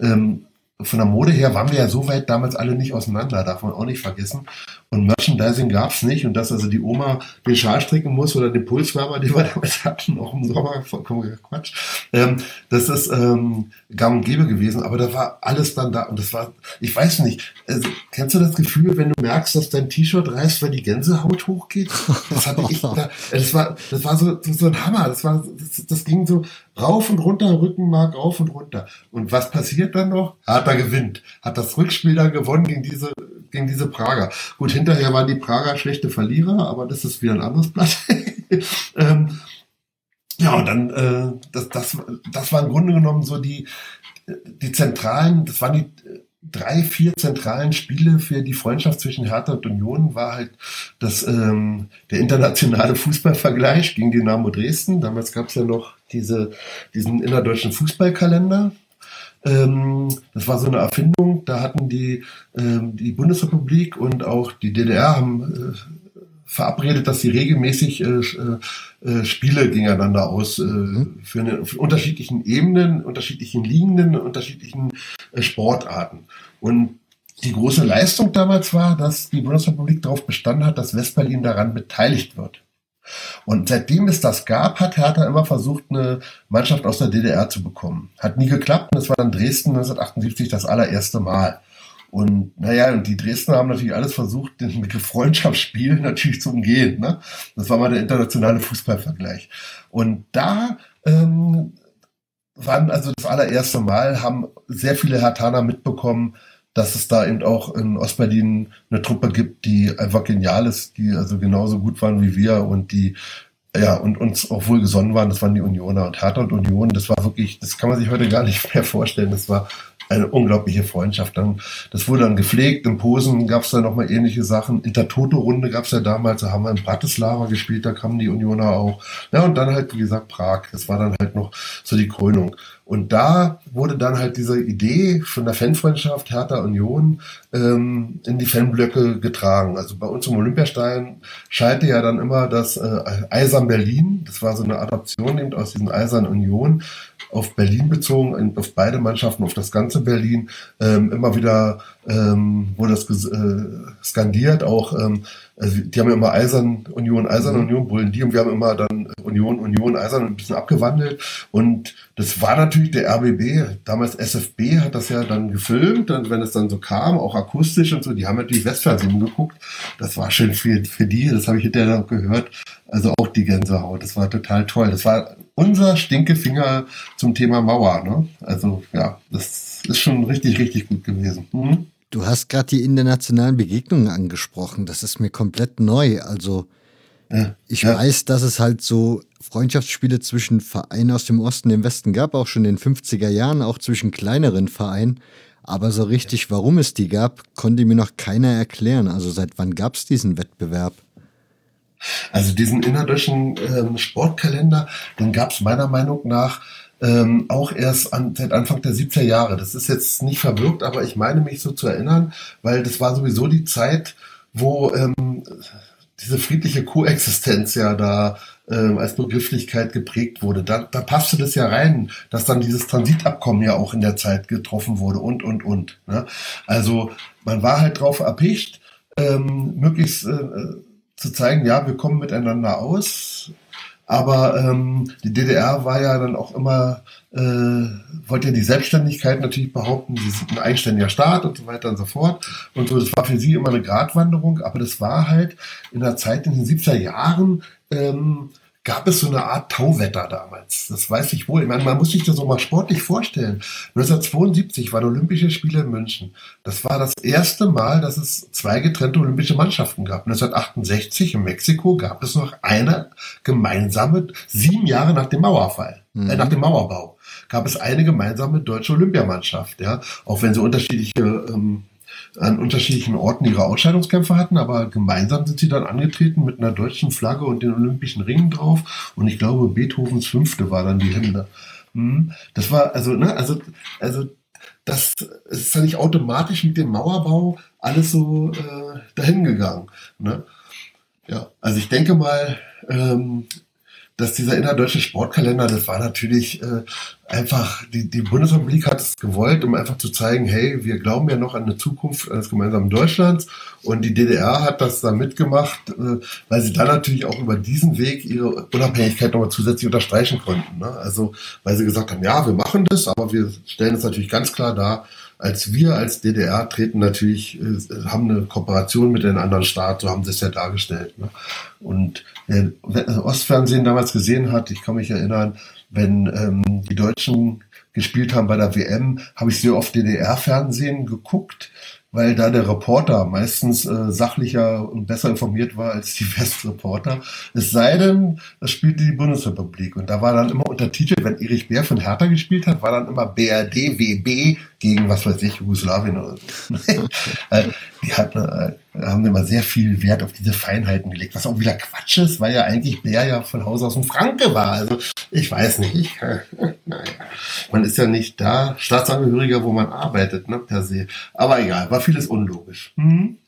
Ähm, von der Mode her waren wir ja so weit damals alle nicht auseinander, darf man auch nicht vergessen. Und Merchandising gab's nicht und dass also die Oma den Schal stricken muss oder den Pulswärmer, den wir damals hatten, auch im Sommer, vollkommen Quatsch. Ähm, das ist ähm, gang und gäbe gewesen, aber da war alles dann da und das war, ich weiß nicht, also, kennst du das Gefühl, wenn du merkst, dass dein T-Shirt reißt, weil die Gänsehaut hochgeht? Das hatte ich da, das war, das war so, so ein Hammer, das war, das, das ging so rauf und runter, Rückenmark rauf und runter. Und was passiert dann noch? Harter gewinnt, hat das Rückspiel dann gewonnen gegen diese gegen diese Prager. Gut, hinterher waren die Prager schlechte Verlierer, aber das ist wieder ein anderes Blatt. [laughs] ähm, ja, und dann, äh, das, das, das war im Grunde genommen so die, die zentralen, das waren die drei, vier zentralen Spiele für die Freundschaft zwischen Hertha und Union war halt das, ähm, der internationale Fußballvergleich gegen Dynamo Dresden. Damals gab es ja noch diese, diesen innerdeutschen Fußballkalender. Ähm, das war so eine Erfindung. Da hatten die, ähm, die Bundesrepublik und auch die DDR haben äh, verabredet, dass sie regelmäßig äh, äh, Spiele gegeneinander aus äh, mhm. für, eine, für unterschiedlichen Ebenen, unterschiedlichen Liegenden, unterschiedlichen äh, Sportarten. Und die große Leistung damals war, dass die Bundesrepublik darauf bestanden hat, dass Westberlin daran beteiligt wird. Und seitdem es das gab, hat Hertha immer versucht, eine Mannschaft aus der DDR zu bekommen. Hat nie geklappt und es war dann Dresden 1978 das allererste Mal. Und naja, und die Dresdner haben natürlich alles versucht, den Begriff Freundschaftsspiel [laughs] natürlich zu umgehen. Ne? Das war mal der internationale Fußballvergleich. Und da ähm, waren also das allererste Mal, haben sehr viele Hertaner mitbekommen, dass es da eben auch in Ostberlin eine Truppe gibt, die einfach genial ist, die also genauso gut waren wie wir und die ja, und uns auch wohl gesonnen waren, das waren die Unioner und Hertha und Union, das war wirklich, das kann man sich heute gar nicht [laughs] mehr vorstellen, das war eine unglaubliche Freundschaft. Dann, das wurde dann gepflegt. In Posen gab es da nochmal ähnliche Sachen. In der Toto-Runde gab es ja damals, da haben wir in Bratislava gespielt, da kamen die Unioner auch. Ja, und dann halt, wie gesagt, Prag. Das war dann halt noch so die Krönung. Und da wurde dann halt diese Idee von der Fanfreundschaft Hertha Union ähm, in die Fanblöcke getragen. Also bei uns im Olympiastein schallte ja dann immer das äh, Eisern Berlin. Das war so eine Adaption eben aus diesen Eisern Union auf Berlin bezogen, auf beide Mannschaften, auf das ganze Berlin. Ähm, immer wieder ähm, wurde das äh, skandiert, auch ähm, also die haben ja immer Eisern Union, Eisern mhm. Union, Bullen die und wir haben immer dann Union, Union, Eisern ein bisschen abgewandelt. Und das war natürlich der RBB, damals SFB hat das ja dann gefilmt und wenn es dann so kam, auch akustisch und so, die haben natürlich Westfernsehen geguckt. Das war schön für, für die, das habe ich hinterher noch gehört. Also auch die Gänsehaut, das war total toll. Das war unser Stinkefinger zum Thema Mauer. Ne? Also ja, das ist schon richtig, richtig gut gewesen. Mhm. Du hast gerade die internationalen Begegnungen angesprochen. Das ist mir komplett neu. Also ja, ich ja. weiß, dass es halt so Freundschaftsspiele zwischen Vereinen aus dem Osten und dem Westen gab, auch schon in den 50er Jahren, auch zwischen kleineren Vereinen. Aber so richtig, warum es die gab, konnte mir noch keiner erklären. Also seit wann gab es diesen Wettbewerb? Also diesen innerdeutschen ähm, Sportkalender, den gab es meiner Meinung nach ähm, auch erst an, seit Anfang der 70er Jahre. Das ist jetzt nicht verwirkt, aber ich meine mich so zu erinnern, weil das war sowieso die Zeit, wo ähm, diese friedliche Koexistenz ja da ähm, als Begrifflichkeit geprägt wurde. Da, da passte das ja rein, dass dann dieses Transitabkommen ja auch in der Zeit getroffen wurde und, und, und. Ne? Also man war halt drauf erpicht, ähm, möglichst äh, zu zeigen, ja, wir kommen miteinander aus, aber ähm, die DDR war ja dann auch immer, äh, wollte ja die Selbstständigkeit natürlich behaupten, sie sind ein eigenständiger Staat und so weiter und so fort. Und so, das war für sie immer eine Gratwanderung, aber das war halt in der Zeit in den 70er Jahren ähm, gab es so eine Art Tauwetter damals. Das weiß ich wohl. Ich meine, man muss sich das so mal sportlich vorstellen. 1972 waren Olympische Spiele in München. Das war das erste Mal, dass es zwei getrennte olympische Mannschaften gab. 1968 in Mexiko gab es noch eine gemeinsame, sieben Jahre nach dem Mauerfall, mhm. äh, nach dem Mauerbau, gab es eine gemeinsame deutsche Olympiamannschaft. Ja, auch wenn sie unterschiedliche ähm, an unterschiedlichen Orten ihre Ausscheidungskämpfe hatten, aber gemeinsam sind sie dann angetreten mit einer deutschen Flagge und den olympischen Ringen drauf. Und ich glaube, Beethovens Fünfte war dann die Hymne. Hm, das war, also, ne, also, also, das ist ja nicht automatisch mit dem Mauerbau alles so äh, dahin gegangen. Ne? Ja, also ich denke mal, ähm, dass dieser innerdeutsche Sportkalender, das war natürlich äh, einfach, die, die Bundesrepublik hat es gewollt, um einfach zu zeigen, hey, wir glauben ja noch an eine Zukunft eines gemeinsamen Deutschlands. Und die DDR hat das dann mitgemacht, äh, weil sie dann natürlich auch über diesen Weg ihre Unabhängigkeit nochmal zusätzlich unterstreichen konnten. Ne? Also, weil sie gesagt haben, ja, wir machen das, aber wir stellen es natürlich ganz klar dar, als wir als DDR treten natürlich, äh, haben eine Kooperation mit den anderen Staaten, so haben sie es ja dargestellt. Ne? Und wer Ostfernsehen damals gesehen hat, ich kann mich erinnern, wenn ähm, die Deutschen gespielt haben bei der WM, habe ich sehr oft DDR-Fernsehen geguckt, weil da der Reporter meistens äh, sachlicher und besser informiert war als die [laughs] Westreporter. Es sei denn, es spielte die Bundesrepublik. Und da war dann immer untertitelt, wenn Erich Bär von Hertha gespielt hat, war dann immer BRD, WB gegen, was weiß ich, Jugoslawien oder so. [laughs] Die hatten, äh, haben immer sehr viel Wert auf diese Feinheiten gelegt, was auch wieder Quatsch ist, weil ja eigentlich Bär ja von Haus aus ein Franke war. Also ich weiß nicht. Ich, [laughs] naja. Man ist ja nicht da Staatsangehöriger, wo man arbeitet, ne, per se. Aber egal, war vieles unlogisch. Hm? [laughs]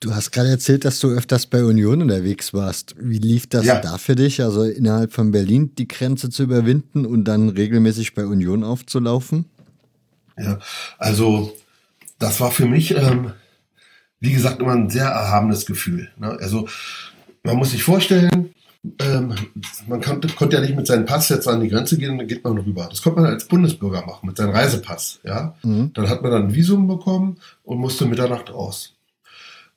Du hast gerade erzählt, dass du öfters bei Union unterwegs warst. Wie lief das ja. da für dich, also innerhalb von Berlin die Grenze zu überwinden und dann regelmäßig bei Union aufzulaufen? Ja, also das war für mich, ähm, wie gesagt, immer ein sehr erhabenes Gefühl. Ne? Also man muss sich vorstellen, ähm, man konnte, konnte ja nicht mit seinem Pass jetzt an die Grenze gehen, dann geht man rüber. Das konnte man als Bundesbürger machen, mit seinem Reisepass. Ja? Mhm. Dann hat man dann ein Visum bekommen und musste Mitternacht raus.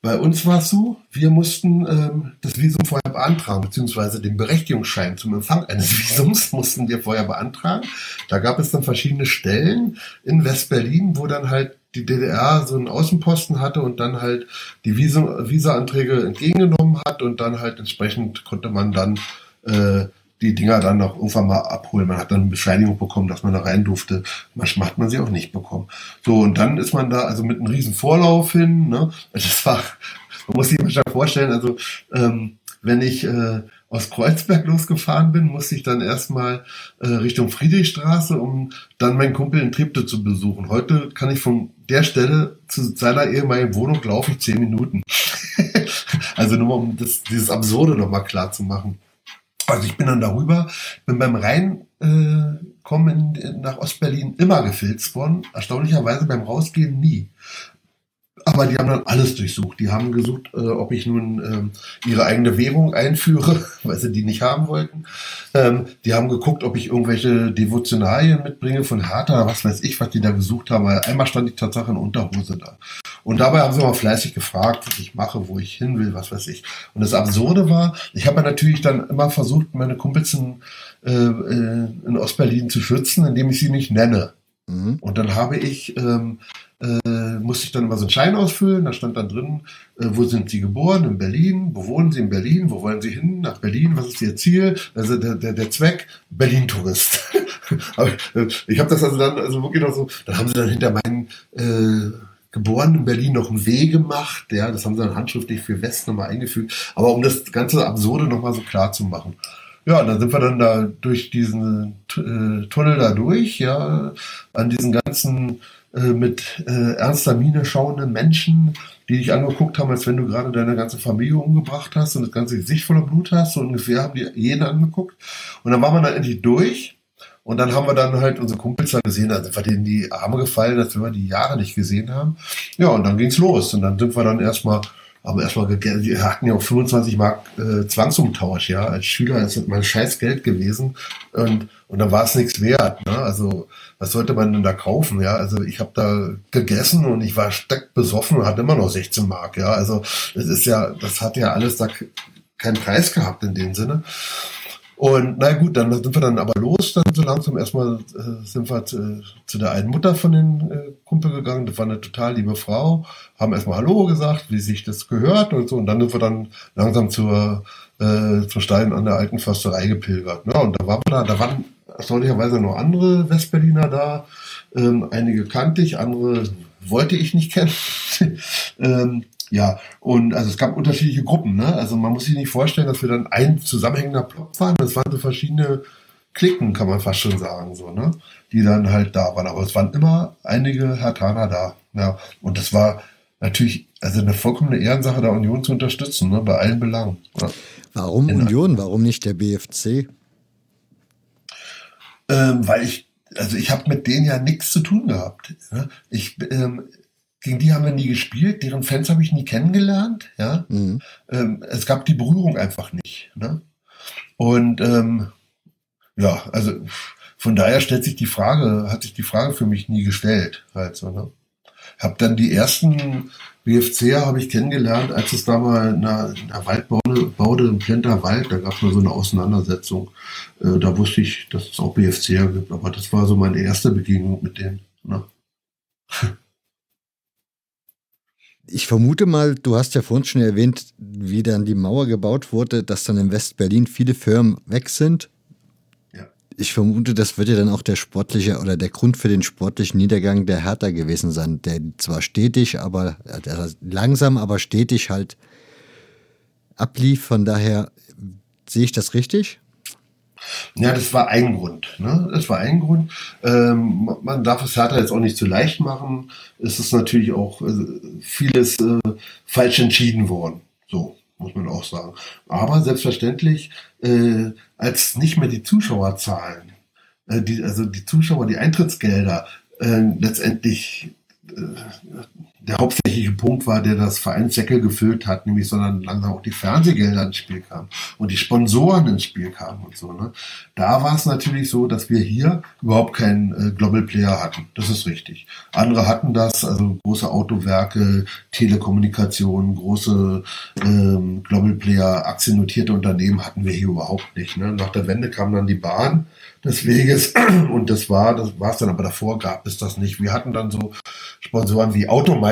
Bei uns war es so, wir mussten ähm, das Visum vorher beantragen, beziehungsweise den Berechtigungsschein zum Empfang eines [laughs] Visums mussten wir vorher beantragen. Da gab es dann verschiedene Stellen in West-Berlin, wo dann halt die DDR so einen Außenposten hatte und dann halt die Visa-Anträge entgegengenommen hat und dann halt entsprechend konnte man dann äh, die Dinger dann noch irgendwann mal abholen. Man hat dann eine Bescheinigung bekommen, dass man da rein durfte. Manchmal hat man sie auch nicht bekommen. So, und dann ist man da also mit einem riesen Vorlauf hin. Ne? Das war, man muss sich mal vorstellen, also ähm, wenn ich äh, aus Kreuzberg losgefahren bin, musste ich dann erstmal äh, Richtung Friedrichstraße, um dann meinen Kumpel in Treptow zu besuchen. Heute kann ich von der Stelle zu seiner ehemaligen Wohnung laufe ich zehn Minuten. [laughs] also nur mal, um das, dieses Absurde nochmal klar zu machen. Also ich bin dann darüber, bin beim Reinkommen äh, nach Ostberlin immer gefilzt worden. Erstaunlicherweise beim Rausgehen nie. Aber die haben dann alles durchsucht. Die haben gesucht, äh, ob ich nun ähm, ihre eigene Währung einführe, [laughs] weil sie die nicht haben wollten. Ähm, die haben geguckt, ob ich irgendwelche Devotionalien mitbringe von Hertha, was weiß ich, was die da gesucht haben. Weil einmal stand die Tatsache in Unterhose da. Und dabei haben sie mal fleißig gefragt, was ich mache, wo ich hin will, was weiß ich. Und das Absurde war, ich habe ja natürlich dann immer versucht, meine Kumpels in, äh, äh in Ostberlin zu schützen, indem ich sie nicht nenne. Mhm. Und dann habe ich ähm, äh, musste ich dann immer so einen Schein ausfüllen. Da stand dann drin, äh, wo sind Sie geboren? In Berlin. Wo wohnen Sie in Berlin? Wo wollen Sie hin? Nach Berlin. Was ist Ihr Ziel? Also der, der, der Zweck? Berlin-Tourist. [laughs] Äh, ich habe das also dann also wirklich noch so, dann haben sie dann hinter meinen äh, geboren in Berlin noch ein W gemacht. Ja, das haben sie dann handschriftlich für West nochmal eingefügt. Aber um das ganze Absurde nochmal so klar zu machen. Ja, dann sind wir dann da durch diesen äh, Tunnel da durch, ja, an diesen ganzen mit äh, ernster Miene schauenden Menschen, die dich angeguckt haben, als wenn du gerade deine ganze Familie umgebracht hast und das ganze Gesicht voller Blut hast. So ungefähr haben die jeden angeguckt. Und dann waren wir dann endlich durch. Und dann haben wir dann halt unsere Kumpels da gesehen, da sind wir denen die Arme gefallen, als wenn wir die Jahre nicht gesehen haben. Ja, und dann ging's los. Und dann sind wir dann erstmal, aber erstmal, wir hatten ja auch 25 Mark äh, Zwangsumtausch, ja. Als Schüler ist das mein scheiß Geld gewesen. Und, und dann war es nichts wert. Ne? Also was sollte man denn da kaufen? Ja, also ich habe da gegessen und ich war steck besoffen und hatte immer noch 16 Mark. Ja, also das ist ja, das hat ja alles da keinen Preis gehabt in dem Sinne. Und na gut, dann sind wir dann aber los, dann so langsam erstmal äh, sind wir zu, zu, der einen Mutter von den äh, Kumpel gegangen. Das war eine total liebe Frau, haben erstmal Hallo gesagt, wie sich das gehört und so. Und dann sind wir dann langsam zur, äh, zur Stein an der alten Försterei gepilgert. Ne? Und da waren wir da, da waren erstaunlicherweise noch andere Westberliner da. Ähm, einige kannte ich, andere wollte ich nicht kennen. [laughs] ähm, ja, und also es gab unterschiedliche Gruppen. Ne? Also man muss sich nicht vorstellen, dass wir dann ein zusammenhängender Block waren. Das waren so verschiedene Klicken, kann man fast schon sagen, so, ne? die dann halt da waren. Aber es waren immer einige Hertaner da. Ja. Und das war natürlich also eine vollkommene Ehrensache der Union zu unterstützen, ne? bei allen Belangen. Ja. Warum In Union? Warum nicht der BFC? Ähm, weil ich, also ich habe mit denen ja nichts zu tun gehabt. Ja? Ich, ähm, gegen die haben wir nie gespielt, deren Fans habe ich nie kennengelernt. Ja? Mhm. Ähm, es gab die Berührung einfach nicht. Ne? Und ähm, ja, also von daher stellt sich die Frage, hat sich die Frage für mich nie gestellt. Halt so, ne? Hab dann die ersten BFCer habe ich kennengelernt, als es da mal in einer, in einer Waldbaude im Plenter Wald, da gab es mal so eine Auseinandersetzung. Äh, da wusste ich, dass es auch BFCer gibt, aber das war so meine erste Begegnung mit denen. Ne? [laughs] Ich vermute mal, du hast ja vorhin schon erwähnt, wie dann die Mauer gebaut wurde, dass dann in West-Berlin viele Firmen weg sind ich vermute, das wird ja dann auch der sportliche oder der Grund für den sportlichen Niedergang der Hertha gewesen sein, der zwar stetig, aber also langsam, aber stetig halt ablief. Von daher sehe ich das richtig? Ja, das war ein Grund. Ne? Das war ein Grund. Ähm, man darf es Hertha jetzt auch nicht zu leicht machen. Es ist natürlich auch äh, vieles äh, falsch entschieden worden. So muss man auch sagen. Aber selbstverständlich, äh, als nicht mehr die Zuschauerzahlen, äh, die, also die Zuschauer, die Eintrittsgelder äh, letztendlich äh, der hauptsächliche Punkt war, der das Vereinssäckel gefüllt hat, nämlich sondern langsam auch die Fernsehgelder ins Spiel kamen und die Sponsoren ins Spiel kamen und so. Ne? Da war es natürlich so, dass wir hier überhaupt keinen äh, Global Player hatten. Das ist richtig. Andere hatten das, also große Autowerke, Telekommunikation, große ähm, Global Player, aktiennotierte Unternehmen hatten wir hier überhaupt nicht. Ne? Nach der Wende kam dann die Bahn des Weges [clears throat] und das war, das war es dann, aber davor gab es das nicht. Wir hatten dann so Sponsoren wie Automeister,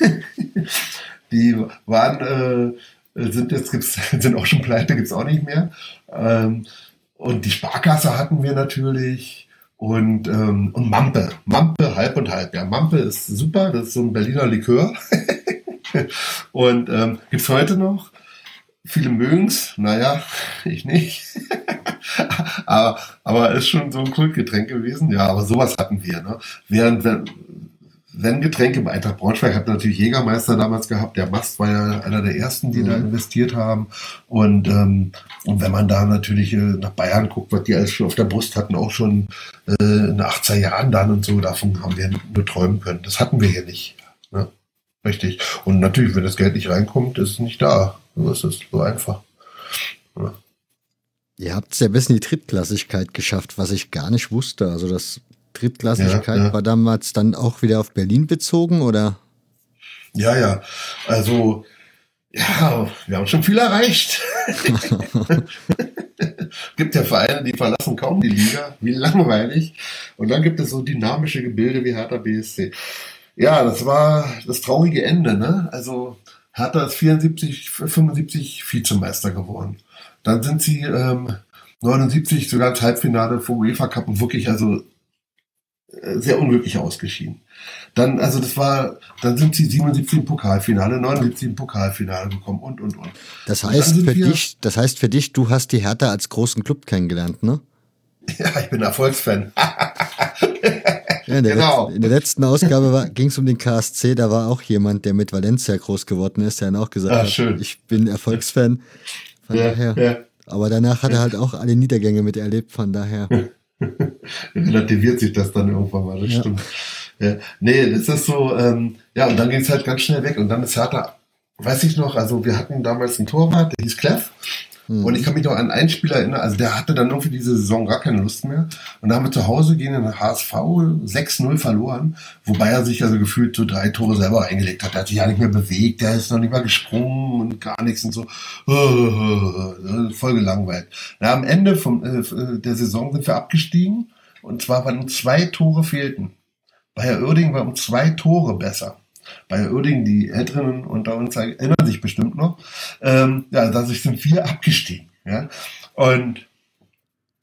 [laughs] die waren, äh, sind jetzt gibt's, [laughs] sind auch schon pleite, gibt's auch nicht mehr. Ähm, und die Sparkasse hatten wir natürlich und, ähm, und Mampe. Mampe halb und halb. Ja, Mampe ist super, das ist so ein Berliner Likör. [laughs] und ähm, gibt's heute noch. Viele mögen's, naja, ich nicht. aber, aber ist schon so ein Kultgetränk gewesen. Ja, aber sowas hatten wir. Ne? Während, wenn, Getränke bei Eintracht Braunschweig hat natürlich Jägermeister damals gehabt. Der Mast war ja einer der ersten, die mhm. da investiert haben. Und, ähm, und wenn man da natürlich äh, nach Bayern guckt, was die alles schon auf der Brust hatten, auch schon äh, in den 80er Jahren dann und so, davon haben wir nur träumen können. Das hatten wir hier nicht. Ne? Richtig. Und natürlich, wenn das Geld nicht reinkommt, ist es nicht da. So ist es. So einfach. Ja. Ihr habt es ja bis in die Drittklassigkeit geschafft, was ich gar nicht wusste. Also das Drittklassigkeit ja, ja. war damals dann auch wieder auf Berlin bezogen, oder? Ja, ja. Also, ja, wir haben schon viel erreicht. [laughs] gibt ja Vereine, die verlassen kaum die Liga. Wie langweilig. Und dann gibt es so dynamische Gebilde wie Hertha BSC. Ja, das war das traurige Ende, ne? Also, Hertha ist 74, 75 Vizemeister geworden. Dann sind sie ähm, 79 sogar ins Halbfinale vom UEFA Cup und wirklich also sehr unglücklich ausgeschieden. Dann, also das war, dann sind sie 77 im Pokalfinale, 79 im Pokalfinale gekommen und und und. Das heißt für dich, das heißt für dich, du hast die Hertha als großen Club kennengelernt, ne? Ja, ich bin Erfolgsfan. [laughs] Ja, in, der genau. in der letzten Ausgabe ging es um den KSC, da war auch jemand, der mit Valencia groß geworden ist, der dann auch gesagt ah, hat, schön. ich bin Erfolgsfan. Von ja, daher. Ja. Aber danach hat er halt auch alle Niedergänge miterlebt, von daher. [laughs] Relativiert sich das dann irgendwann mal, das ja. stimmt. Ja. Nee, das ist so, ähm, ja, und dann ging es halt ganz schnell weg. Und dann ist Hertha, weiß ich noch, also wir hatten damals einen Torwart, der hieß Cleff. Mhm. Und ich kann mich noch an einen Spieler erinnern, also der hatte dann irgendwie diese Saison gar keine Lust mehr. Und da haben wir zu Hause gegen den HSV 6-0 verloren, wobei er sich also gefühlt so drei Tore selber eingelegt hat. Der hat sich ja nicht mehr bewegt, der ist noch nicht mal gesprungen und gar nichts und so. Voll gelangweilt. Na, am Ende vom, äh, der Saison sind wir abgestiegen. Und zwar, weil uns zwei Tore fehlten. Bei Herr Oerding war um zwei Tore besser bei Oerding, die Älteren unter uns erinnern sich bestimmt noch, ähm, ja, da sind vier abgestiegen. Ja? Und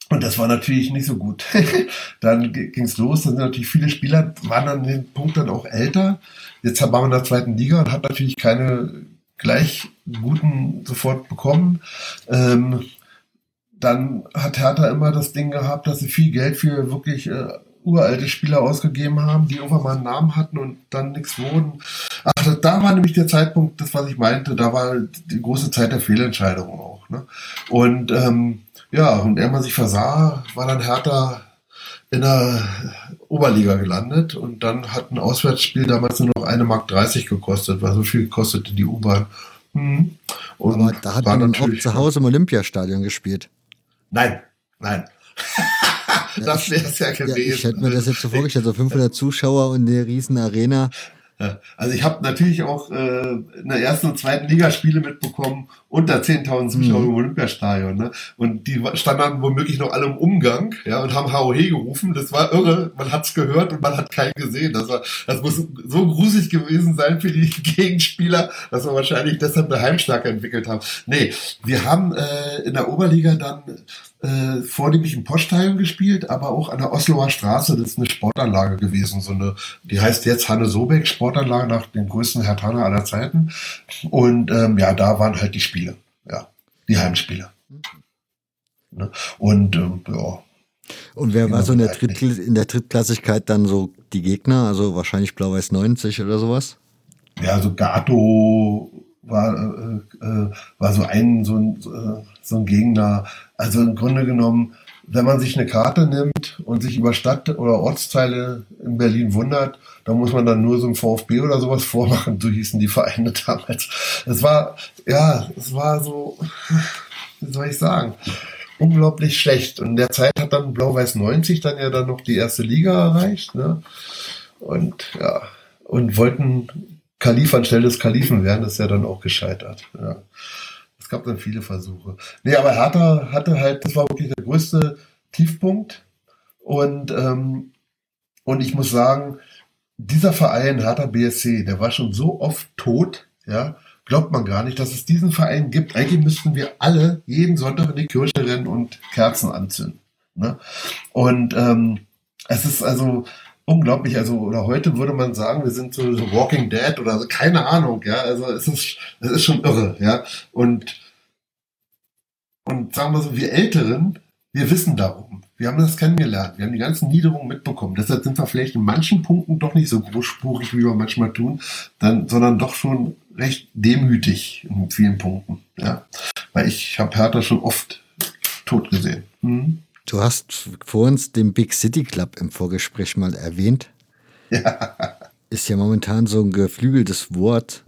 und das war natürlich nicht so gut. [laughs] dann ging es los, dann sind natürlich viele Spieler, waren an dem Punkt dann auch älter. Jetzt waren wir in der zweiten Liga und hat natürlich keine gleich guten sofort bekommen. Ähm, dann hat Hertha immer das Ding gehabt, dass sie viel Geld für wirklich äh, uralte Spieler ausgegeben haben, die irgendwann mal einen Namen hatten und dann nichts wurden. Ach, da war nämlich der Zeitpunkt, das was ich meinte, da war die große Zeit der Fehlentscheidung auch. Ne? Und ähm, ja, und er man sich versah, war dann Hertha in der Oberliga gelandet und dann hat ein Auswärtsspiel damals nur noch eine Mark 30 gekostet, weil so viel kostete die U-Bahn. Hm. Aber da hat man dann auch zu Hause im Olympiastadion gespielt. Nein, nein. [laughs] das wäre es ja gewesen. Ja, ich hätte mir das jetzt so vorgestellt, so 500 Zuschauer und eine riesen Arena. Also ich habe natürlich auch äh, in der ersten und zweiten Liga Spiele mitbekommen unter 10.000 Zuschauer mhm. im Olympiastadion. Ne? Und die standen womöglich noch alle im Umgang ja, und haben HOH gerufen. Das war irre. Man hat's gehört und man hat keinen gesehen. Das, war, das muss so gruselig gewesen sein für die [laughs] Gegenspieler, dass wir wahrscheinlich deshalb eine Heimstärke entwickelt haben. Nee, wir haben äh, in der Oberliga dann äh, vornehmlich im Poststadion gespielt, aber auch an der Osloer Straße. Das ist eine Sportanlage gewesen. So eine, die heißt jetzt Hanne Sobeck Sportanlage nach dem größten Hertaner aller Zeiten. Und ähm, ja, da waren halt die Spiele. Ja, die Heimspiele. Ne? Und ähm, ja. Und wer war so in der, Dritt, in der Drittklassigkeit dann so die Gegner? Also wahrscheinlich Blau-Weiß 90 oder sowas? Ja, so Gato war, äh, äh, war so ein, so ein, äh, so ein Gegner. Also im Grunde genommen, wenn man sich eine Karte nimmt und sich über Stadt- oder Ortsteile in Berlin wundert, da muss man dann nur so ein VfB oder sowas [laughs] vormachen. So hießen die Vereine damals. Es war, ja, es war so, [laughs] wie soll ich sagen, unglaublich schlecht. Und in der Zeit hat dann Blau-Weiß 90 dann ja dann noch die erste Liga erreicht. Ne? Und ja, und wollten Kalif anstelle des Kalifen werden, ist ja dann auch gescheitert. Ja. Gab dann viele Versuche. Nee, aber Hertha hatte halt, das war wirklich der größte Tiefpunkt. Und, ähm, und ich muss sagen, dieser Verein Hertha BSC, der war schon so oft tot, ja, glaubt man gar nicht, dass es diesen Verein gibt. Eigentlich müssten wir alle jeden Sonntag in die Kirche rennen und Kerzen anzünden. Ne? Und ähm, es ist also unglaublich. Also, oder heute würde man sagen, wir sind so, so Walking Dead oder so, keine Ahnung, ja. Also es ist, es ist schon irre, ja. Und, und sagen wir so, wir Älteren, wir wissen darum. Wir haben das kennengelernt. Wir haben die ganzen Niederungen mitbekommen. Deshalb sind wir vielleicht in manchen Punkten doch nicht so großspurig, wie wir manchmal tun, dann, sondern doch schon recht demütig in vielen Punkten. Ja. Weil ich habe Hertha schon oft tot gesehen. Mhm. Du hast vor uns den Big City Club im Vorgespräch mal erwähnt. Ja. Ist ja momentan so ein geflügeltes Wort.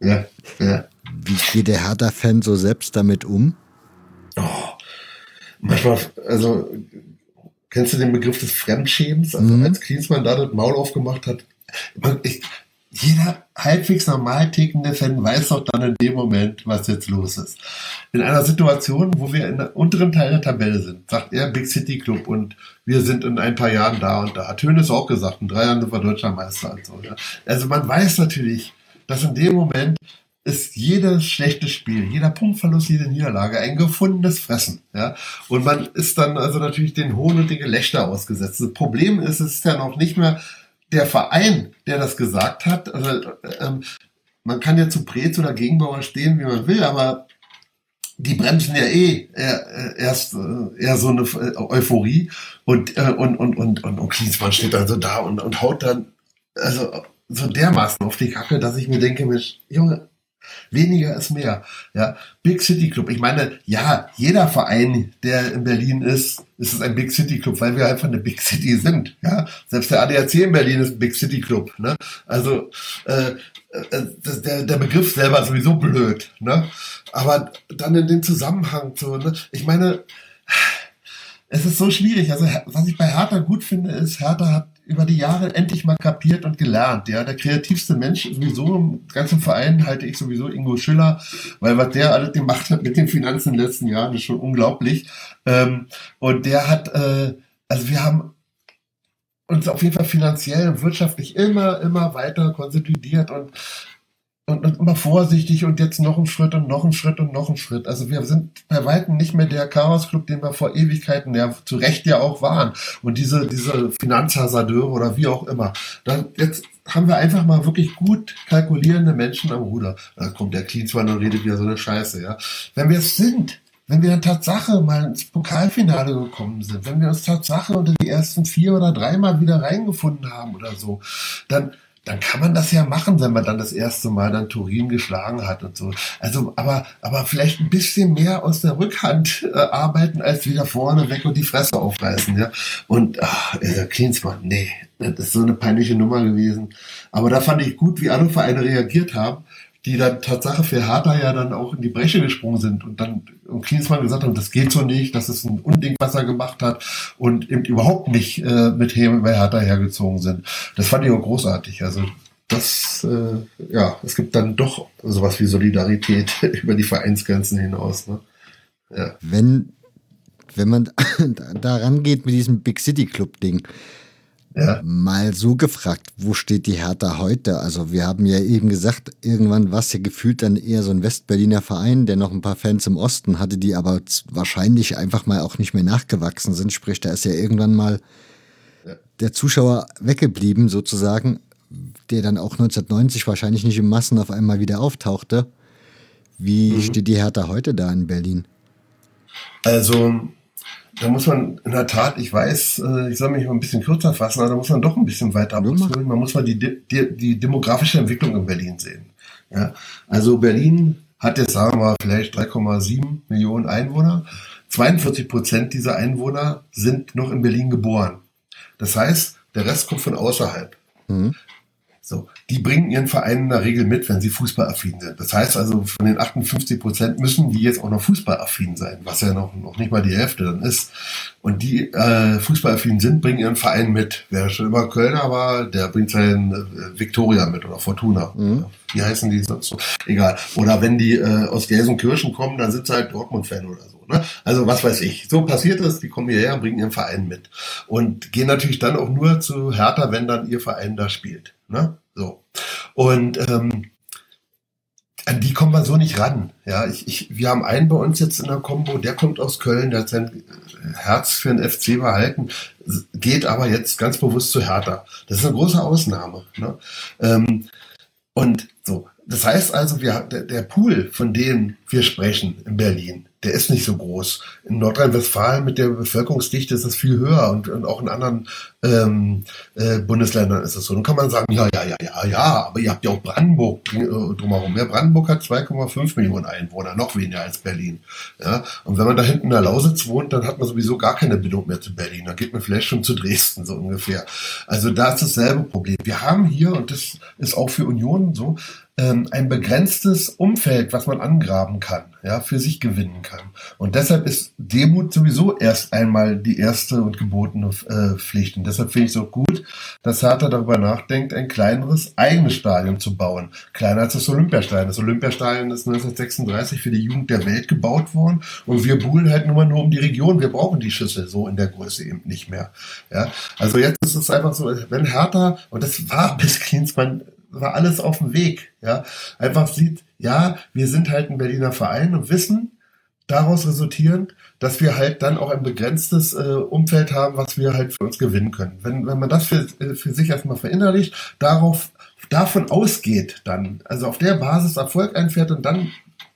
Ja, ja. Wie geht der Hertha-Fan so selbst damit um? Oh, manchmal, also, kennst du den Begriff des Fremdschämens? Also, mhm. als Klinsmann da das Maul aufgemacht hat, ich, jeder halbwegs normal tickende Fan weiß doch dann in dem Moment, was jetzt los ist. In einer Situation, wo wir in der unteren Teil der Tabelle sind, sagt er Big City Club und wir sind in ein paar Jahren da und da. Hat Hönes auch gesagt, in drei Jahren sind wir Deutscher Meister und so. Ja. Also man weiß natürlich, dass in dem Moment ist jedes schlechte Spiel, jeder Punktverlust, jede Niederlage ein gefundenes Fressen. Ja? Und man ist dann also natürlich den Hohn und den Gelächter ausgesetzt. Das Problem ist, es ist ja noch nicht mehr der Verein, der das gesagt hat, also, ähm, man kann ja zu Prez oder Gegenbauer stehen, wie man will, aber die bremsen ja eh erst äh, eher so eine äh, Euphorie und äh, und und und und, und Klinsmann steht dann so da und, und haut dann also so dermaßen auf die Kacke, dass ich mir denke, Mensch, Junge, Weniger ist mehr. Ja, Big City Club. Ich meine, ja, jeder Verein, der in Berlin ist, ist es ein Big City Club, weil wir einfach eine Big City sind. Ja, selbst der ADAC in Berlin ist ein Big City Club. Ne? Also äh, äh, der, der Begriff selber ist sowieso blöd. Ne? Aber dann in den Zusammenhang so. Ne? Ich meine, es ist so schwierig. Also was ich bei Hertha gut finde, ist, Hertha hat über die Jahre endlich mal kapiert und gelernt. Ja, der kreativste Mensch sowieso im ganzen Verein halte ich sowieso Ingo Schiller, weil was der alles gemacht hat mit den Finanzen in den letzten Jahren ist schon unglaublich. Ähm, und der hat, äh, also wir haben uns auf jeden Fall finanziell und wirtschaftlich immer, immer weiter konsolidiert und und, und immer vorsichtig und jetzt noch ein Schritt und noch ein Schritt und noch ein Schritt. Also wir sind bei weitem nicht mehr der Chaos Club, den wir vor Ewigkeiten ja zu Recht ja auch waren. Und diese, diese Finanzhasardeure oder wie auch immer. Dann, jetzt haben wir einfach mal wirklich gut kalkulierende Menschen am Ruder. Da kommt der Klinsmann und redet wieder so eine Scheiße, ja. Wenn wir es sind, wenn wir in Tatsache mal ins Pokalfinale gekommen sind, wenn wir uns Tatsache unter die ersten vier oder dreimal wieder reingefunden haben oder so, dann dann kann man das ja machen, wenn man dann das erste Mal dann Turin geschlagen hat und so. Also, aber, aber vielleicht ein bisschen mehr aus der Rückhand äh, arbeiten, als wieder vorne weg und die Fresse aufreißen, ja. Und, ach, äh, Klinsmann, nee, das ist so eine peinliche Nummer gewesen. Aber da fand ich gut, wie andere Vereine reagiert haben die dann Tatsache für Hertha ja dann auch in die Bresche gesprungen sind und dann und Klinsmann gesagt haben, das geht so nicht, das ist ein Unding, was er gemacht hat und eben überhaupt nicht äh, mit Häme bei Hertha hergezogen sind. Das fand ich auch großartig. Also das, äh, ja, es gibt dann doch sowas wie Solidarität [laughs] über die Vereinsgrenzen hinaus. Ne? Ja. Wenn, wenn man [laughs] da rangeht mit diesem Big City Club Ding, ja. Mal so gefragt, wo steht die Hertha heute? Also wir haben ja eben gesagt, irgendwann war es ja gefühlt dann eher so ein Westberliner Verein, der noch ein paar Fans im Osten hatte, die aber wahrscheinlich einfach mal auch nicht mehr nachgewachsen sind. Sprich, da ist ja irgendwann mal ja. der Zuschauer weggeblieben sozusagen, der dann auch 1990 wahrscheinlich nicht in Massen auf einmal wieder auftauchte. Wie mhm. steht die Hertha heute da in Berlin? Also da muss man in der Tat, ich weiß, äh, ich soll mich mal ein bisschen kürzer fassen, aber da muss man doch ein bisschen weiter ausholen. Man muss mal die, die, die demografische Entwicklung in Berlin sehen. Ja, also Berlin hat jetzt, sagen wir mal, vielleicht 3,7 Millionen Einwohner. 42 Prozent dieser Einwohner sind noch in Berlin geboren. Das heißt, der Rest kommt von außerhalb. Mhm. So, die bringen ihren Verein in der Regel mit, wenn sie fußballaffin sind. Das heißt also, von den 58 Prozent müssen die jetzt auch noch fußballaffin sein, was ja noch, noch nicht mal die Hälfte dann ist. Und die äh, fußballaffin sind, bringen ihren Verein mit. Wer schon immer Kölner war, der bringt seinen äh, Viktoria mit oder Fortuna. Mhm. Wie heißen die sonst so? Egal. Oder wenn die äh, aus Gelsenkirchen kommen, dann sind sie halt Dortmund-Fan oder so. Ne? Also was weiß ich. So passiert es, die kommen hierher und bringen ihren Verein mit. Und gehen natürlich dann auch nur zu Hertha, wenn dann ihr Verein da spielt. Ne? So. Und ähm, an die kommen wir so nicht ran. Ja, ich, ich, wir haben einen bei uns jetzt in der Combo, der kommt aus Köln, der hat sein Herz für den FC behalten, geht aber jetzt ganz bewusst zu Hertha. Das ist eine große Ausnahme. Ne? Ähm, und das heißt also, wir, der, der Pool, von dem wir sprechen in Berlin, der ist nicht so groß. In Nordrhein-Westfalen mit der Bevölkerungsdichte ist das viel höher und, und auch in anderen ähm, äh, Bundesländern ist es so. Dann kann man sagen, ja, ja, ja, ja, ja, aber ihr habt ja auch Brandenburg äh, drumherum. Ja, Brandenburg hat 2,5 Millionen Einwohner, noch weniger als Berlin. Ja, und wenn man da hinten in der Lausitz wohnt, dann hat man sowieso gar keine Bindung mehr zu Berlin. Dann geht man vielleicht schon zu Dresden, so ungefähr. Also da ist dasselbe Problem. Wir haben hier, und das ist auch für Union so, ein begrenztes Umfeld, was man angraben kann, ja, für sich gewinnen kann. Und deshalb ist Demut sowieso erst einmal die erste und gebotene äh, Pflicht. Und deshalb finde ich es auch gut, dass Hertha darüber nachdenkt, ein kleineres eigenes Stadion zu bauen. Kleiner als das Olympiastadion. Das Olympiastadion ist 1936 für die Jugend der Welt gebaut worden und wir buhlen halt nur nur um die Region. Wir brauchen die Schüssel so in der Größe eben nicht mehr. Ja, also jetzt ist es einfach so, wenn Hertha, und das war [laughs] bis Klinsmann war alles auf dem Weg. Ja, einfach sieht, ja, wir sind halt ein Berliner Verein und wissen daraus resultierend, dass wir halt dann auch ein begrenztes äh, Umfeld haben, was wir halt für uns gewinnen können. Wenn, wenn man das für, äh, für sich erstmal verinnerlicht, darauf, davon ausgeht dann, also auf der Basis Erfolg einfährt und dann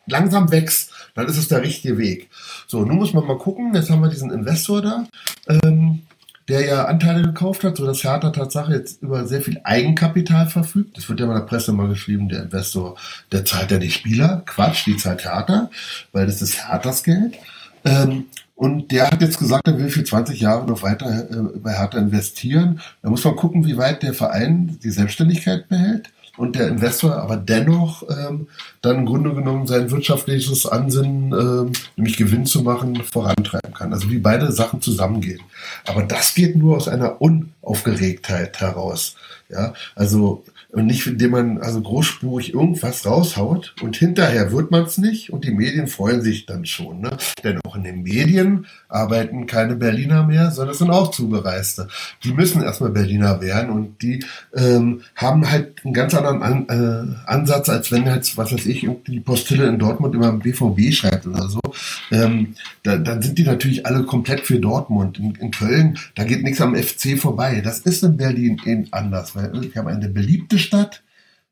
langsam wächst, dann ist es der richtige Weg. So, nun muss man mal gucken, jetzt haben wir diesen Investor da. Ähm, der ja Anteile gekauft hat, sodass Hertha Tatsache jetzt über sehr viel Eigenkapital verfügt. Das wird ja bei der Presse mal geschrieben, der Investor, der zahlt ja die Spieler. Quatsch, die zahlt Hertha, weil das ist Herthas Geld. Ähm, und der hat jetzt gesagt, er will für 20 Jahre noch weiter äh, bei Hertha investieren. Da muss man gucken, wie weit der Verein die Selbstständigkeit behält und der Investor aber dennoch ähm, dann im Grunde genommen sein wirtschaftliches Ansinnen, ähm, nämlich Gewinn zu machen, vorantreiben kann. Also wie beide Sachen zusammengehen. Aber das geht nur aus einer Unaufgeregtheit heraus. Ja, also und nicht, indem man also großspurig irgendwas raushaut und hinterher wird man es nicht und die Medien freuen sich dann schon. Ne? Denn auch in den Medien arbeiten keine Berliner mehr, sondern es sind auch Zugereiste. Die müssen erstmal Berliner werden und die ähm, haben halt einen ganz anderen An äh, Ansatz, als wenn jetzt, was weiß ich, die Postille in Dortmund über den BVB schreibt oder so. Ähm, da, dann sind die natürlich alle komplett für Dortmund. In, in Köln, da geht nichts am FC vorbei. Das ist in Berlin eben anders, weil wir haben eine beliebte Stadt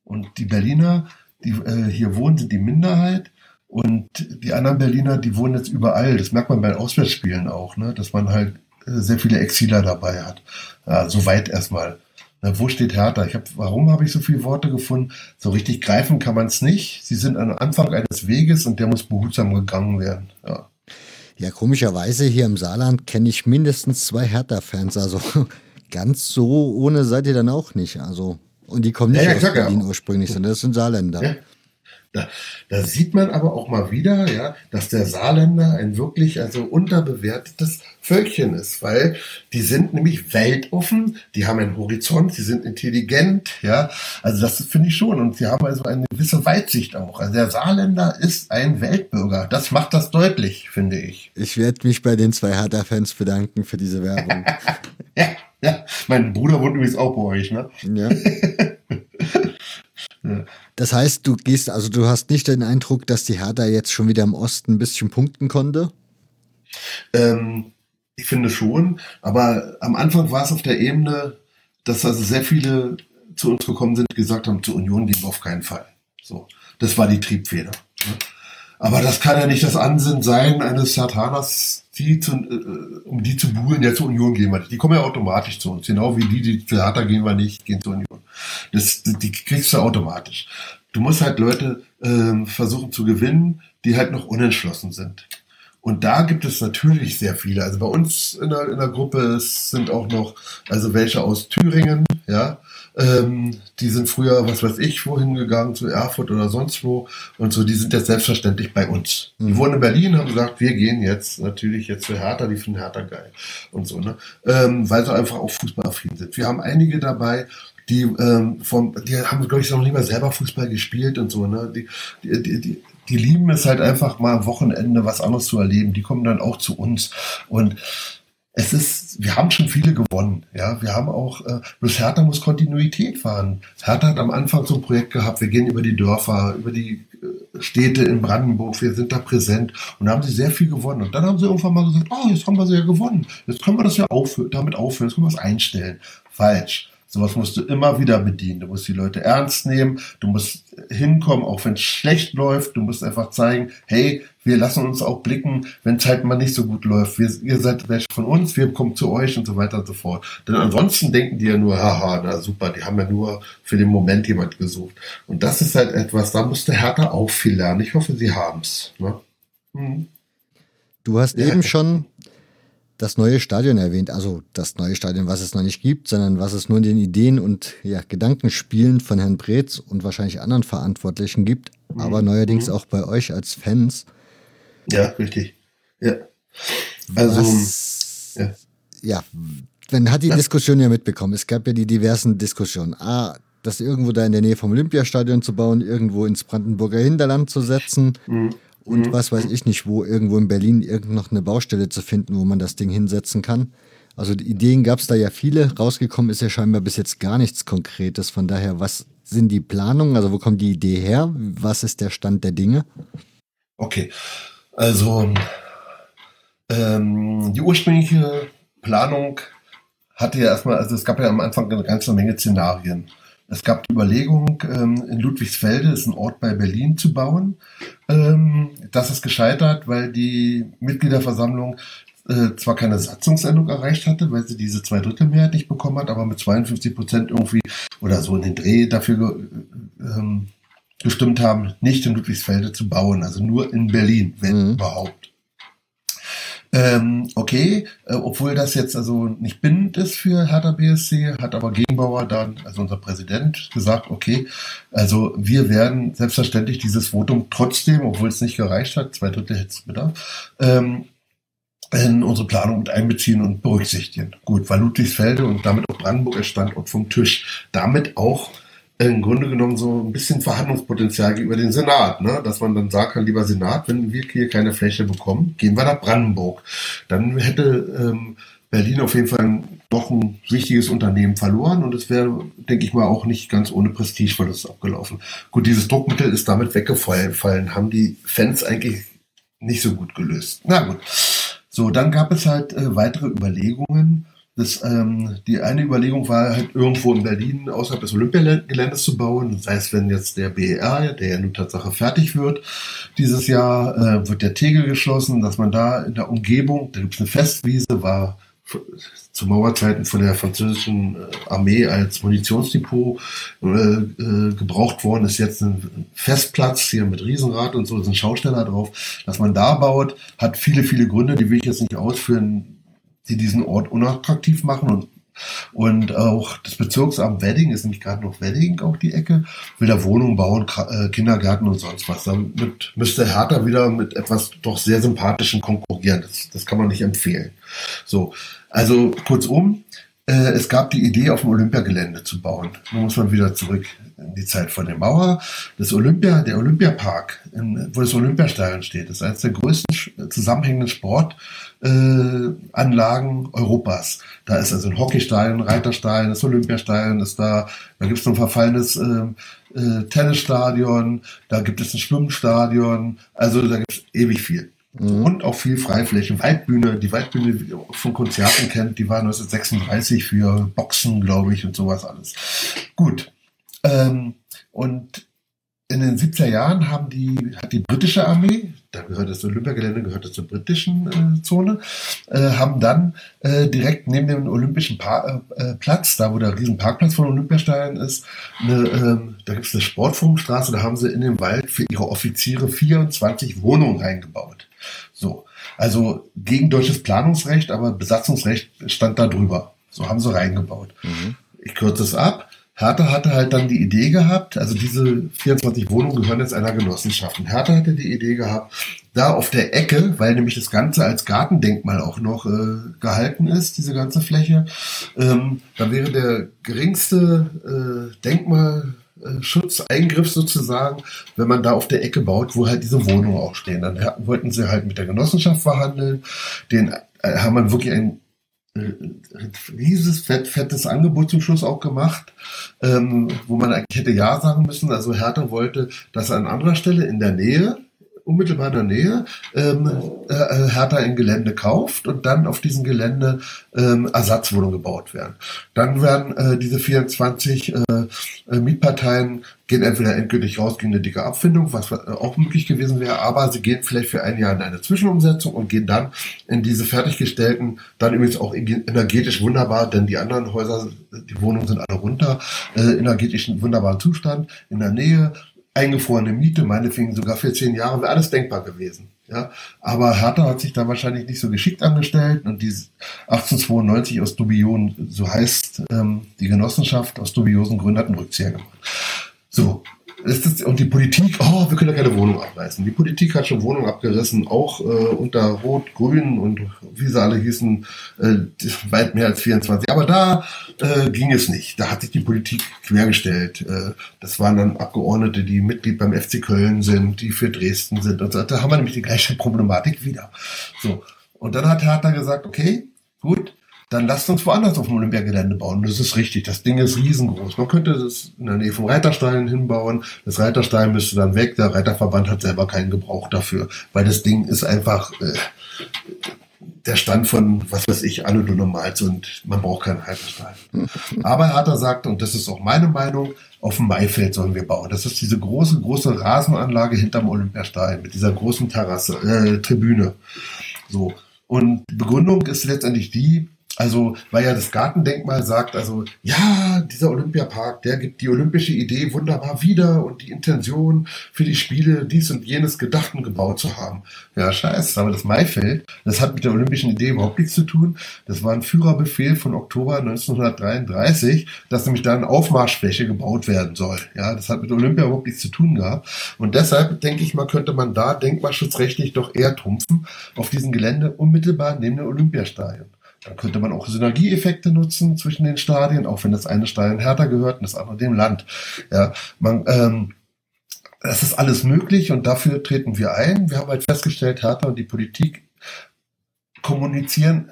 und die Berliner, die äh, hier wohnen, sind die Minderheit. Und die anderen Berliner, die wohnen jetzt überall. Das merkt man bei Auswärtsspielen auch, ne? dass man halt äh, sehr viele Exiler dabei hat. Ja, soweit erstmal. Na, wo steht Hertha? Ich hab, warum habe ich so viele Worte gefunden? So richtig greifen kann man es nicht. Sie sind am Anfang eines Weges und der muss behutsam gegangen werden. Ja. Ja, komischerweise hier im Saarland kenne ich mindestens zwei Hertha-Fans. Also [laughs] ganz so ohne seid ihr dann auch nicht. Also und die kommen nicht ja, ja, aus Berlin ja. ursprünglich, sondern das sind Saarländer. Da, da sieht man aber auch mal wieder, ja, dass der Saarländer ein wirklich also unterbewertetes Völkchen ist, weil die sind nämlich weltoffen, die haben einen Horizont, sie sind intelligent, ja, also das finde ich schon und sie haben also eine gewisse Weitsicht auch. Also der Saarländer ist ein Weltbürger, das macht das deutlich, finde ich. Ich werde mich bei den zwei Hertha-Fans bedanken für diese Werbung. ja. [laughs] [laughs] Ja, mein Bruder wohnt übrigens auch bei euch, ne? Ja. [laughs] ja. Das heißt, du gehst, also du hast nicht den Eindruck, dass die Hertha jetzt schon wieder im Osten ein bisschen punkten konnte? Ähm, ich finde schon, aber am Anfang war es auf der Ebene, dass also sehr viele zu uns gekommen sind, gesagt haben, zur Union gehen wir auf keinen Fall. So, das war die Triebfeder. Ne? Aber das kann ja nicht das Ansinnen sein eines Sataners, die zu, äh, um die zu buhlen, ja zur Union gehen wir nicht. Die kommen ja automatisch zu uns. Genau wie die, die zu Hertha gehen wir nicht, gehen zur Union. Das, die kriegst du automatisch. du musst halt Leute ähm, versuchen zu gewinnen, die halt noch unentschlossen sind. Und da gibt es natürlich sehr viele. Also bei uns in der, in der Gruppe sind auch noch, also welche aus Thüringen, ja, ähm, die sind früher, was weiß ich, wohin gegangen, zu Erfurt oder sonst wo und so, die sind jetzt selbstverständlich bei uns. Die mhm. wohnen in Berlin, haben gesagt, wir gehen jetzt natürlich jetzt zu Hertha, die finden Hertha geil und so, ne? Ähm, weil sie einfach auch fußballaffin sind. Wir haben einige dabei, die, ähm, vom, die haben, glaube ich, noch nie mal selber Fußball gespielt und so, ne? Die, die, die, die, die lieben es halt einfach mal am Wochenende was anderes zu erleben. Die kommen dann auch zu uns und es ist, wir haben schon viele gewonnen. Ja, wir haben auch, äh, bloß Hertha muss Kontinuität fahren. Hertha hat am Anfang so ein Projekt gehabt, wir gehen über die Dörfer, über die äh, Städte in Brandenburg, wir sind da präsent und da haben sie sehr viel gewonnen. Und dann haben sie irgendwann mal gesagt, oh, jetzt haben wir sie ja gewonnen. Jetzt können wir das ja aufhören, damit aufhören, jetzt können wir es einstellen. Falsch. Sowas musst du immer wieder bedienen. Du musst die Leute ernst nehmen. Du musst hinkommen, auch wenn es schlecht läuft. Du musst einfach zeigen, hey, wir lassen uns auch blicken, wenn es halt mal nicht so gut läuft. Wir, ihr seid welche von uns, wir kommen zu euch und so weiter und so fort. Denn ansonsten denken die ja nur, haha, na super, die haben ja nur für den Moment jemand gesucht. Und das ist halt etwas, da musste Hertha auch viel lernen. Ich hoffe, sie haben's. Ne? Hm. Du hast ja. eben schon das neue Stadion erwähnt. Also das neue Stadion, was es noch nicht gibt, sondern was es nur in den Ideen und ja, Gedankenspielen von Herrn Breetz und wahrscheinlich anderen Verantwortlichen gibt, mhm. aber neuerdings mhm. auch bei euch als Fans. Ja, richtig. Ja. Also, was, ja. ja. Man hat die ja. Diskussion ja mitbekommen. Es gab ja die diversen Diskussionen. Ah, das irgendwo da in der Nähe vom Olympiastadion zu bauen, irgendwo ins Brandenburger Hinterland zu setzen. Mhm und mhm. was weiß ich nicht, wo irgendwo in Berlin irgend noch eine Baustelle zu finden, wo man das Ding hinsetzen kann. Also die Ideen gab es da ja viele. Rausgekommen ist ja scheinbar bis jetzt gar nichts Konkretes. Von daher, was sind die Planungen? Also wo kommt die Idee her? Was ist der Stand der Dinge? Okay, also ähm, die ursprüngliche Planung hatte ja erstmal, also es gab ja am Anfang eine ganze Menge Szenarien. Es gab die Überlegung, ähm, in Ludwigsfelde, ist ein Ort bei Berlin, zu bauen. Ähm, das ist gescheitert, weil die Mitgliederversammlung äh, zwar keine Satzungsendung erreicht hatte, weil sie diese Zweidrittelmehrheit nicht bekommen hat, aber mit 52 Prozent irgendwie oder so in den Dreh dafür ähm, gestimmt haben, nicht in Ludwigsfelde zu bauen, also nur in Berlin, wenn mhm. überhaupt. Ähm, okay, äh, obwohl das jetzt also nicht bindend ist für Hertha BSC, hat aber Gegenbauer dann, also unser Präsident, gesagt, okay, also wir werden selbstverständlich dieses Votum trotzdem, obwohl es nicht gereicht hat, zwei Drittel hätte es bedarf, ähm, in unsere Planung mit einbeziehen und berücksichtigen. Gut, weil Ludwigsfelde und damit auch Brandenburg als Standort vom Tisch. Damit auch im Grunde genommen so ein bisschen Verhandlungspotenzial gegenüber dem Senat, ne? dass man dann sagt, lieber Senat, wenn wir hier keine Fläche bekommen, gehen wir nach Brandenburg. Dann hätte ähm, Berlin auf jeden Fall doch ein wichtiges Unternehmen verloren und es wäre, denke ich mal, auch nicht ganz ohne Prestigeverlust abgelaufen. Gut, dieses Druckmittel ist damit weggefallen, haben die Fans eigentlich nicht so gut gelöst. Na gut. So, dann gab es halt äh, weitere Überlegungen, das, ähm, die eine Überlegung war halt irgendwo in Berlin außerhalb des Olympiageländes zu bauen. Das heißt, wenn jetzt der BER, der ja nun Tatsache fertig wird, dieses Jahr äh, wird der Tegel geschlossen, dass man da in der Umgebung, da gibt es eine Festwiese, war zu Mauerzeiten von der französischen äh, Armee als Munitionsdepot äh, äh, gebraucht worden, ist jetzt ein Festplatz hier mit Riesenrad und so, sind Schausteller drauf. Dass man da baut, hat viele, viele Gründe, die will ich jetzt nicht ausführen die diesen Ort unattraktiv machen und und auch das Bezirksamt Wedding ist nämlich gerade noch Wedding auch die Ecke, will da Wohnungen bauen, äh, Kindergärten und sonst was. Damit müsste Hertha wieder mit etwas doch sehr sympathischen konkurrieren. Das, das kann man nicht empfehlen. So, also kurzum, äh, es gab die Idee, auf dem Olympiagelände zu bauen. Nun muss man wieder zurück in die Zeit vor der Mauer. Das Olympia, der Olympiapark, wo das Olympiastadion steht, ist eines der größten zusammenhängenden Sportanlagen äh, Europas. Da ist also ein Hockeystadion, ein Reiterstadion, das Olympiastadion ist da, da gibt es ein verfallenes äh, äh, Tennisstadion, da gibt es ein Schwimmstadion, also da gibt es ewig viel. Mhm. Und auch viel Freifläche. Waldbühne, die Waldbühne, die ihr von Konzerten kennt, die war 1936 für Boxen, glaube ich, und sowas alles. Gut. Ähm, und in den 70er Jahren haben die, hat die britische Armee, da gehört das Olympiagelände, gehört das zur britischen äh, Zone, äh, haben dann äh, direkt neben dem Olympischen pa äh, Platz, da wo der riesen Parkplatz von Olympiastadion ist, eine, ähm, da gibt es eine Sportfunkstraße, da haben sie in den Wald für ihre Offiziere 24 Wohnungen eingebaut. So. Also gegen deutsches Planungsrecht, aber Besatzungsrecht stand da drüber. So haben sie reingebaut. Mhm. Ich kürze es ab. Hertha hatte halt dann die Idee gehabt, also diese 24 Wohnungen gehören jetzt einer Genossenschaft. Und Hertha hatte die Idee gehabt, da auf der Ecke, weil nämlich das Ganze als Gartendenkmal auch noch äh, gehalten ist, diese ganze Fläche, ähm, da wäre der geringste äh, Denkmalschutzeingriff sozusagen, wenn man da auf der Ecke baut, wo halt diese Wohnungen auch stehen. Dann wollten sie halt mit der Genossenschaft verhandeln, den äh, haben wir wirklich ein rieses, fett, fettes Angebot zum Schluss auch gemacht, ähm, wo man hätte Ja sagen müssen. Also Hertha wollte, dass an anderer Stelle in der Nähe unmittelbar in der Nähe ähm, äh, äh, Hertha ein Gelände kauft und dann auf diesem Gelände ähm, Ersatzwohnungen gebaut werden. Dann werden äh, diese 24 äh, äh, Mietparteien gehen entweder endgültig raus gegen eine dicke Abfindung, was äh, auch möglich gewesen wäre, aber sie gehen vielleicht für ein Jahr in eine Zwischenumsetzung und gehen dann in diese fertiggestellten, dann übrigens auch energetisch wunderbar, denn die anderen Häuser, die Wohnungen sind alle runter, äh, energetisch in wunderbaren Zustand, in der Nähe, eingefrorene Miete, meinetwegen sogar für zehn Jahre, wäre alles denkbar gewesen. Ja, aber Hertha hat sich da wahrscheinlich nicht so geschickt angestellt und die 1892 aus dubiosen, so heißt ähm, die Genossenschaft, aus dubiosen Gründen hat einen Rückzieher gemacht. So, das, und die Politik, oh, wir können ja keine Wohnung abreißen. Die Politik hat schon Wohnungen abgerissen, auch äh, unter Rot, Grün und wie sie alle hießen, äh, weit mehr als 24. Aber da äh, ging es nicht. Da hat sich die Politik quergestellt. Äh, das waren dann Abgeordnete, die Mitglied beim FC Köln sind, die für Dresden sind. Und so. Da haben wir nämlich die gleiche Problematik wieder. So. Und dann hat Hertha gesagt, okay, gut, dann lasst uns woanders auf dem Olympiagelände bauen. Das ist richtig. Das Ding ist riesengroß. Man könnte das in der Nähe vom Reiterstein hinbauen. Das Reiterstein müsste dann weg. Der Reiterverband hat selber keinen Gebrauch dafür, weil das Ding ist einfach äh, der Stand von, was weiß ich, Anno du Normals und man braucht keinen Reiterstein. [laughs] Aber Hertha sagt, und das ist auch meine Meinung, auf dem Maifeld sollen wir bauen. Das ist diese große, große Rasenanlage hinterm Olympiastein mit dieser großen Terrasse, äh, Tribüne. So. Und Begründung ist letztendlich die, also, weil ja das Gartendenkmal sagt, also, ja, dieser Olympiapark, der gibt die olympische Idee wunderbar wieder und die Intention für die Spiele, dies und jenes gedacht und gebaut zu haben. Ja, scheiße, aber das Maifeld, das hat mit der olympischen Idee überhaupt nichts zu tun. Das war ein Führerbefehl von Oktober 1933, dass nämlich da eine Aufmarschfläche gebaut werden soll. Ja, das hat mit Olympia überhaupt nichts zu tun gehabt. Und deshalb, denke ich mal, könnte man da denkmalschutzrechtlich doch eher trumpfen auf diesem Gelände unmittelbar neben dem Olympiastadion. Dann könnte man auch Synergieeffekte nutzen zwischen den Stadien, auch wenn das eine Stadion härter gehört und das andere dem Land. Ja, man, ähm, das ist alles möglich und dafür treten wir ein. Wir haben halt festgestellt, Hertha und die Politik kommunizieren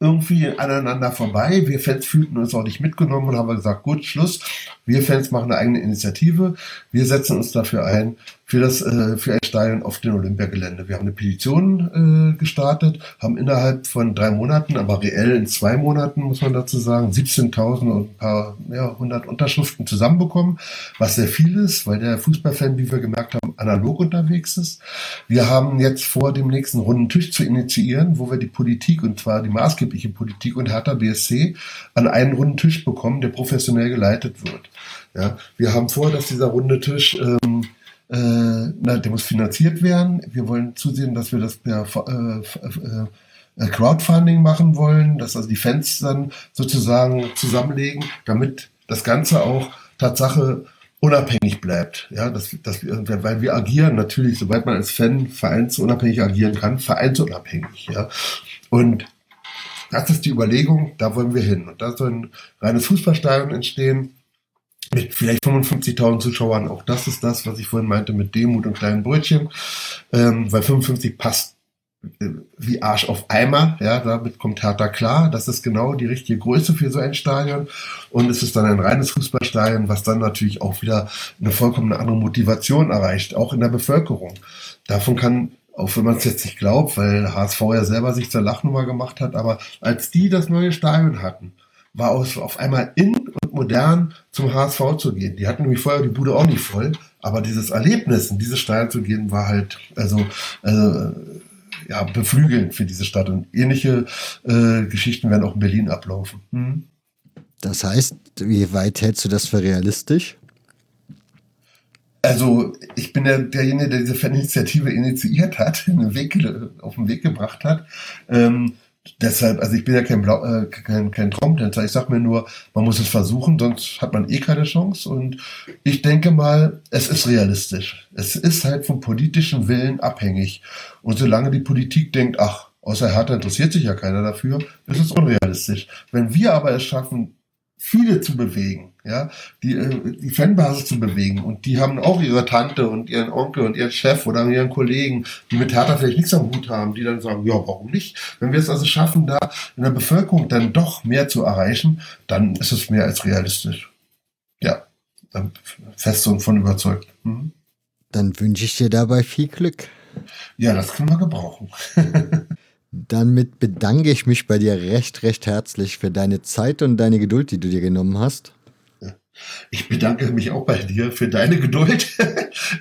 irgendwie aneinander vorbei. Wir Fans fühlten uns auch nicht mitgenommen und haben gesagt, gut, Schluss. Wir Fans machen eine eigene Initiative. Wir setzen uns dafür ein, für das äh, für ein Stadion auf dem Olympiagelände. Wir haben eine Petition äh, gestartet, haben innerhalb von drei Monaten, aber reell in zwei Monaten muss man dazu sagen, 17.000 und ein paar ja, hundert Unterschriften zusammenbekommen, was sehr viel ist, weil der Fußballfan, wie wir gemerkt haben, analog unterwegs ist. Wir haben jetzt vor, dem nächsten runden Tisch zu initiieren, wo wir die Politik und zwar die maßgebliche Politik und Hertha BSC an einen runden Tisch bekommen, der professionell geleitet wird. Ja, wir haben vor, dass dieser runde Tisch ähm, äh, na, der muss finanziert werden. Wir wollen zusehen, dass wir das per äh, äh, Crowdfunding machen wollen, dass also die Fans dann sozusagen zusammenlegen, damit das Ganze auch Tatsache unabhängig bleibt. Ja, dass, dass wir, weil wir agieren natürlich, sobald man als Fan vereinsunabhängig agieren kann, vereinsunabhängig. Ja, und das ist die Überlegung, da wollen wir hin. Und da soll ein reines Fußballstadion entstehen, mit vielleicht 55.000 Zuschauern. Auch das ist das, was ich vorhin meinte mit Demut und kleinen Brötchen, ähm, weil 55 passt äh, wie Arsch auf Eimer. Ja, damit kommt Hertha klar. Das ist genau die richtige Größe für so ein Stadion. Und es ist dann ein reines Fußballstadion, was dann natürlich auch wieder eine vollkommen andere Motivation erreicht, auch in der Bevölkerung. Davon kann auch wenn man es jetzt nicht glaubt, weil HSV ja selber sich zur Lachnummer gemacht hat, aber als die das neue Stadion hatten, war auf einmal in modern zum HSV zu gehen. Die hatten nämlich vorher die Bude auch nicht voll, Aber dieses Erlebnis, in diese Stadt zu gehen, war halt, also, äh, ja, beflügelnd für diese Stadt. Und ähnliche äh, Geschichten werden auch in Berlin ablaufen. Hm? Das heißt, wie weit hältst du das für realistisch? Also ich bin ja derjenige, der diese Faninitiative initiiert hat, [laughs] Weg, auf den Weg gebracht hat. Ähm, deshalb, also ich bin ja kein, Blau, äh, kein, kein Traumtänzer. Ich sag mir nur, man muss es versuchen, sonst hat man eh keine Chance. Und ich denke mal, es ist realistisch. Es ist halt vom politischen Willen abhängig. Und solange die Politik denkt, ach, außer Hertha interessiert sich ja keiner dafür, ist es unrealistisch. Wenn wir aber es schaffen, viele zu bewegen, ja, die, äh, die Fanbasis zu bewegen. Und die haben auch ihre Tante und ihren Onkel und ihren Chef oder ihren Kollegen, die mit Hertha vielleicht nichts am Hut haben, die dann sagen, ja, warum nicht? Wenn wir es also schaffen, da in der Bevölkerung dann doch mehr zu erreichen, dann ist es mehr als realistisch. Ja, fest und von überzeugt. Mhm. Dann wünsche ich dir dabei viel Glück. Ja, das können wir gebrauchen. [laughs] Damit bedanke ich mich bei dir recht, recht herzlich für deine Zeit und deine Geduld, die du dir genommen hast. Ich bedanke mich auch bei dir für deine [laughs] Geduld.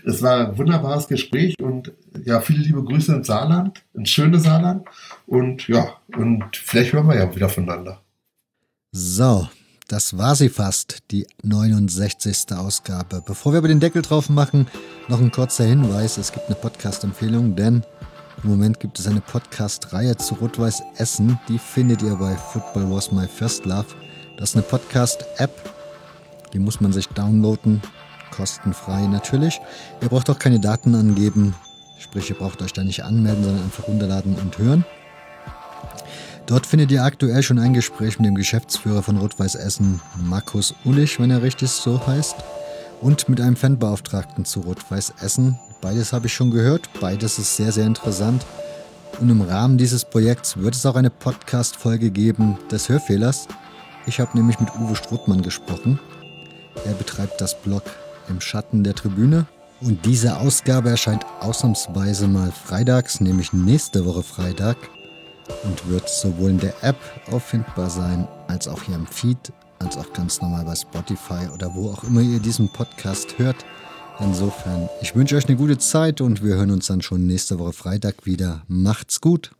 Es war ein wunderbares Gespräch und ja, viele liebe Grüße ins Saarland, ins schöne Saarland. Und ja, und vielleicht hören wir ja wieder voneinander. So, das war sie fast, die 69. Ausgabe. Bevor wir aber den Deckel drauf machen, noch ein kurzer Hinweis. Es gibt eine Podcast-Empfehlung, denn im Moment gibt es eine Podcast-Reihe zu Rot-Weiß Essen. Die findet ihr bei Football Was My First Love. Das ist eine Podcast-App. Die muss man sich downloaden. Kostenfrei natürlich. Ihr braucht auch keine Daten angeben. Sprich, ihr braucht euch da nicht anmelden, sondern einfach runterladen und hören. Dort findet ihr aktuell schon ein Gespräch mit dem Geschäftsführer von Rot-Weiß Essen, Markus Ullich, wenn er richtig so heißt, und mit einem Fanbeauftragten zu Rot-Weiß Essen, Beides habe ich schon gehört, beides ist sehr, sehr interessant. Und im Rahmen dieses Projekts wird es auch eine Podcast-Folge geben des Hörfehlers. Ich habe nämlich mit Uwe Struttmann gesprochen. Er betreibt das Blog Im Schatten der Tribüne. Und diese Ausgabe erscheint ausnahmsweise mal freitags, nämlich nächste Woche Freitag. Und wird sowohl in der App auffindbar sein, als auch hier im Feed, als auch ganz normal bei Spotify oder wo auch immer ihr diesen Podcast hört. Insofern, ich wünsche euch eine gute Zeit und wir hören uns dann schon nächste Woche Freitag wieder. Macht's gut!